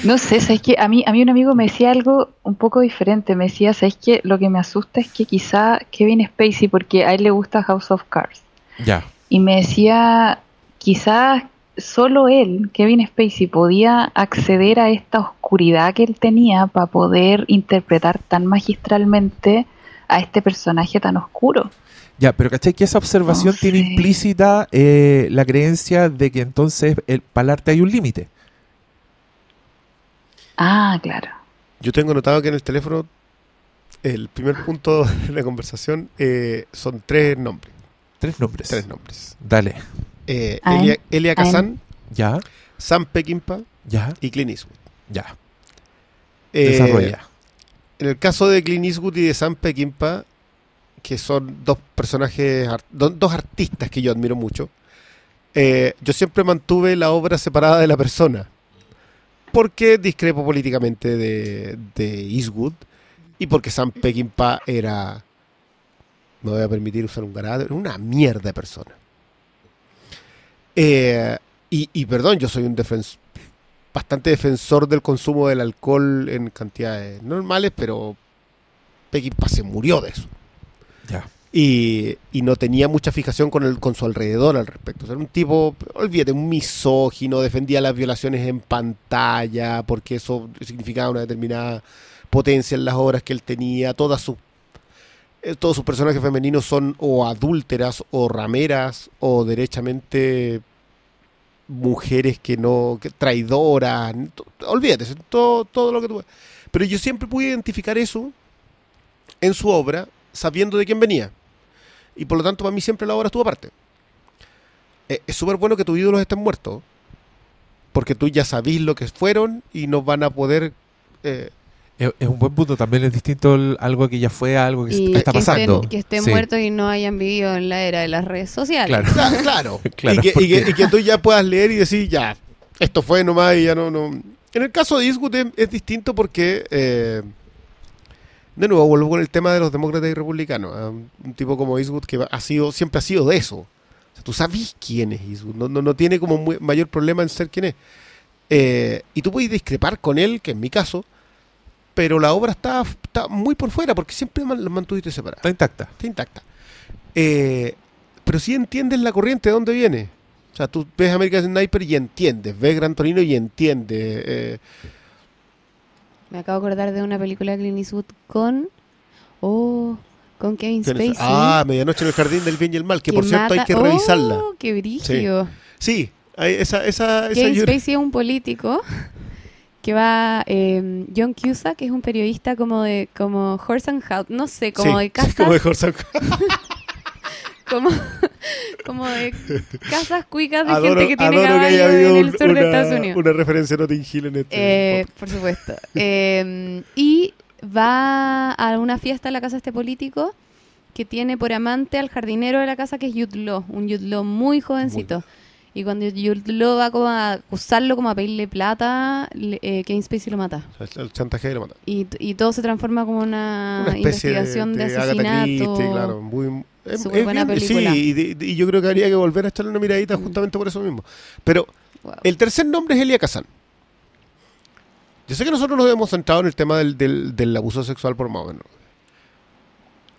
No sé, ¿sabes qué? A mí, a mí un amigo me decía algo un poco diferente. Me decía, ¿sabes qué? Lo que me asusta es que quizá Kevin Spacey, porque a él le gusta House of Cards. Ya. Y me decía, quizás solo él, Kevin Spacey, podía acceder a esta oscuridad que él tenía para poder interpretar tan magistralmente a este personaje tan oscuro. Ya, pero ¿cachai? Que esa observación No tiene sé. implícita eh, la creencia de que entonces el, para el arte hay un límite. Ah, claro. Yo tengo notado que en el teléfono el primer punto de la conversación eh, son tres nombres. Tres nombres. Tres nombres. Dale. Eh, Elia Kazan, Ya, Sam Peckinpah ya, y Clint Eastwood. ya. Eh, Desarrolla. En el caso de Clint Eastwood y de Sam Peckinpah, que son dos personajes, dos artistas que yo admiro mucho, eh, yo siempre mantuve la obra separada de la persona. Porque discrepo políticamente de, de Eastwood y porque Sam Peckinpah era, no voy a permitir usar un ganado, era una mierda de persona. Eh, y perdón, yo soy un defensor bastante defensor del consumo del alcohol en cantidades normales, pero Peckinpah se murió de eso. Ya. Y, y no tenía mucha fijación con, el, con su alrededor al respecto. O sea, era un tipo, olvídate, un misógino, defendía las violaciones en pantalla, porque eso significaba una determinada potencia en las obras que él tenía. Todas sus, eh, todos sus personajes femeninos son o adúlteras, o rameras, o derechamente mujeres que no, que traidoras, olvídate, todo, todo lo que tú... Pero yo siempre pude identificar eso en su obra, sabiendo de quién venía. Y por lo tanto, para mí siempre la obra estuvo aparte. Eh, es súper bueno que tus ídolos estén muertos, porque tú ya sabís lo que fueron y no van a poder... eh, Es, es un buen punto. También es distinto el- algo que ya fue a algo que, Y está que pasando. estén, que estén Sí. muertos y no hayan vivido en la era de las redes sociales. Claro. Cla- claro. Claro, y, que, y que- y que tú ya puedas leer y decir, ya, esto fue nomás y ya no... no. En el caso de Eastwood es, es distinto porque, eh, de nuevo, vuelvo con el tema de los demócratas y republicanos. ¿ah? Un tipo como Eastwood que ha sido, siempre ha sido de eso. O sea, tú sabes quién es Eastwood, no, no, no tiene como muy- mayor problema en ser quién es. Eh, y tú puedes discrepar con él, que en mi caso, pero la obra está, está muy por fuera porque siempre la mantuviste separada Está intacta. está intacta. Eh, pero sí entiendes la corriente de dónde viene. O sea, tú ves American Sniper y entiendes, ves Gran Torino y entiendes. eh, Me acabo de acordar de una película de Clint Eastwood con. Oh, con Kevin. Spacey. Ah, Medianoche en el Jardín del Bien y el Mal, que, por cierto hay que revisarla. Oh, qué brillo. Sí, hay- esa, esa, esa Kevin Spacey es un político que va. eh, John Cusack, que es un periodista como de. como Horse and House, no sé, como sí, de casas. como de Horse and- como, como de casas cuicas de Adoro, gente que tiene que caballo habido en el sur de Estados Unidos. una referencia a Notting Hill en este. Eh, por supuesto. Eh, y va a una fiesta en la casa de este político que tiene por amante al jardinero de la casa que es Law, un Law muy jovencito. Y cuando Law va como a acusarlo, como a pedirle plata, le- eh, Kevin Spacey lo mata. O sea, el chantaje de la mata. Y, y todo se transforma como una, Una investigación de, Agatha asesinato. Christie, claro, muy, es- es buena bien- película. Sí, y, de- y yo creo que habría que volver a echarle una miradita Mm. justamente por eso mismo. Pero Wow. El tercer nombre es Elia Kazan. Yo sé que nosotros nos hemos centrado en el tema del, del- del abuso sexual por más o menos.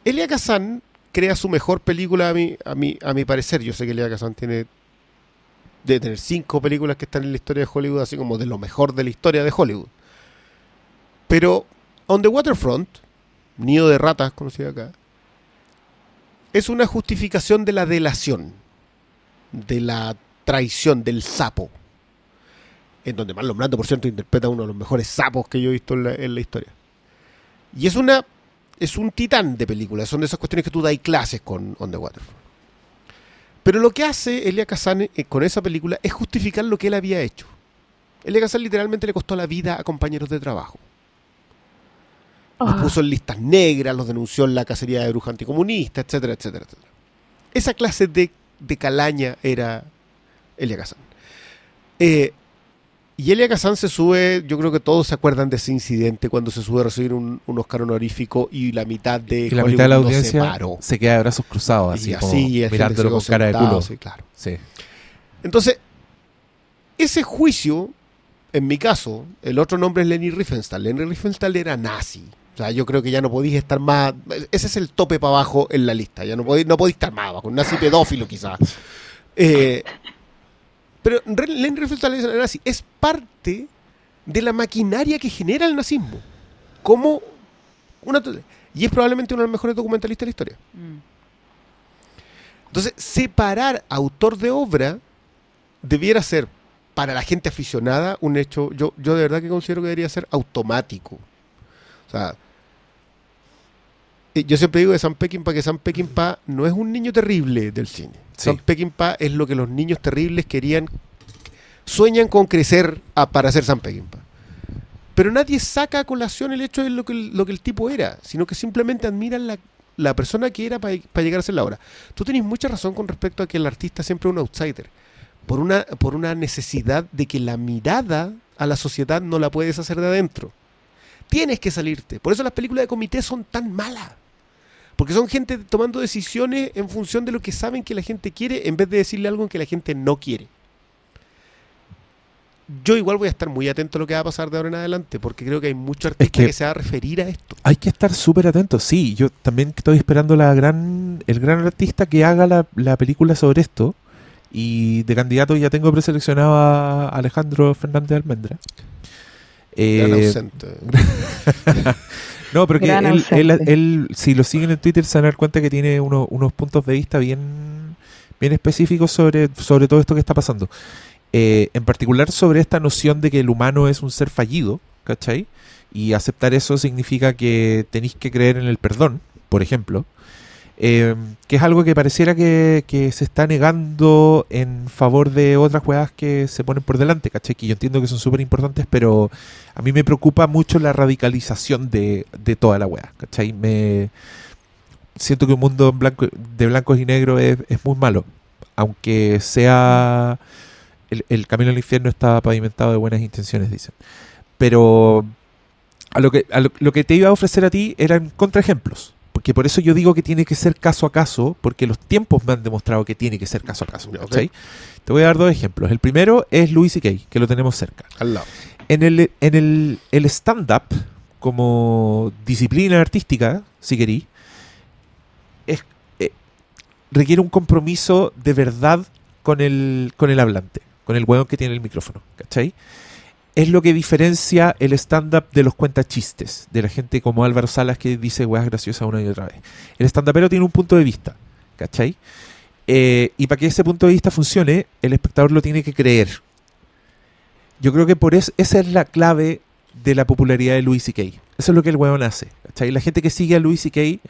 Elia Kazan crea su mejor película a mi, a mi, a mi parecer. Yo sé que Elia Kazan tiene de tener cinco películas que están en la historia de Hollywood, así como de lo mejor de la historia de Hollywood. Pero On the Waterfront, Nido de Ratas, conocido acá, es una justificación de la delación, de la traición, del sapo. En donde Marlon Brando, por cierto, interpreta uno de los mejores sapos que yo he visto en la, historia. Y es una es un titán de películas, son de esas cuestiones que tú dais clases con On the Waterfront. Pero lo que hace Elia Kazan eh, con esa película es justificar lo que él había hecho. Elia Kazan literalmente le costó la vida a compañeros de trabajo. Los Ah. puso en listas negras, los denunció en la cacería de bruja anticomunista, etcétera, etcétera, etcétera. Esa clase de, de calaña era Elia Kazan. Eh, y Elia Kazan se sube, yo creo que todos se acuerdan de ese incidente cuando se sube a recibir un, un Oscar honorífico y la mitad de Y la mitad de la no se audiencia paró. se, queda de brazos cruzados, así, y como así, que mirándolo con cara de culo. sí, claro. Sí. Entonces, ese juicio, en mi caso, el otro nombre es Lenny Riefenstahl. Lenny Riefenstahl era nazi. O sea, yo creo que ya no podéis estar más. Ese es el tope para abajo en la lista. Ya no podéis, no podéis estar más abajo. Un nazi pedófilo, quizás. Eh, Pero Re- Leni Riefenstahl era nazi. Es parte de la maquinaria que genera el nazismo. Como una... Y es probablemente uno de los mejores documentalistas de la historia. Mm. Entonces, separar autor de obra debiera ser, para la gente aficionada, un hecho, yo, yo de verdad que considero que debería ser automático. O sea, yo siempre digo de Sam Peckinpah que Sam Peckinpah no es un niño terrible del cine. Sí. Sam Peckinpah es lo que los niños terribles querían, sueñan con crecer a- para ser Sam Peckinpah. Pero nadie saca a colación el hecho de lo que el, lo que el tipo era, sino que simplemente admiran la, la persona que era para llegar a ser la obra. Tú tenés mucha razón con respecto a que el artista siempre es un outsider, por una, por una necesidad de que la mirada a la sociedad no la puedes hacer de adentro. Tienes que salirte. Por eso las películas de comité son tan malas. Porque son gente tomando decisiones en función de lo que saben que la gente quiere en vez de decirle algo que la gente no quiere. Yo igual voy a estar muy atento a lo que va a pasar de ahora en adelante, porque creo que hay mucho artista que- que... se va a referir a esto. Hay que estar súper atentos, sí. Yo también estoy esperando la gran, el gran artista que haga la, la película sobre esto. Y de candidato ya tengo preseleccionado a Alejandro Fernández Almendra. Gran Eh, ausente. no, porque Gran él, él, él, si lo siguen en Twitter, se van a dar cuenta que tiene uno- unos puntos de vista bien, bien específicos sobre, sobre todo esto que está pasando. Eh, en particular sobre esta noción de que el humano es un ser fallido, ¿cachai? Y aceptar eso significa que tenéis que creer en el perdón, por ejemplo. Eh, que es algo que pareciera que, se está negando en favor de otras juegas que se ponen por delante, ¿cachai? Que yo entiendo que son súper importantes, pero a mí me preocupa mucho la radicalización de, de toda la wea, ¿cachai? Me siento que un mundo de blancos y negros es, es muy malo, aunque sea el, el camino al infierno está pavimentado de buenas intenciones, dicen. Pero a lo que, a lo, lo que te iba a ofrecer a ti eran contraejemplos. Porque por eso yo digo que tiene que ser caso a caso, porque los tiempos me han demostrado que tiene que ser caso a caso. Ya, ok. ¿cachai? Te voy a dar dos ejemplos. El primero es Louis C.K., que lo tenemos cerca. Al lado. En el, en el, el stand-up, como disciplina artística, si querí, es, eh, requiere un compromiso de verdad con el, con el hablante, con el hueón que tiene el micrófono, ¿cachai? Es lo que diferencia el stand-up de los cuentachistes, de la gente como Álvaro Salas que dice weas graciosas una y otra vez. El stand-upero tiene un punto de vista, ¿cachai? Eh, y para que ese punto de vista funcione, el espectador lo tiene que creer. Yo creo que por eso esa es la clave de la popularidad de Louis C.K. Eso es lo que el weón hace. ¿cachai? La gente que sigue a Louis C.K.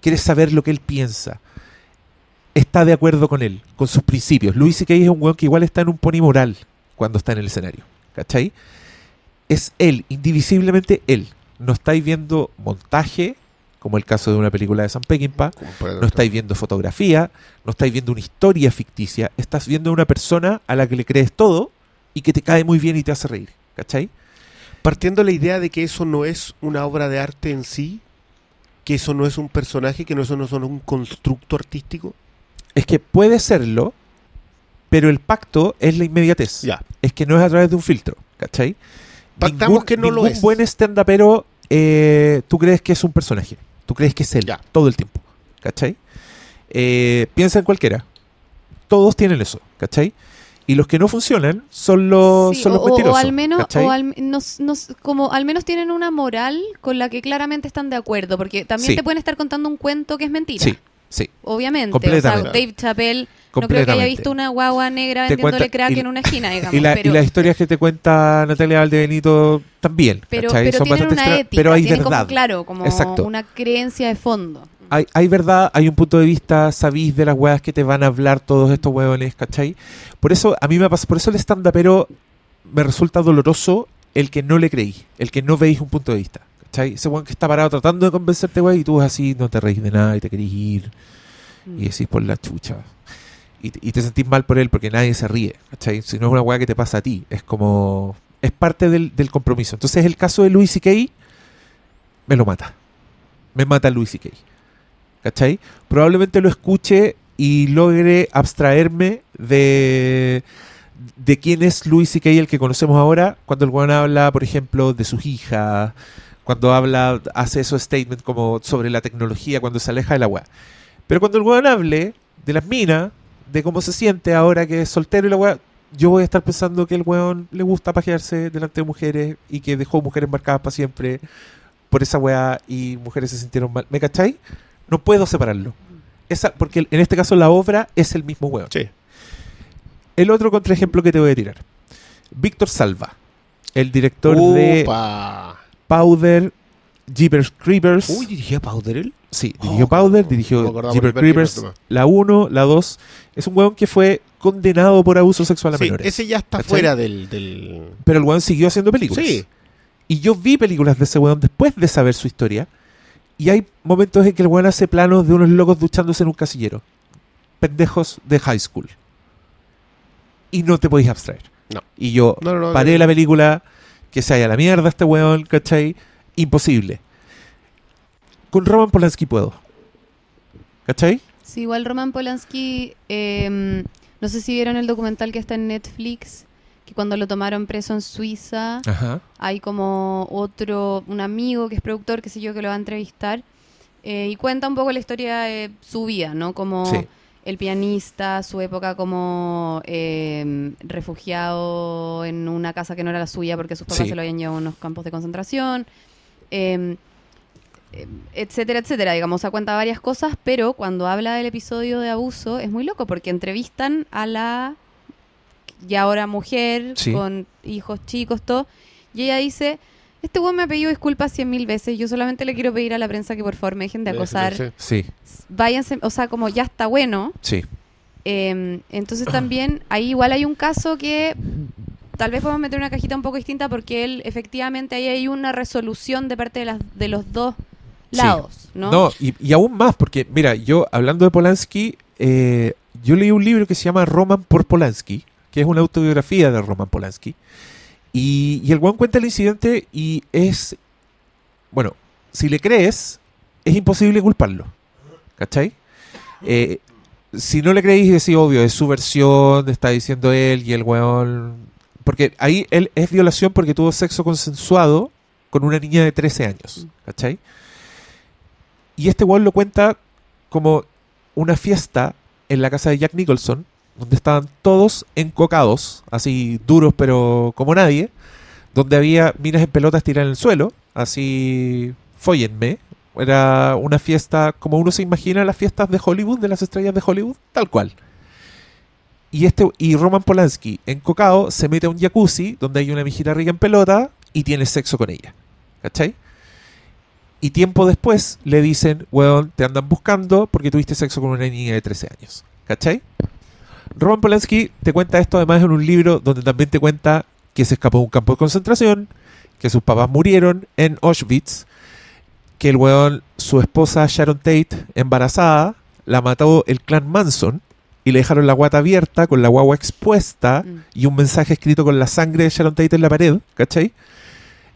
quiere saber lo que él piensa. Está de acuerdo con él, con sus principios. Louis C.K. es un weón que igual está en un pony moral cuando está en el escenario. ¿Cachai? Es él, indivisiblemente él. No estáis viendo montaje, como el caso de una película de Sam Peckinpah, no estáis viendo fotografía, no estáis viendo una historia ficticia, estás viendo a una persona a la que le crees todo y que te cae muy bien y te hace reír. ¿Cachai? Partiendo la idea de que eso no es una obra de arte en sí, que eso no es un personaje, que no eso no es un constructo artístico. Es que puede serlo, pero el pacto es la inmediatez. Ya. Es que no es a través de un filtro. ¿Cachai? Pactamos que no lo ningún es. buen stand-upero, eh, tú crees que es un personaje. Tú crees que es él Ya. todo el tiempo. ¿Cachai? Eh, piensa en cualquiera. Todos tienen eso. ¿Cachai? Y los que no funcionan son los, Sí, son los o, mentirosos. o al menos, o al, nos- nos- como al menos tienen una moral con la que claramente están de acuerdo, porque también Sí. te pueden estar contando un cuento que es mentira. Sí, sí. Obviamente. O sea, Completamente. Dave Chappelle no creo que haya visto una guagua negra vendiéndole crack y- en una esquina, digamos. Y, la- y pero, las historias que te cuenta Natalia Valdebenito también. pero, pero Son tienen una extra- ética, pero hay tienen verdad. como, claro, como Exacto. una creencia de fondo. hay, hay verdad, hay un punto de vista, sabís de las weas que te van a hablar todos estos huevones, ¿cachai? Por eso, a mí me pasa, por eso el stand pero me resulta doloroso el que no le creí, el que no veis un punto de vista, ¿cachai? Ese weón que está parado tratando de convencerte, wey, y tú así, no te reís de nada y te querís ir, Mm. y decís por la chucha. Y, te- sentís mal por él porque nadie se ríe, ¿cachai? Si no es una wea que te pasa a ti, es como... Es parte del, compromiso. Entonces el caso de Louis C.K. me lo mata. Me mata Louis C.K. ¿Cachai? Probablemente lo escuche y logre abstraerme de, de quién es Louis C.K. el que conocemos ahora cuando el weón habla, por ejemplo, de sus hijas, cuando habla, hace esos statements como sobre la tecnología, cuando se aleja de la weá. Pero cuando el weón hable de las minas, de cómo se siente ahora que es soltero y la weá, yo voy a estar pensando que el weón le gusta pajearse delante de mujeres y que dejó mujeres marcadas para siempre por esa weá y mujeres se sintieron mal. ¿Me cachai? No puedo separarlo. Esa, porque en este caso la obra es el mismo weón. Sí. El otro contraejemplo que te voy a tirar. Víctor Salva, el director de. Powder, Jeepers Creepers. Uy, dirigía Powder él. Sí, Oh, dirigió Powder, no dirigió acordaba Jeepers Creepers, la 1, la 2. Es un weón que fue condenado por abuso sexual a Sí, menores. ese ya está ¿Cachai? fuera del, del... Pero el weón siguió haciendo películas. Sí. Y yo vi películas de ese weón después de saber su historia. Y hay momentos en que el weón hace planos de unos locos duchándose en un casillero. Pendejos de high school. Y no te podéis abstraer. No. Y yo No, no, no, paré no. la película, que se haya la mierda este weón, ¿cachai? Imposible. Con Roman Polanski puedo. ¿Cachai? Sí, igual Roman Polanski, eh, no sé si vieron el documental que está en Netflix, que cuando lo tomaron preso en Suiza, Ajá. hay como otro, un amigo que es productor, que sé yo, que lo va a entrevistar, eh, y cuenta un poco la historia de su vida, ¿no? Como Sí. el pianista, su época como eh, refugiado en una casa que no era la suya porque sus papás Sí. se lo habían llevado a unos campos de concentración, eh, eh, etcétera, etcétera. Digamos, o sea, cuenta varias cosas, pero cuando habla del episodio de abuso es muy loco porque entrevistan a la ya ahora mujer Sí. con hijos chicos, todo, y ella dice... Este weón me ha pedido disculpas cien mil veces. Yo solamente le quiero pedir a la prensa que por favor me dejen de acosar. Sí, Váyanse, o sea, como ya está bueno. sí. Eh, entonces también ahí igual hay un caso que tal vez podemos meter una cajita un poco distinta porque él efectivamente ahí hay una resolución de parte de, las, de los dos Sí. lados, ¿no? No, y, y aún más, porque mira, yo hablando de Polanski, eh, yo leí un libro que se llama Roman por Polanski, que es una autobiografía de Roman Polanski. Y, y el weón cuenta el incidente y es. Bueno, si le crees, es imposible culparlo. ¿Cachai? Eh, si no le creéis, es obvio, es su versión, está diciendo él y el weón. Porque ahí él es violación porque tuvo sexo consensuado con una niña de 13 años. ¿Cachai? Y este weón lo cuenta como una fiesta en la casa de Jack Nicholson, donde estaban todos encocados, así duros pero como nadie, donde había minas en pelotas tiradas en el suelo, así, fóllenme. Era una fiesta como uno se imagina las fiestas de Hollywood, de las estrellas de Hollywood, tal cual. Y, este, y Roman Polanski, encocado, se mete a un jacuzzi donde hay una mijita rica en pelota y tiene sexo con ella. ¿Cachai? Y tiempo después le dicen, weón, te andan buscando porque tuviste sexo con una niña de 13 años. ¿Cachai? Roman Polanski te cuenta esto además en un libro donde también te cuenta que se escapó de un campo de concentración, que sus papás murieron en Auschwitz, que el weón, su esposa Sharon Tate, embarazada, la mató el clan Manson y le dejaron la guata abierta con la guagua expuesta Mm. y un mensaje escrito con la sangre de Sharon Tate en la pared, ¿cachai?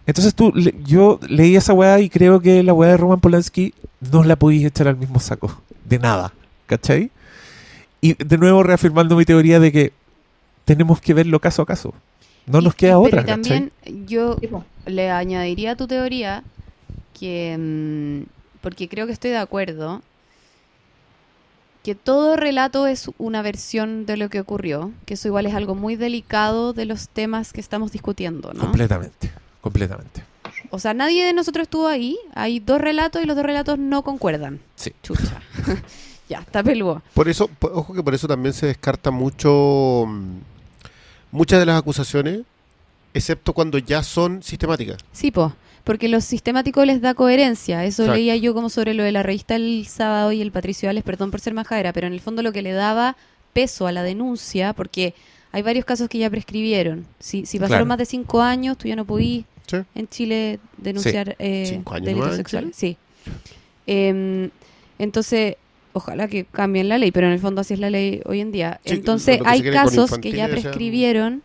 Entonces tú, le- yo leí esa weá y creo que la weá de Roman Polanski no la podéis echar al mismo saco. De nada, ¿cachai? Y de nuevo reafirmando mi teoría de que tenemos que verlo caso a caso. No Y- nos queda pero otra, y ¿cachai? también yo le añadiría a tu teoría que, mm, porque creo que estoy de acuerdo, que todo relato es una versión de lo que ocurrió, que eso igual es algo muy delicado de los temas que estamos discutiendo, ¿no? Completamente, completamente. O sea, nadie de nosotros estuvo ahí, hay dos relatos y los dos relatos no concuerdan. Sí. Chucha. ya, está peludo. Por eso, ojo que por eso también se descarta mucho mm, muchas de las acusaciones, excepto cuando ya son sistemáticas. Sí, po, porque lo sistemático les da coherencia. Eso Exacto. leía yo como sobre lo de la revista El Sábado y el Patricio Ales, perdón por ser majadera, pero en el fondo lo que le daba peso a la denuncia, porque hay varios casos que ya prescribieron. Si, si pasaron Claro. más de cinco años, tú ya no podís Sí. en Chile denunciar eh, ¿Cinco años delitos sexuales. Sí. Em, entonces, ojalá que cambien la ley, pero en el fondo así es la ley hoy en día. Sí, entonces, hay casos que ya infantiles, o sea, prescribieron,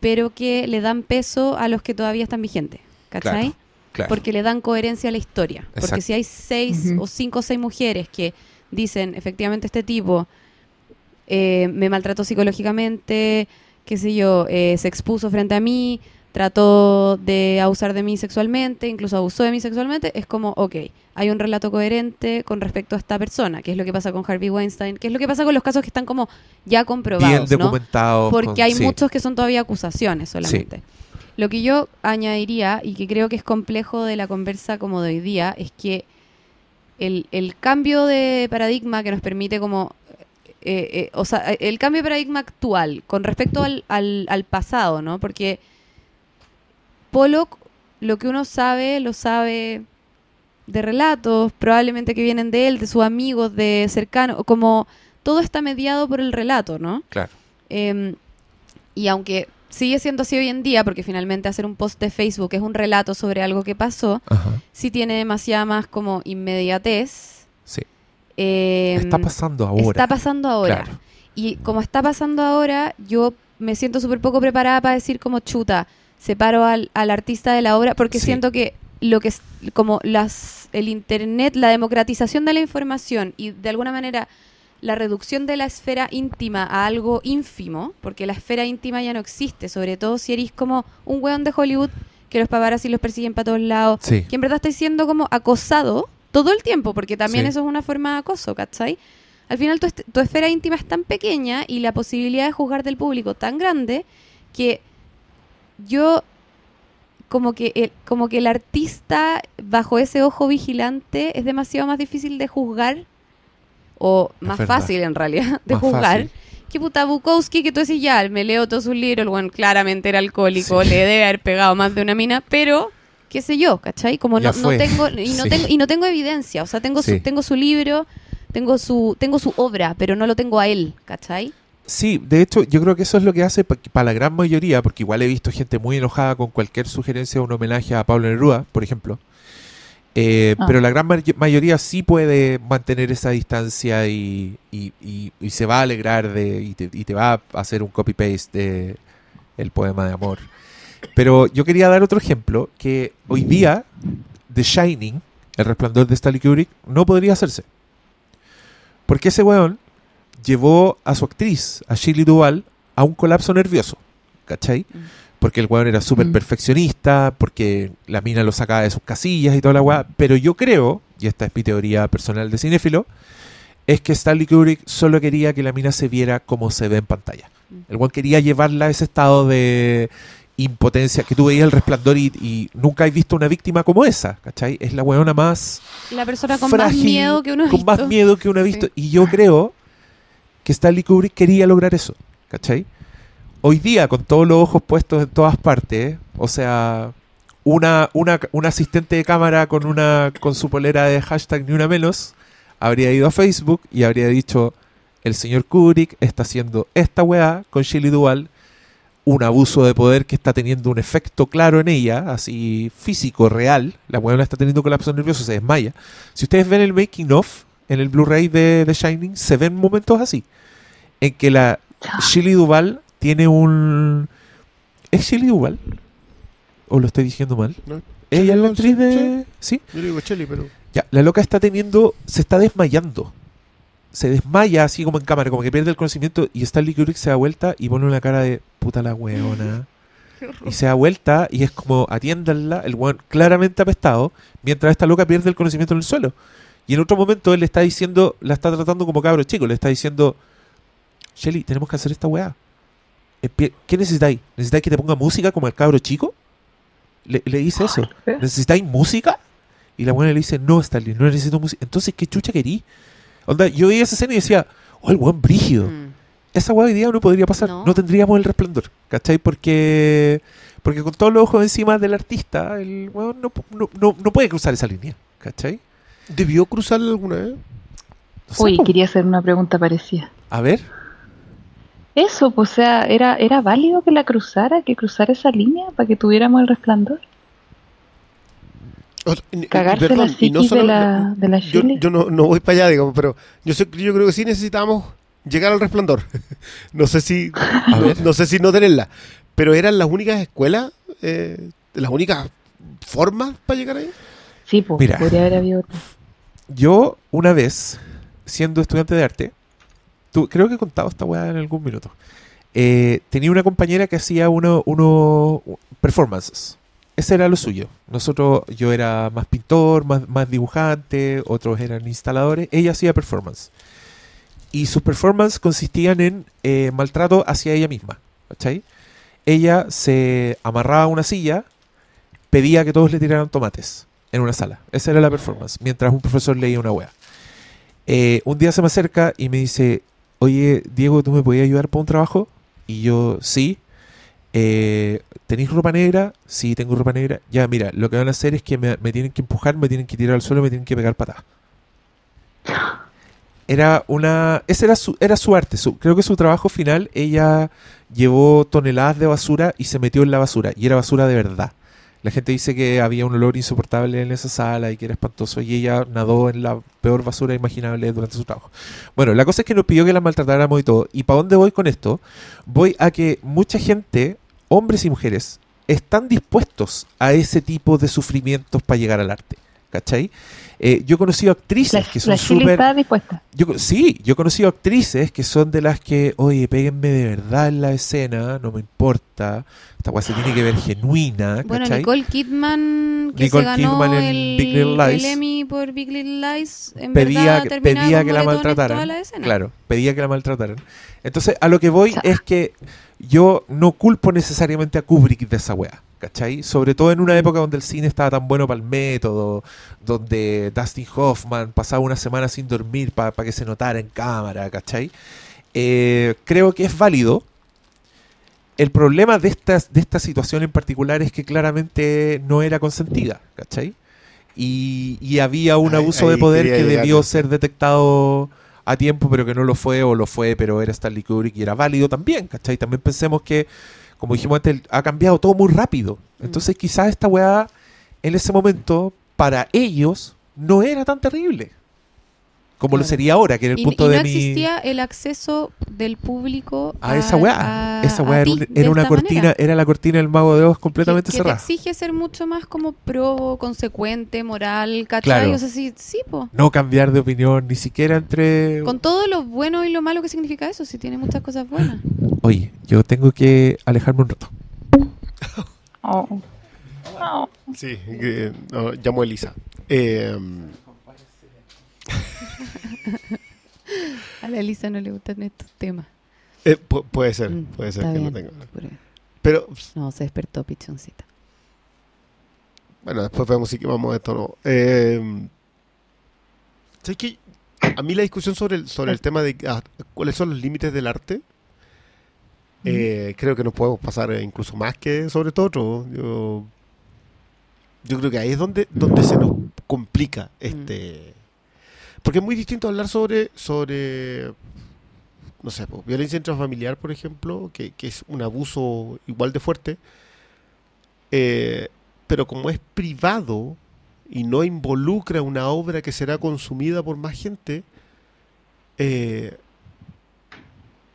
pero que le dan peso a los que todavía están vigentes. ¿Cachai? Claro, Claro. Porque le dan coherencia a la historia. Porque si hay seis o cinco o seis mujeres que dicen, efectivamente, este tipo eh, me maltrató psicológicamente, qué sé yo, eh, se expuso frente a mí, trató de abusar de mí sexualmente, incluso abusó de mí sexualmente, es como, ok, hay un relato coherente con respecto a esta persona, que es lo que pasa con Harvey Weinstein, que es lo que pasa con los casos que están como ya comprobados, Bien ¿no? documentados. Porque con- hay sí. muchos que son todavía acusaciones solamente. Lo que yo añadiría, y que creo que es complejo de la conversa como de hoy día, es que el, el cambio de paradigma que nos permite como... eh, eh, o sea, el cambio de paradigma actual con respecto al, al, al pasado, ¿no? Porque Pollock, lo que uno sabe, lo sabe de relatos, probablemente que vienen de él, de sus amigos, de cercanos, como todo está mediado por el relato, ¿no? Claro. Eh, y aunque sigue siendo así hoy en día, porque finalmente hacer un post de Facebook es un relato sobre algo que pasó, Ajá. sí tiene demasiada más como inmediatez. Sí. Eh, Está pasando ahora. Está pasando ahora. Claro. Y como está pasando ahora, yo me siento súper poco preparada para decir como chuta, separo al, al artista de la obra, porque Sí. siento que lo que es como las el internet, la democratización de la información y de alguna manera la reducción de la esfera íntima a algo ínfimo, porque la esfera íntima ya no existe, sobre todo si eres como un weón de Hollywood que los paparazzi los persiguen para todos lados, Sí. que en verdad estáis siendo como acosado todo el tiempo, porque también Sí. eso es una forma de acoso, ¿cachai? Al final tu, tu esfera íntima es tan pequeña y la posibilidad de juzgar del público tan grande que yo como que el, como que el artista bajo ese ojo vigilante es demasiado más difícil de juzgar o más fácil en realidad de Más juzgar fácil. que puta Bukowski que tú decís ya me leo todos sus libros el buen claramente era alcohólico le debe haber pegado más de una mina pero qué sé yo ¿cachai? como no, no tengo y no Sí. tengo y no tengo evidencia o sea tengo Sí. su, tengo su libro tengo su tengo su obra pero no lo tengo a él ¿cachai? Sí, de hecho, yo creo que eso es lo que hace para la gran mayoría, porque igual he visto gente muy enojada con cualquier sugerencia de un homenaje a Pablo Neruda, por ejemplo. Eh, Ah. Pero la gran may- mayoría sí puede mantener esa distancia y, y- y- y se va a alegrar de y te, y te va a hacer un copy-paste de el poema de amor. Pero yo quería dar otro ejemplo, que hoy día The Shining, el resplandor de Stanley Kubrick, no podría hacerse. Porque ese weón llevó a su actriz, a Shirley Duvall, a un colapso nervioso. ¿Cachai? Mm. Porque el weón era súper Mm. perfeccionista, porque la mina lo sacaba de sus casillas y toda la weá. Pero yo creo, y esta es mi teoría personal de cinéfilo, es que Stanley Kubrick solo quería que la mina se viera como se ve en pantalla. Mm. El weón quería llevarla a ese estado de impotencia, que tú veías el resplandor y, y nunca has visto una víctima como esa, ¿cachai? Es la weona más la persona con más frágil, miedo que uno ha con más visto. miedo que uno ha Sí. visto. Y yo creo que Stanley Kubrick quería lograr eso, ¿cachai? Hoy día, con todos los ojos puestos en todas partes, o sea, una, una, una asistente de cámara con una con su polera de hashtag ni una menos, habría ido a Facebook y habría dicho, el señor Kubrick está haciendo esta weá con Shelley Duvall, un abuso de poder que está teniendo un efecto claro en ella, así físico, real. La weá está teniendo colapso nervioso, se desmaya. Si ustedes ven el making of en el Blu-ray de The Shining, se ven momentos así. En que la Shelley Duvall tiene un. ¿Es Shelley Duvall? ¿O lo estoy diciendo mal? ¿no? Ella es la actriz sí, de. ¿Sí? Yo digo Cheli, pero. Ya, la loca está teniendo. Se está desmayando. Se desmaya así como en cámara, como que pierde el conocimiento. Y Stanley Kubrick se da vuelta y pone una cara de puta la weona. Y se da vuelta y es como atiéndanla, el weón claramente apestado, mientras esta loca pierde el conocimiento en el suelo. Y en otro momento él le está diciendo, la está tratando como cabro chico, le está diciendo, Shelly, tenemos que hacer esta weá. Empie- ¿Qué necesitáis? ¿Necesitáis que te ponga música como el cabro chico? Le, le dice eso. ¿Necesitáis música? Y la buena le dice, no, Stanley, no necesito música. Entonces, ¿qué chucha querí? Onda, yo veía esa escena y decía, oh, el buen brígido. Mm. Esa weá hoy día no podría pasar. No. No. tendríamos el resplandor. ¿Cachai? Porque porque con todos los ojos encima del artista, el weón no, no, no, no puede cruzar esa línea. ¿Cachai? ¿Debió cruzarla alguna vez? No sé, Uy, quería hacer una pregunta parecida. A ver. Eso, pues, o sea, ¿era, ¿era válido que la cruzara, que cruzara esa línea para que tuviéramos el resplandor? O sea, Cagarse perdón, la no solo- de la, de la Yo, yo no, no voy para allá, digamos, pero yo, sé, yo creo que sí necesitamos llegar al resplandor. no sé si no sé si no tenerla, pero eran las únicas escuelas, eh, las únicas formas para llegar ahí. Sí, pues, Mira. podría haber habido otra. Yo, una vez, siendo estudiante de arte, creo que he contado esta weá en algún minuto. eh, tenía una compañera que hacía uno, uno performances. Ese era lo suyo. Nosotros, yo era más pintor, más, más dibujante, otros eran instaladores. Ella hacía performance. Y sus performances consistían en eh, maltrato hacia ella misma. ¿Cachai? Ella se amarraba a una silla, pedía que todos le tiraran tomates en una sala. Esa era la performance, mientras un profesor leía una wea. Eh, un día se me acerca y me dice, oye, Diego, ¿tú me podías ayudar para un trabajo? Y yo, sí. Eh, ¿Tenéis ropa negra? Sí, tengo ropa negra. Ya, mira, lo que van a hacer es que me, me tienen que empujar, me tienen que tirar al suelo, me tienen que pegar patadas. Era una. Ese era su, era su arte. Su, creo que su trabajo final, ella llevó toneladas de basura y se metió en la basura. Y era basura de verdad. La gente dice que había un olor insoportable en esa sala y que era espantoso. Y ella nadó en la peor basura imaginable durante su trabajo. Bueno, la cosa es que nos pidió que la maltratáramos y todo. ¿Y para dónde voy con esto? Voy a que mucha gente, hombres y mujeres, están dispuestos a ese tipo de sufrimientos para llegar al arte. ¿Cachai? Eh, yo he conocido actrices La, que son súper... Yo, sí, yo he conocido actrices que son de las que, oye, péguenme de verdad en la escena, no me importa. Esta weá se tiene que ver genuina, Bueno, ¿cachai? Nicole Kidman, que Nicole se ganó Kidman en el, Big Little Lies. el Emmy por Big Little Lies, en pedía, verdad que- terminaba pedía que la maltrataran. toda la escena. Claro, pedía que la maltrataran. Entonces, a lo que voy O sea- es que yo no culpo necesariamente a Kubrick de esa weá, ¿cachai? Sobre todo en una época donde el cine estaba tan bueno para el método, donde Dustin Hoffman pasaba una semana sin dormir para que se notara en cámara, ¿cachai? Eh, creo que es válido. El problema de esta, de esta situación en particular es que claramente no era consentida, ¿cachai? Y, y había un Ahí- abuso de poder que debió ser detectado a tiempo, pero que no lo fue, o lo fue, pero era Stanley Kubrick y era válido también, ¿cachai? También pensemos que, como dijimos antes, ha cambiado todo muy rápido. Entonces quizás esta weá, en ese momento, para ellos, no era tan terrible. Como lo sería ahora, que era el Y, punto y no de mi... existía el acceso del público A esa weá. a- Esa a weá era, un- una cortina, manera. era la cortina del mago de Oz que, completamente que te cerrada. exige ser mucho más como pro, consecuente, moral, ¿cachai? Claro. O sea, sí, sí, po. No cambiar de opinión, ni siquiera entre... Con todo lo bueno y lo malo que significa eso, si tiene muchas cosas buenas. Oye, yo tengo que alejarme un rato. Oh. Oh. Sí, que, no, llamo a Elisa. Eh, A la Elisa no le gustan estos temas. eh, pu- puede ser, Mm, puede ser está que no bien. tenga. Pero- No, se despertó pichoncita. bueno, después vemos si vamos a esto o no. Eh, ¿Sabes qué? A mí la discusión sobre el, sobre el tema de ah, cuáles son los límites del arte, eh, creo que nos podemos pasar eh, incluso más que sobre todo otro. Yo, yo creo que ahí es donde, donde se nos complica este... Porque es muy distinto hablar sobre, sobre no sé, po, violencia intrafamiliar, por ejemplo, que, que es un abuso igual de fuerte, eh, pero como es privado y no involucra una obra que será consumida por más gente, eh,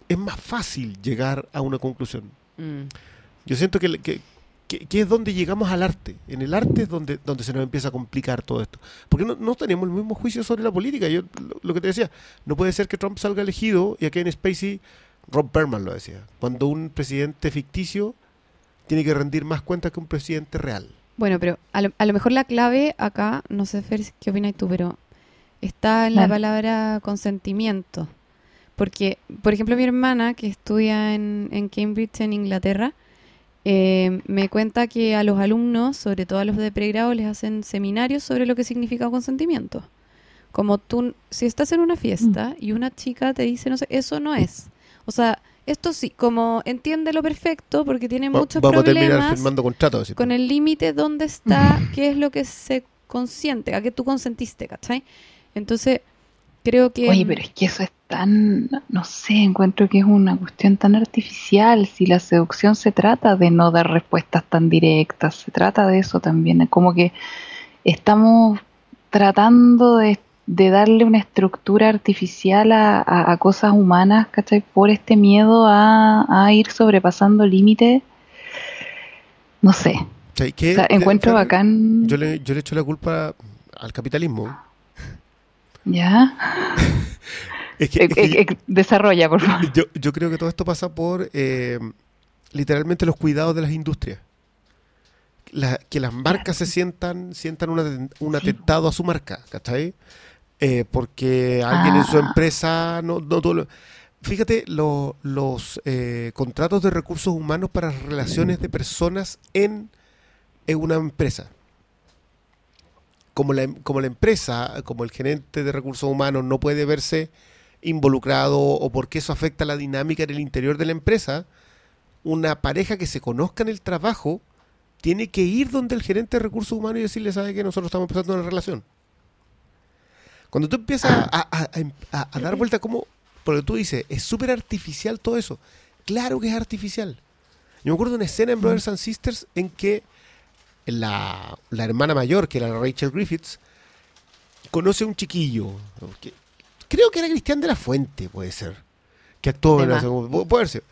es más fácil llegar a una conclusión. Mm. Yo siento que, que, que- que es donde llegamos al arte. En el arte es donde, donde se nos empieza a complicar todo esto. Porque no, no tenemos el mismo juicio sobre la política. Yo lo, lo que te decía, no puede ser que Trump salga elegido y aquí en Spacey, Rob Berman lo decía, cuando un presidente ficticio tiene que rendir más cuentas que un presidente real. Bueno, pero a lo, a lo mejor la clave acá, no sé Fer, qué opinas tú, pero está en la palabra consentimiento. Porque, por ejemplo, mi hermana, que estudia en, en Cambridge, en Inglaterra, eh, me cuenta que a los alumnos, sobre todo a los de pregrado, les hacen seminarios sobre lo que significa consentimiento. Como tú, si estás en una fiesta y una chica te dice, no sé, eso no es. O sea, esto sí, como entiende lo perfecto, porque tiene Va- muchos vamos a terminar problemas firmando contratos. con el límite dónde está, qué es lo que se consiente, a qué tú consentiste, ¿cachai? Entonces, creo que... Oye, pero es que eso es tan, no sé, encuentro que es una cuestión tan artificial. Si la seducción se trata de no dar respuestas tan directas, se trata de eso también. Es como que estamos tratando de, de darle una estructura artificial a, a- a cosas humanas, ¿cachai? Por este miedo a, a ir sobrepasando límites. No sé. O sea, encuentro bacán. Yo le, yo le echo la culpa al capitalismo. ¿Ya? Es que, es que Eh, eh, desarrolla, por favor. yo, yo creo que todo esto pasa por eh, literalmente los cuidados de las industrias. La- que las marcas se sientan, sientan un, aten- un atentado a su marca, ¿cachai? Eh, porque alguien en su Ah. empresa no, no todo lo- Fíjate, lo- los eh, contratos de recursos humanos para relaciones de personas en, en una empresa. Como la, em- como la empresa, como el gerente de recursos humanos no puede verse involucrado o porque eso afecta la dinámica en el interior de la empresa, una pareja que se conozca en el trabajo tiene que ir donde el gerente de recursos humanos y decirle, sabe que nosotros estamos empezando una relación. Cuando tú empiezas a, a- a dar vuelta como, porque tú dices, es súper artificial todo eso. Claro que es artificial. Yo me acuerdo de una escena en Brothers and Sisters en que la, la hermana mayor, que era Rachel Griffiths, conoce a un chiquillo, que creo que era Cristian de la Fuente, puede ser, que actuó en segunda, pu- puede ser.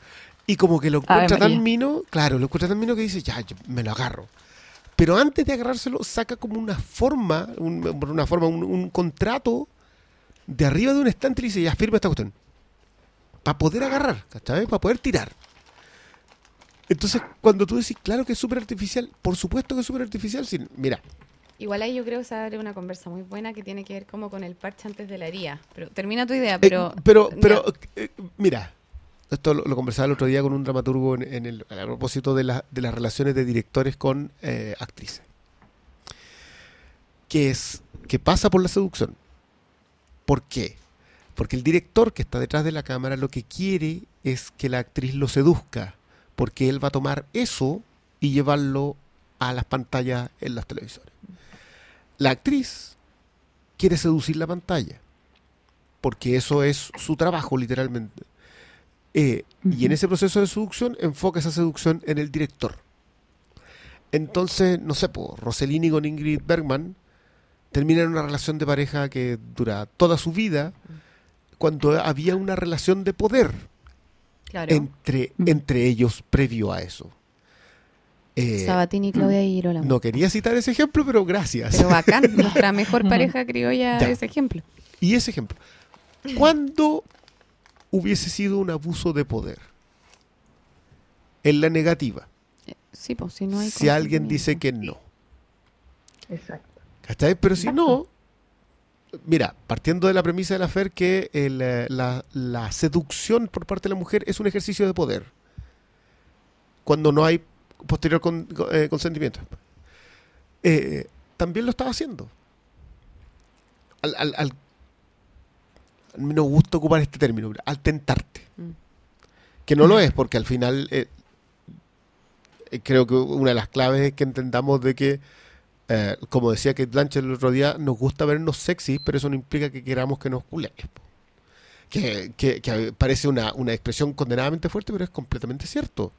Y como que lo encuentra tan mino, claro, lo encuentra tan mino que dice, ya, yo me lo agarro. Pero antes de agarrárselo, saca como una forma, un- una forma, un, un contrato de arriba de un estante y le dice, ya firma esta cuestión. Para poder agarrar, ¿cachai? Para poder tirar. Entonces, cuando tú decís, claro que es súper artificial, por supuesto que es súper artificial. si- mira, Igual ahí yo creo que se abre una conversa muy buena que tiene que ver como con el parche antes de la herida. Pero termina tu idea, Eh, pero... pero, pero eh, mira, esto lo, lo conversaba el otro día con un dramaturgo en, en el, a propósito de, la- de las relaciones de directores con eh, actrices. Que es que pasa por la seducción. ¿Por qué? Porque el director que está detrás de la cámara lo que quiere es que la actriz lo seduzca, porque él va a tomar eso y llevarlo a las pantallas en los televisores. La actriz quiere seducir la pantalla porque eso es su trabajo literalmente. Eh, Y en ese proceso de seducción enfoca esa seducción en el director. Entonces, no sé, Rossellini con Ingrid Bergman terminan una relación de pareja que dura toda su vida cuando había una relación de poder Claro. entre, Mm. entre ellos previo a eso. Eh, Sabatini, Claudia y Girolamo. no quería citar ese ejemplo, pero gracias. Pero bacán, nuestra mejor pareja criolla Ya. ese ejemplo. Y ese ejemplo. ¿Cuándo hubiese sido un abuso de poder? En la negativa. Sí, pues si no hay si alguien dice que no. Exacto. ¿Cachai? Pero si no, mira, partiendo de la premisa de la FER que el, eh, la, la seducción por parte de la mujer es un ejercicio de poder. Cuando no hay posterior con- eh, consentimiento. Eh, también lo estaba haciendo. Al, al, al- no me gusta ocupar este término, al tentarte. Mm. Que no lo es, porque al final eh, creo que una de las claves es que entendamos de que eh, como decía Kate Blanchett el otro día, nos gusta vernos sexy, pero eso no implica que queramos que nos po. Que, que- que parece una, una expresión condenadamente fuerte, pero es completamente cierto.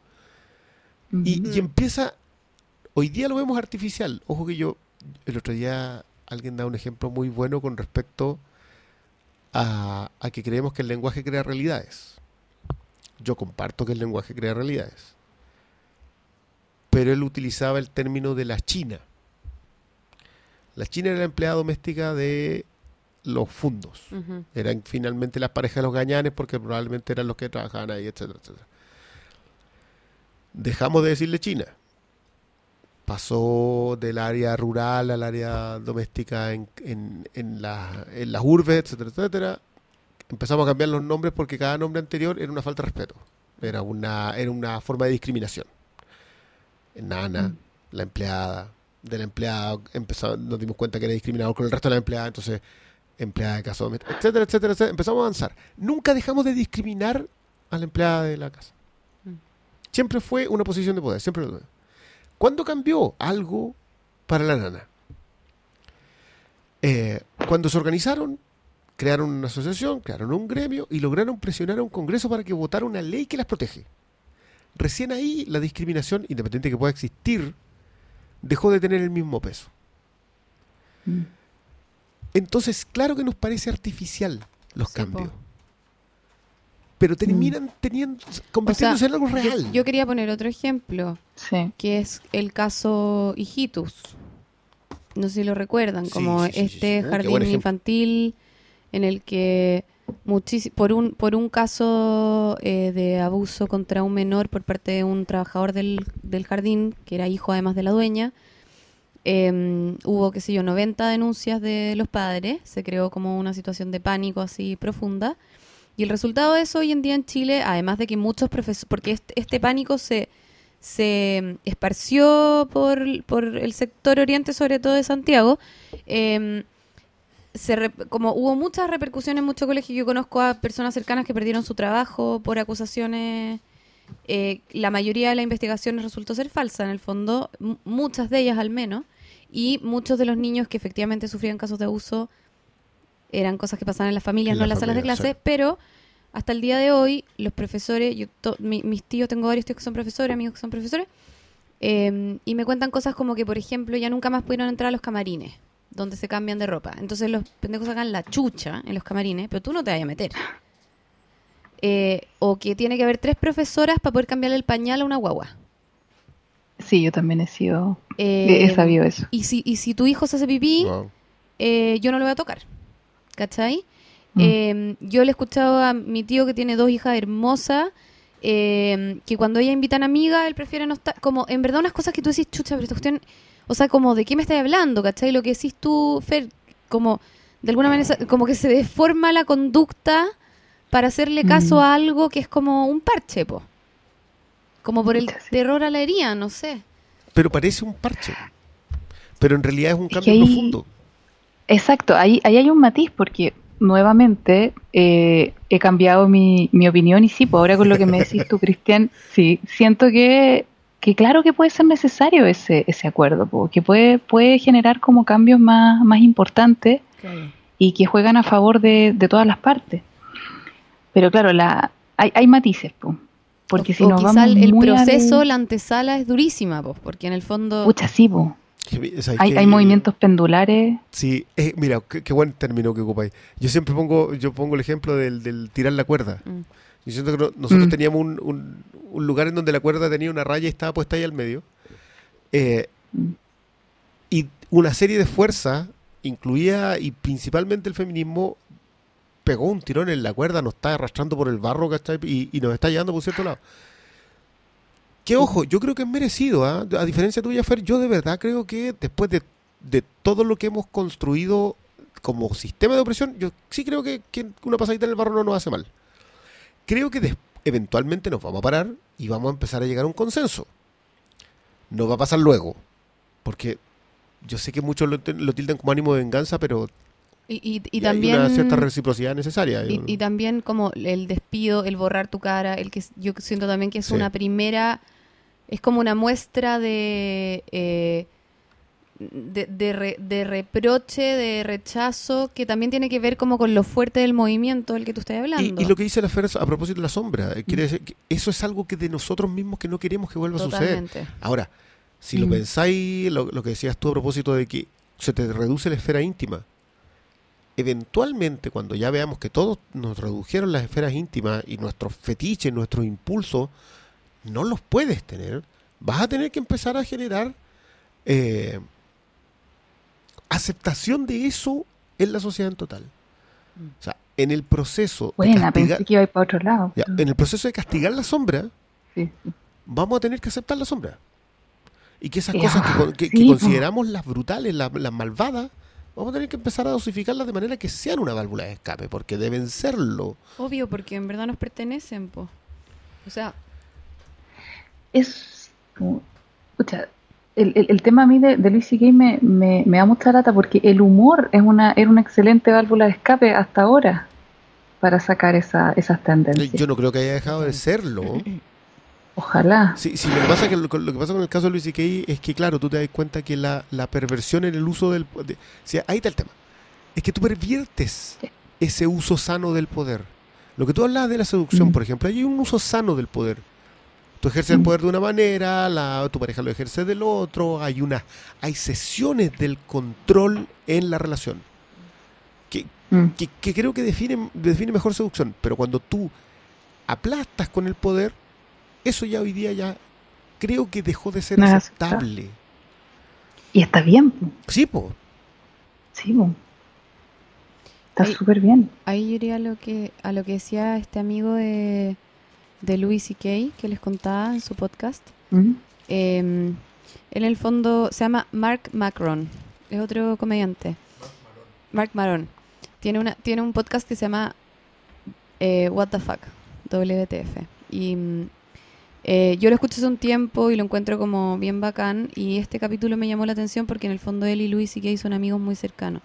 Y, y empieza, hoy día lo vemos artificial. Ojo que yo, el otro día alguien da un ejemplo muy bueno con respecto a, a que creemos que el lenguaje crea realidades. Yo comparto que el lenguaje crea realidades. Pero él utilizaba el término de la China. La China era la empleada doméstica de los fundos. Eran finalmente las parejas de los gañanes porque probablemente eran los que trabajaban ahí, etcétera, etcétera. Dejamos de decirle China. Pasó del área rural al área doméstica en, en, en, la- en las urbes, etcétera, etcétera. Empezamos a cambiar los nombres porque cada nombre anterior era una falta de respeto. Era una, era una forma de discriminación. Nana, la empleada, de la empleada, empezó, nos dimos cuenta que era discriminado con el resto de la empleada, entonces empleada de casa doméstica, etcétera, etcétera, etcétera. Empezamos a avanzar. Nunca dejamos de discriminar a la empleada de la casa. Mm. Siempre fue una posición de poder, siempre lo fue. ¿Cuándo cambió algo para la nana? Eh, cuando se organizaron, crearon una asociación, crearon un gremio y lograron presionar a un congreso para que votara una ley que las protege. Recién ahí la discriminación, independiente de que pueda existir, dejó de tener el mismo peso. Mm. Entonces, claro que nos parece artificial los Sí, cambios. po. Pero terminan teniendo, convirtiéndose en algo real. Yo, quería poner otro ejemplo, Sí. que es el caso Hijitus. No sé si lo recuerdan, Sí, como sí, sí, sí, este buen jardín infantil en el que muchis- por un por un caso eh, de abuso contra un menor por parte de un trabajador del, del jardín que era hijo además de la dueña eh, hubo qué sé yo 90 denuncias de los padres. Se creó como una situación de pánico así profunda. Y el resultado de eso hoy en día en Chile además de que muchos profesores porque este, este pánico se se esparció por, por el sector oriente sobre todo de Santiago eh, se rep- como hubo muchas repercusiones en muchos colegios, yo conozco a personas cercanas que perdieron su trabajo por acusaciones. eh, la mayoría de las investigaciones resultó ser falsa, en el fondo, m- muchas de ellas al menos, y muchos de los niños que efectivamente sufrían casos de abuso eran cosas que pasaban en las familias, En no la en las salas de familia, clase, sí. pero hasta el día de hoy los profesores, yo to- mi- mis tíos, tengo varios tíos que son profesores, amigos que son profesores, eh, y me cuentan cosas como que, por ejemplo, ya nunca más pudieron entrar a los camarines, donde se cambian de ropa. Entonces los pendejos sacan la chucha en los camarines, pero tú no te vayas a meter. Eh, o que tiene que haber tres profesoras para poder cambiarle el pañal a una guagua. Sí, yo también he sido. Eh, he sabido eso. Y si, y si tu hijo se hace pipí, Wow. eh, yo no lo voy a tocar. ¿Cachai? Mm. Eh, yo le he escuchado a mi tío que tiene dos hijas hermosas, eh, que cuando ella invitan amigas, él prefiere no estar. Como, en verdad, unas cosas que tú decís, chucha, pero esta cuestión. O sea, como, ¿de qué me estás hablando? ¿Cachai? Lo que decís tú, Fer, como, de alguna manera, como que se deforma la conducta para hacerle caso Mm. a algo que es como un parche, po. Como por el terror a la herida, no sé. Pero parece un parche. Pero en realidad es un Es cambio que ahí- profundo. Exacto, ahí, ahí hay un matiz porque nuevamente eh, he cambiado mi, mi opinión y sí, pues ahora con lo que me decís tú, Cristian, sí, siento que, que claro que puede ser necesario ese, ese acuerdo, po, que puede, puede generar como cambios más, más importantes y que juegan a favor de, de todas las partes. Pero claro, la, hay, hay matices, po, porque o, si o nos vamos el, muy proceso, la antesala es durísima, pues, porque en el fondo... Pucha, sí, po. Que- ¿sabes Hay, hay movimientos pendulares. Sí, eh, mira, qué, qué buen término que ocupáis. Yo siempre pongo, yo pongo el ejemplo del, del tirar la cuerda. Mm. Yo siento que no- nosotros Mm. teníamos un, un- un lugar en donde la cuerda tenía una raya y estaba puesta ahí al medio. Eh, y una serie de fuerzas, incluía y principalmente el feminismo, pegó un tirón en la cuerda, nos está arrastrando por el barro, ¿cachai? Y, y nos está llevando por cierto lado. Que ojo, yo creo que es merecido, ¿ah? a diferencia tuya, Fer, yo de verdad creo que después de, de todo lo que hemos construido como sistema de opresión, yo sí creo que, que una pasadita en el barro no nos hace mal. Creo que eventualmente nos vamos a parar y vamos a empezar a llegar a un consenso. No va a pasar luego, porque yo sé que muchos lo, lo tildan como ánimo de venganza, pero Y, y- y hay también... una cierta reciprocidad necesaria. Y, también como el despido, el borrar tu cara, el que yo siento también que es Sí. una primera, es como una muestra de, eh, de, de re- de reproche, de rechazo, que también tiene que ver como con lo fuerte del movimiento del que tú estás hablando. y lo que dice la Fer a propósito de la sombra, eh, Mm. quiere decir que eso es algo que de nosotros mismos que no queremos que vuelva a suceder. Ahora, si lo Mm. pensáis, lo, lo que decías tú a propósito de que se te reduce la esfera íntima, eventualmente cuando ya veamos que todos nos redujeron las esferas íntimas y nuestros fetiches, nuestros impulsos, no los puedes tener, vas a tener que empezar a generar eh, aceptación de eso en la sociedad en total. O sea, en el proceso de Buena, castigar- pensé que iba a ir para otro lado. ya, en el proceso de castigar la sombra, Sí, sí. vamos a tener que aceptar la sombra. Y que esas cosas que, consideramos las brutales, las, las malvadas, vamos a tener que empezar a dosificarlas de manera que sean una válvula de escape, porque deben serlo. Obvio, porque en verdad nos pertenecen, po. O sea, Es. Escucha, el, el- el tema a mí de, de Luis C.K. Me, me, me da mucha lata porque el humor es una, era una excelente válvula de escape hasta ahora para sacar esa, esas tendencias. Yo no creo que haya dejado de serlo. Ojalá. Sí, sí, lo, que pasa que, lo, lo que pasa con el caso de Luis C.K. es que, claro, tú te das cuenta que la, la perversión en el uso del... de- o sea, ahí está el tema. Es que tú perviertes Sí. ese uso sano del poder. Lo que tú hablabas de la seducción, Mm. por ejemplo, hay un uso sano del poder. Tú ejerces el poder de una manera, la, tu pareja lo ejerce del otro, hay una hay sesiones del control en la relación. Que, Mm. que, que creo que define, define mejor seducción. Pero cuando tú aplastas con el poder, eso ya hoy día ya creo que dejó de ser No aceptable. Y está bien, po. Sí, po. sí, po. está súper bien. Ahí yo iría a lo que, a lo que decía este amigo de, de Louis C.K. que les contaba en su podcast. Eh, en el fondo se llama Mark Macron, es otro comediante. Mark Maron. Tiene, una, tiene un podcast que se llama eh, What the Fuck, WTF. Y mm, eh, yo lo escucho hace un tiempo y lo encuentro como bien bacán. Y este capítulo me llamó la atención porque en el fondo él y Louis C.K. son amigos muy cercanos.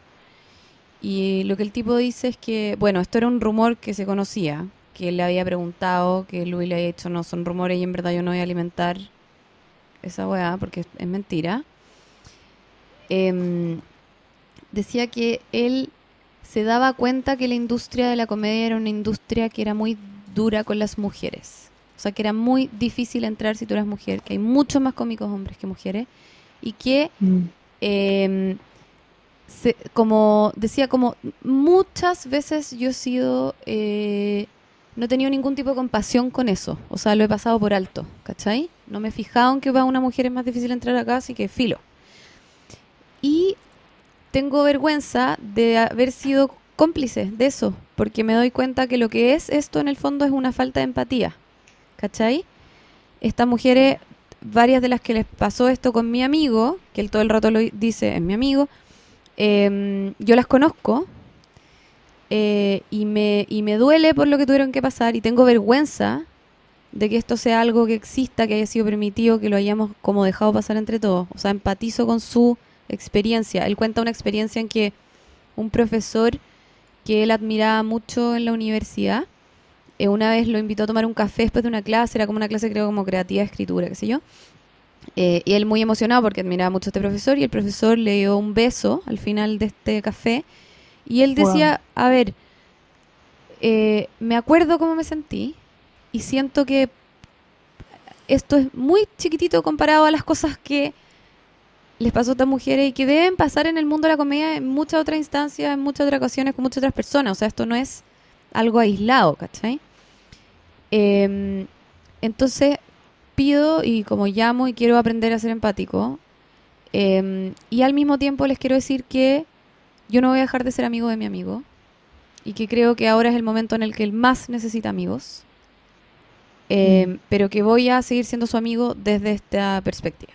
Y lo que el tipo dice es que, bueno, esto era un rumor que se conocía, que él le había preguntado, que Louis le había dicho, no, son rumores y en verdad yo no voy a alimentar esa weá porque es, mentira. Em, decía que él se daba cuenta que la industria de la comedia era una industria que era muy dura con las mujeres. O sea, que era muy difícil entrar si tú eras mujer, que hay muchos más cómicos hombres que mujeres, y que Mm. eh, se- como decía, como muchas veces yo he sido, eh, no he tenido ningún tipo de compasión con eso, o sea, lo he pasado por alto, ¿cachai? No me he fijado en que para una mujer es más difícil entrar acá, así que filo. Y tengo vergüenza de haber sido cómplice de eso, porque me doy cuenta que lo que es esto en el fondo es una falta de empatía, ¿cachai? Estas mujeres, varias de las que les pasó esto con mi amigo, que él todo el rato lo dice, es mi amigo, em, yo las conozco eh, y, me, y me duele por lo que tuvieron que pasar y tengo vergüenza de que esto sea algo que exista, que haya sido permitido, que lo hayamos como dejado pasar entre todos. O sea, empatizo con su experiencia. Él cuenta una experiencia en que un profesor que él admiraba mucho en la universidad, eh, una vez lo invitó a tomar un café después de una clase, era como una clase creo como creativa de escritura, qué sé yo. Eh, y él muy emocionado porque admiraba mucho a este profesor y el profesor le dio un beso al final de este café y él Wow. decía, a ver, eh, me acuerdo cómo me sentí y siento que esto es muy chiquitito comparado a las cosas que les pasó a estas mujeres y que deben pasar en el mundo de la comedia en muchas otras instancias, en muchas otras ocasiones, con muchas otras personas. O sea, esto no es algo aislado, ¿cachai? Em, entonces, pido y como llamo y quiero aprender a ser empático. em, y al mismo tiempo les quiero decir que yo no voy a dejar de ser amigo de mi amigo. Y que creo que ahora es el momento en el que él más necesita amigos. em, Pero que voy a seguir siendo su amigo desde esta perspectiva.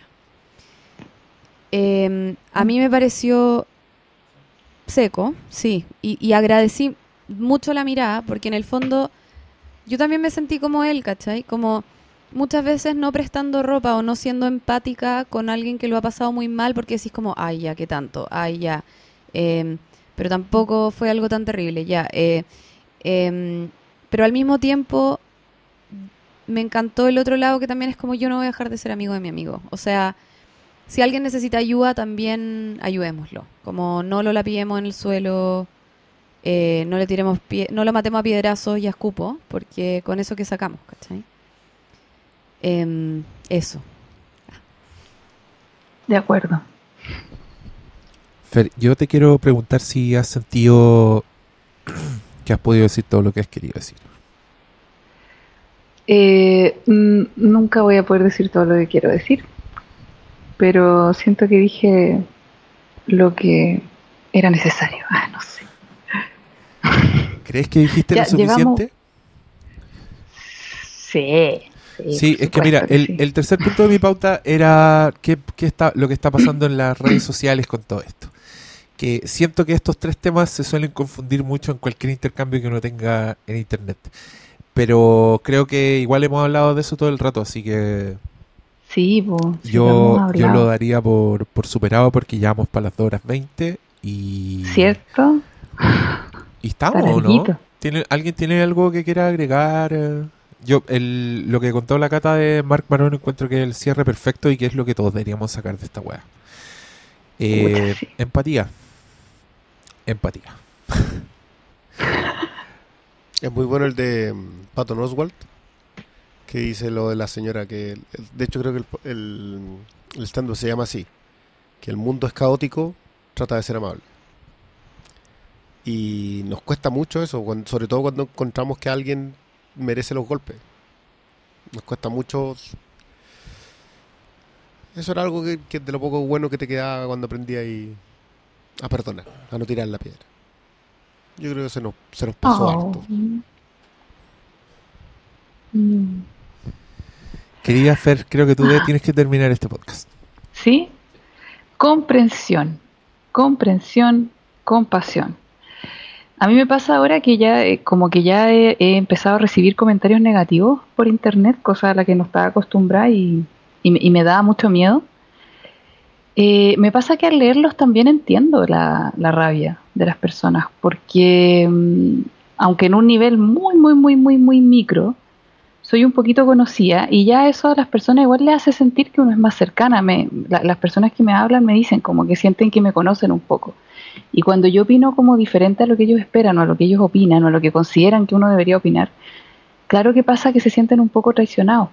Em, a mí me pareció seco, sí, y, y agradecí mucho la mirada, porque en el fondo yo también me sentí como él, ¿cachai? Como muchas veces no prestando ropa o no siendo empática con alguien que lo ha pasado muy mal, porque decís como, ay, ya, qué tanto, ay, ya. Em, pero tampoco fue algo tan terrible, ya. eh, em, pero al mismo tiempo me encantó el otro lado que también es como yo no voy a dejar de ser amigo de mi amigo. O sea, si alguien necesita ayuda, también ayudémoslo. Como no lo lapidemos en el suelo, eh, no le tiremos no lo matemos a piedrazos y a escupo, porque con eso que sacamos, ¿cachai? Em, eso. De acuerdo. Fer, yo te quiero preguntar si has sentido que has podido decir todo lo que has querido decir. Eh, nunca voy a poder decir todo lo que quiero decir, pero siento que dije lo que era necesario. Ah, no sé. ¿Crees que dijiste Ya, lo suficiente? Sí. Sí, es que mira, supuesto el, sí. el tercer punto de mi pauta era qué, qué está, lo que está pasando en las redes sociales con todo esto. Que siento que estos tres temas se suelen confundir mucho en cualquier intercambio que uno tenga en internet. Pero creo que igual hemos hablado de eso todo el rato, así que Sí, sí, lo yo, yo lo daría por, por superado porque ya vamos para las 2 horas 20 y... ¿Cierto? ¿Y estamos Está o no? ¿Tiene, ¿Alguien tiene algo que quiera agregar? Yo, el, lo que contó la cata de Mark Marón encuentro que es el cierre perfecto y que es lo que todos deberíamos sacar de esta weá. Eh. Empatía. Empatía. Es muy bueno el de mm, Patton Oswalt, que dice lo de la señora que, de hecho creo que el, el, el stand-up se llama así, que el mundo es caótico, trata de ser amable. Y nos cuesta mucho eso, sobre todo cuando encontramos que alguien merece los golpes. Nos cuesta mucho... Eso era algo que, que de lo poco bueno que te quedaba cuando aprendí ahí a perdonar, a no tirar la piedra. Yo creo que se nos, se nos pasó Oh. harto. Mm. Querida Fer, creo que tú de- tienes que terminar este podcast. ¿Sí? Comprensión, comprensión, compasión. A mí me pasa ahora que ya, eh, como que ya he, he empezado a recibir comentarios negativos por internet, cosa a la que no estaba acostumbrada y, y me daba mucho miedo. Eh, me pasa que al leerlos también entiendo la, la rabia de las personas, porque mm, aunque en un nivel muy, muy, muy, muy, muy micro, soy un poquito conocida y ya eso a las personas igual le hace sentir que uno es más cercana. Me, la- las personas que me hablan me dicen como que sienten que me conocen un poco. Y cuando yo opino como diferente a lo que ellos esperan o a lo que ellos opinan o a lo que consideran que uno debería opinar, claro que pasa que se sienten un poco traicionados.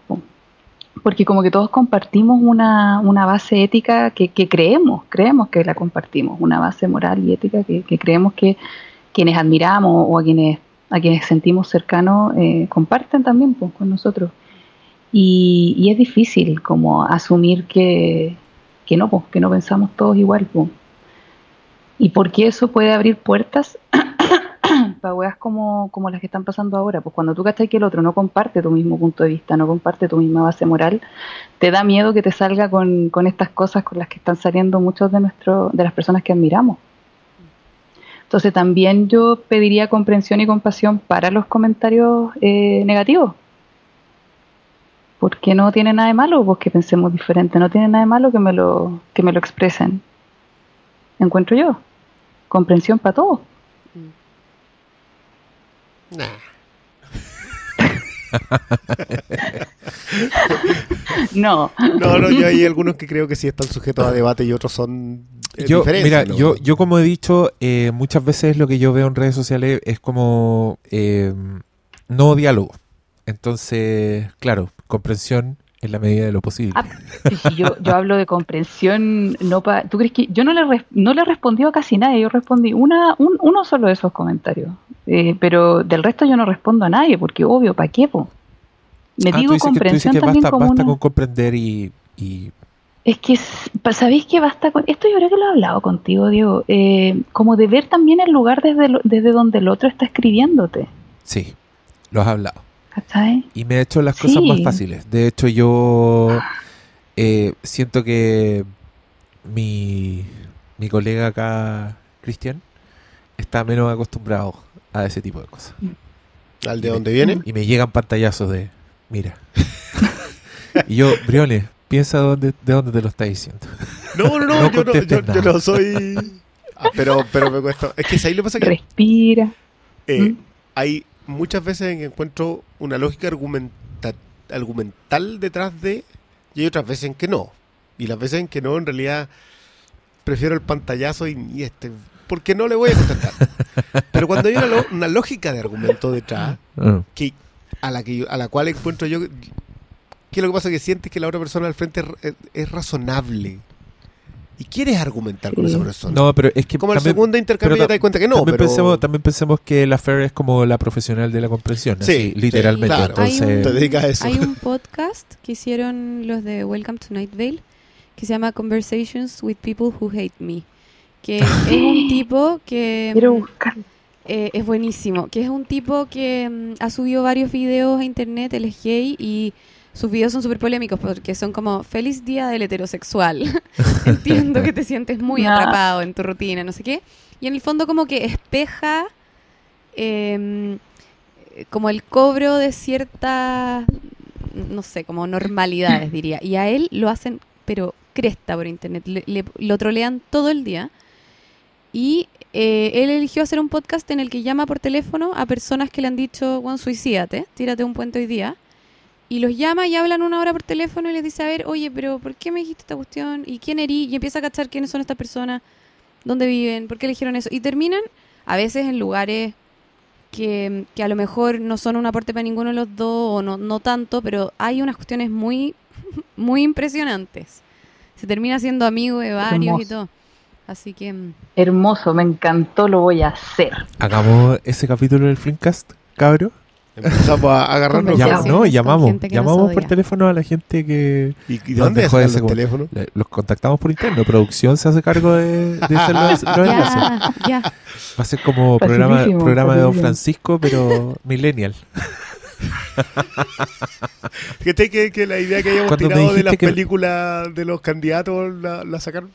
Po. Porque como que todos compartimos una, una base ética que, creemos, creemos que la compartimos, una base moral y ética que, que creemos que quienes admiramos o a quienes a quienes sentimos cercanos eh, comparten también pues, con nosotros. Y, y es difícil como asumir que, que no, pues, que no pensamos todos igual. Pues. Y porque eso puede abrir puertas para weas como, como las que están pasando ahora. Pues cuando tú cachas que el otro no comparte tu mismo punto de vista, no comparte tu misma base moral, te da miedo que te salga con, con estas cosas con las que están saliendo muchos de, nuestro, de las personas que admiramos. Entonces también yo pediría comprensión y compasión para los comentarios eh, negativos. Porque no tiene nada de malo pues, que pensemos diferente, no tiene nada de malo que me lo, que me lo expresen. Encuentro yo. Comprensión para todos. Nah. No. No, no, yo hay algunos que creo que sí están sujetos a debate y otros son eh, Yo, diferentes, mira, ¿no? yo, yo como he dicho, eh, muchas veces lo que yo veo en redes sociales es como eh, no diálogo. Entonces, claro, comprensión en la medida de lo posible. Ah, yo, yo hablo de comprensión, no pa, ¿tú crees que yo no le no le respondí a casi nadie? Yo respondí una un- uno solo de esos comentarios, Eh, pero del resto yo no respondo a nadie porque obvio, ¿para qué? Po? Me Ah, tú digo dices que, tú comprensión que también basta, como basta una- con comprender y, y- Es que, ¿sabéis que basta con esto? Yo creo que lo he hablado contigo, Diego. Eh, como de ver también el lugar desde, lo- desde donde el otro está escribiéndote. sí, lo has hablado. ¿Cachai? Y me ha hecho las cosas Sí. más fáciles. De hecho, yo eh, siento que mi, mi colega acá, Cristian, está menos acostumbrado a ese tipo de cosas. ¿Al de dónde viene? Y me llegan pantallazos de, mira. y yo, Briones, piensa dónde, de dónde te lo está diciendo. No, no, no, No yo, no yo, no soy... Ah, pero, pero me cuesta... Es que ahí lo que pasa es que Respira. eh, ¿Mm? hay muchas veces encuentro una lógica argumenta- argumental detrás de y hay otras veces en que no. Y las veces en que no, en realidad prefiero el pantallazo y, y este... Porque no le voy a contestar. Pero cuando hay una, una lógica de argumento detrás, Ah, que a la que yo- a la cual encuentro yo que lo que pasa es que sientes que la otra persona al frente es razonable y quieres argumentar con Sí. esa persona. No, pero es que Como el también, segundo intercambio pero ya te das cuenta que no, también, pero pensemos, también pensemos que la Fer es como la profesional de la comprensión, Sí, así, sí, literalmente. claro. Entonces, Hay te dedicas a eso. Hay un podcast que hicieron los de Welcome to Night Vale que se llama Conversations with People Who Hate Me. Que es un tipo que Quiero mm, buscar. eh, es buenísimo. Que es un tipo que mm, ha subido varios videos a internet, él es gay y sus videos son súper polémicos porque son como feliz día del heterosexual. Entiendo que te sientes muy atrapado en tu rutina, no sé qué. Y en el fondo como que espeja em, como el cobro de ciertas, no sé, como normalidades diría. Y a él lo hacen, pero cresta por internet. Le- le- lo trolean todo el día. Y eh, él eligió hacer un podcast en el que llama por teléfono a personas que le han dicho, Juan, suicídate, tírate un puente hoy día. Y los llama y hablan una hora por teléfono y les dice, a ver, oye, pero ¿por qué me dijiste esta cuestión? ¿Y quién erí? Y empieza a cachar quiénes son estas personas, dónde viven, por qué eligieron eso. Y terminan a veces en lugares que, que a lo mejor no son un aporte para ninguno de los dos o no, no tanto, pero hay unas cuestiones muy, muy impresionantes. Se termina siendo amigo de varios y todo. Así que... mm, Hermoso, me encantó, lo voy a hacer. hagamos ese capítulo del Flimcast, cabro. Empezamos a agarrarnos. No, gente llamamos, llamamos por teléfono a la gente que ¿Y, y dónde dejó de están los contactamos por interno. Producción se hace cargo de, de hacer los, los enlaces. Ya, ya. Va a ser como programa, Facilísimo, programa de Don. Francisco, pero millennial. Que, que la idea que habíamos Cuando tirado de las que- películas de los candidatos la, la sacaron.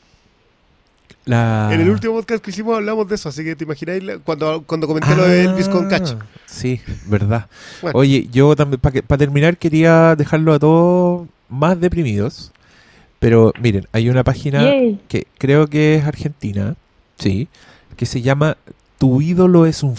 La... En el último podcast que hicimos hablamos de eso, así que te imagináis cuando, cuando comenté lo de Elvis con Catch. Ah, Sí, verdad. Bueno. Oye, yo también, para terminar, quería dejarlo a todos más deprimidos. Pero miren, hay una página Yay. que creo que es argentina, sí, que se llama tu ídolo es un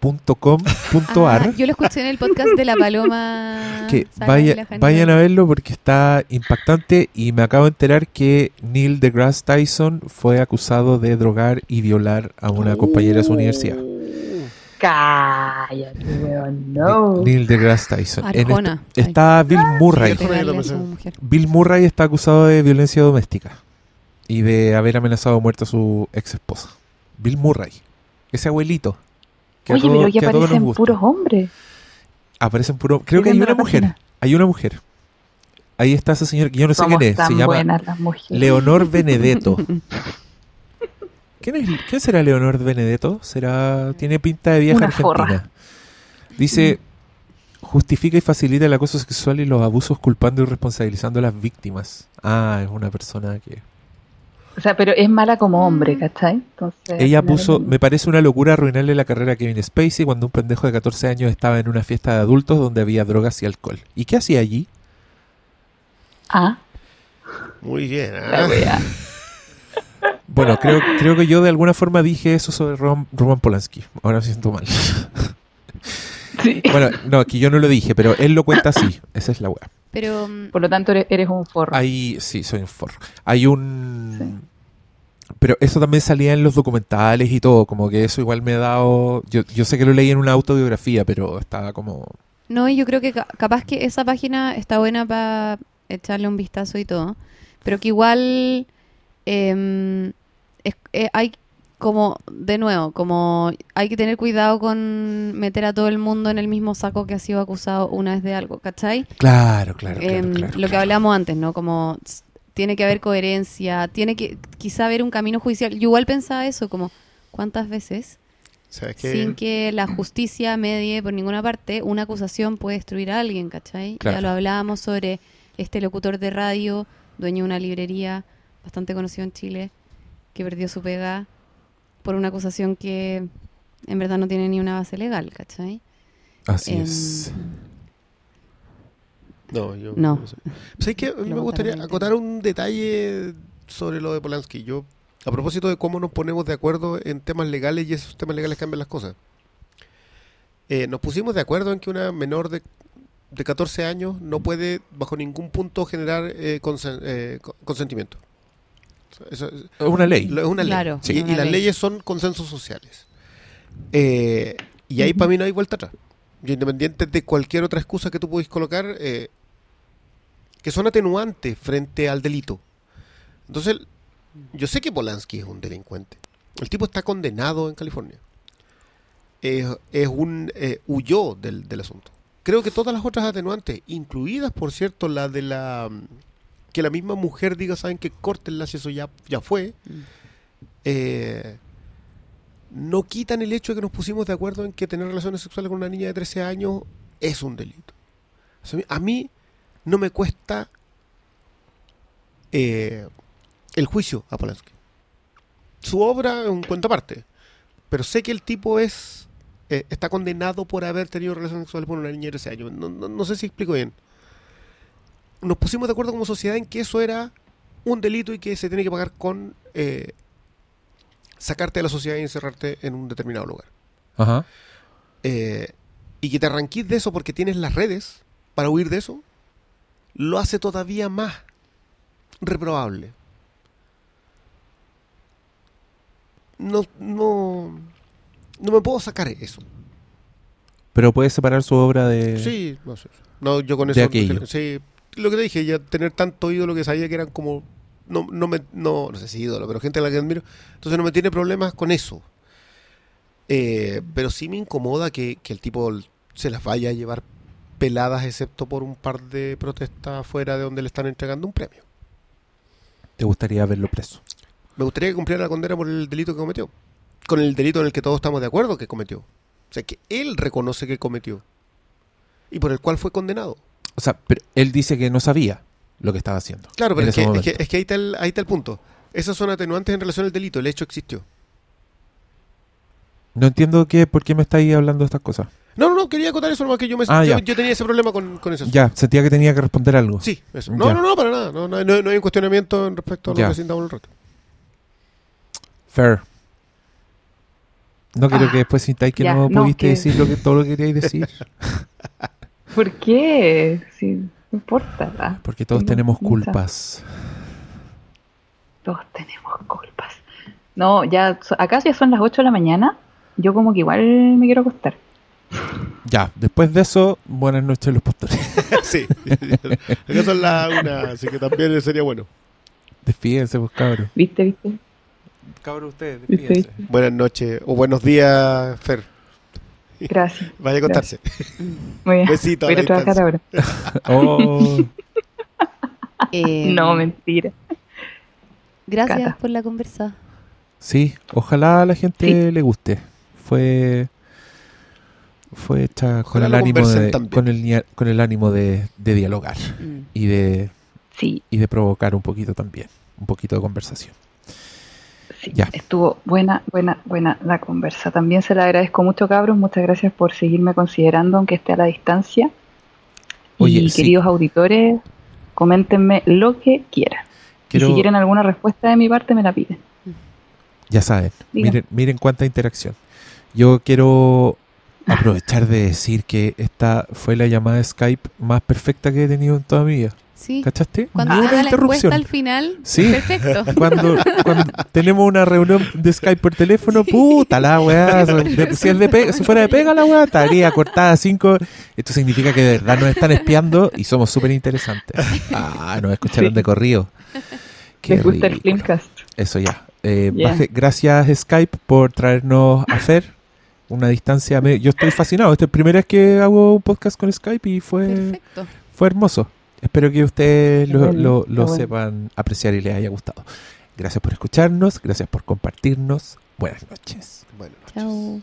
forro.com.ar. Ah, yo lo escuché en el podcast de la Paloma. que vaya- vayan a verlo porque está impactante y me acabo de enterar que Neil deGrasse Tyson fue acusado de drogar y violar a una compañera de su universidad. Cállate, weón. No. Neil deGrasse Tyson. Arjona. está Bill Murray. Bill Murray está acusado de violencia doméstica y de haber amenazado a muerte a su ex esposa. Bill Murray, ese abuelito. Que Oye, todo- pero ya que nos aparecen puros hombres. Aparecen puro. Creo que hay una mujer. página. Hay una mujer. Ahí está ese señor que yo no sé Somos quién es. tan Se llama. Leonor Benedetto. ¿Quién, es, ¿Quién será Leonor Benedetto? Será tiene pinta de vieja Una argentina. forra. Dice justifica y facilita el acoso sexual y los abusos culpando y responsabilizando a las víctimas. Ah, es una persona que O sea, pero es mala como hombre, ¿cachai? Entonces, ella puso, me parece una locura arruinarle la carrera a Kevin Spacey cuando un pendejo de 14 años estaba en una fiesta de adultos donde había drogas y alcohol. ¿Y qué hacía allí? Ah, Muy bien. la wea. Bueno, creo, creo que yo de alguna forma dije eso sobre Roman, Roman Polanski. Ahora me siento mal. Sí. Bueno, no, que yo no lo dije, pero él lo cuenta así. Esa es la weá. Pero mm, Por lo tanto, eres, eres un forro. Hay, sí, soy un forro. Hay un... Pero eso también salía en los documentales y todo, como que eso igual me ha dado... Yo, yo sé que lo leí en una autobiografía, pero estaba como... no, y yo creo que ca- capaz que esa página está buena para echarle un vistazo y todo. Pero que igual em, es- eh, hay como, de nuevo, como hay que tener cuidado con meter a todo el mundo en el mismo saco que ha sido acusado una vez de algo, ¿cachai? Claro, claro, claro. Em, claro, lo que hablamos antes, ¿no? Como tiene que haber coherencia, tiene que quizá haber un camino judicial. Yo igual pensaba eso, como ¿cuántas veces sin que la justicia medie por ninguna parte una acusación puede destruir a alguien, ¿cachai? Claro. Ya lo hablábamos sobre este locutor de radio, dueño de una librería bastante conocido en Chile, que perdió su pega por una acusación que en verdad no tiene ni una base legal, ¿cachai? Así Em, es. No, yo No. sé. ¿Sabes qué? A mí me gustaría acotar un detalle sobre lo de Polanski. Yo, a propósito de cómo nos ponemos de acuerdo en temas legales y esos temas legales cambian las cosas. Eh, nos pusimos de acuerdo en que una menor de, de 14 años no puede, bajo ningún punto, generar eh, consen- eh, co- consentimiento. Eso es- Es una ley. lo- es una ley. Claro, Sí, es y una las ley. leyes son consensos sociales. Eh, y ahí para mí no hay vuelta atrás. Yo, independiente de cualquier otra excusa que tú puedes colocar, eh, que son atenuantes frente al delito. Entonces, yo sé que Polanski es un delincuente. El tipo está condenado en California. Es, es un eh, huyó del, del asunto. Creo que todas las otras atenuantes, incluidas, por cierto, la de la mm, que la misma mujer diga, saben que córtenla si eso ya, ya fue, Mm. eh, no quitan el hecho de que nos pusimos de acuerdo en que tener relaciones sexuales con una niña de 13 años es un delito. O sea, a mí no me cuesta eh, el juicio a Polanski. Su obra es un cuento aparte, pero sé que el tipo es eh, está condenado por haber tenido relaciones sexuales con una niña de 13 años. No, no- no sé si explico bien. Nos pusimos de acuerdo como sociedad en que eso era un delito y que se tiene que pagar con eh, sacarte de la sociedad y encerrarte en un determinado lugar. Ajá. Eh, y que te arranquís de eso porque tienes las redes para huir de eso, lo hace todavía más reprobable. No, no, no me puedo sacar eso. Pero puede separar su obra de... Sí, no sé. No, yo con De eso. aquello. Sí, lo que te dije, ya tener tanto ídolo que sabía que eran como. No, no, me, no, no sé si ídolo, pero gente a la que admiro. Entonces no me tiene problemas con eso. Eh, pero sí me incomoda que, que el tipo se las vaya a llevar peladas, excepto por un par de protestas afuera de donde le están entregando un premio. ¿Te gustaría verlo preso? Me gustaría que cumpliera la condena por el delito que cometió. Con el delito en el que todos estamos de acuerdo que cometió. O sea, que él reconoce que cometió. Y por el cual fue condenado. O sea, pero él dice que no sabía lo que estaba haciendo. Claro, pero es que, es, que, es que ahí, está el, ahí está el punto. Esas son atenuantes en relación al delito. El hecho existió. No entiendo qué, por qué me estáis hablando de estas cosas. No, no, no, quería acotar eso nomás que yo, me, Ah, yo, tenía ese problema con, con eso. Ya, sentía que tenía que responder algo. Sí, eso. No, Ya. no, no, para nada. No, no, hay- no un cuestionamiento en respecto a lo Ya. que sintamos el rato. Fair. No quiero Ah, que después sintáis que ya, no no, pudiste que- decir lo que, todo lo que queríais decir. ¿Por qué? Sí, no importa. Porque todos tengo tenemos culpas. Todos tenemos culpas. No, ya, acá ya son las 8 de la mañana. Yo como que igual me quiero acostar. Ya, después de eso, buenas noches los pastores. sí. Acá son las una, así que también sería bueno. Despídense, pues, cabros. ¿Viste, viste? Cabros, ustedes, ¿Viste, despídense. viste? Buenas noches o buenos días, Fer. Gracias. Vaya a contarse. Muy bien. Besito a Voy a a trabajar distancia. ahora. Oh, Eh, No, mentira. Gracias Cata. por la conversa. sí, ojalá a la gente Sí. le guste. Fue fue hecha con el ánimo de, con el con el ánimo de, de dialogar Mm. y de Sí, y de provocar un poquito también, un poquito de conversación. sí. Ya. Estuvo buena, buena, buena la conversa. También se la agradezco mucho, cabros. Muchas gracias por seguirme considerando, aunque esté a la distancia. Oye, y sí. queridos auditores, coméntenme lo que quieran. Quiero- Y si quieren alguna respuesta de mi parte, me la piden. Ya saben, miren, miren cuánta interacción. Yo quiero aprovechar de decir que esta fue la llamada de Skype más perfecta que he tenido en toda mi vida. Sí. ¿Cachaste? Cuando una la interrupción. al final, Sí. perfecto. Cuando, cuando tenemos una reunión de Skype por teléfono, puta la weá. si, es de pe- si fuera de pega la weá, estaría cortada a cinco. Esto significa que de verdad nos están espiando y somos súper interesantes. Ah, nos escucharon Sí. de corrido. Qué ¿Les gusta el? Eso ya. Eh, baje- gracias Skype por traernos a Fer. Una distancia. me- yo estoy fascinado. Esta es la primera vez que hago un podcast con Skype y fue, Perfecto. fue hermoso. Espero que ustedes lo, bueno, lo- qué lo bueno. sepan apreciar y les haya gustado. Gracias por escucharnos. Gracias por compartirnos. Buenas noches. Buenas noches. Chao.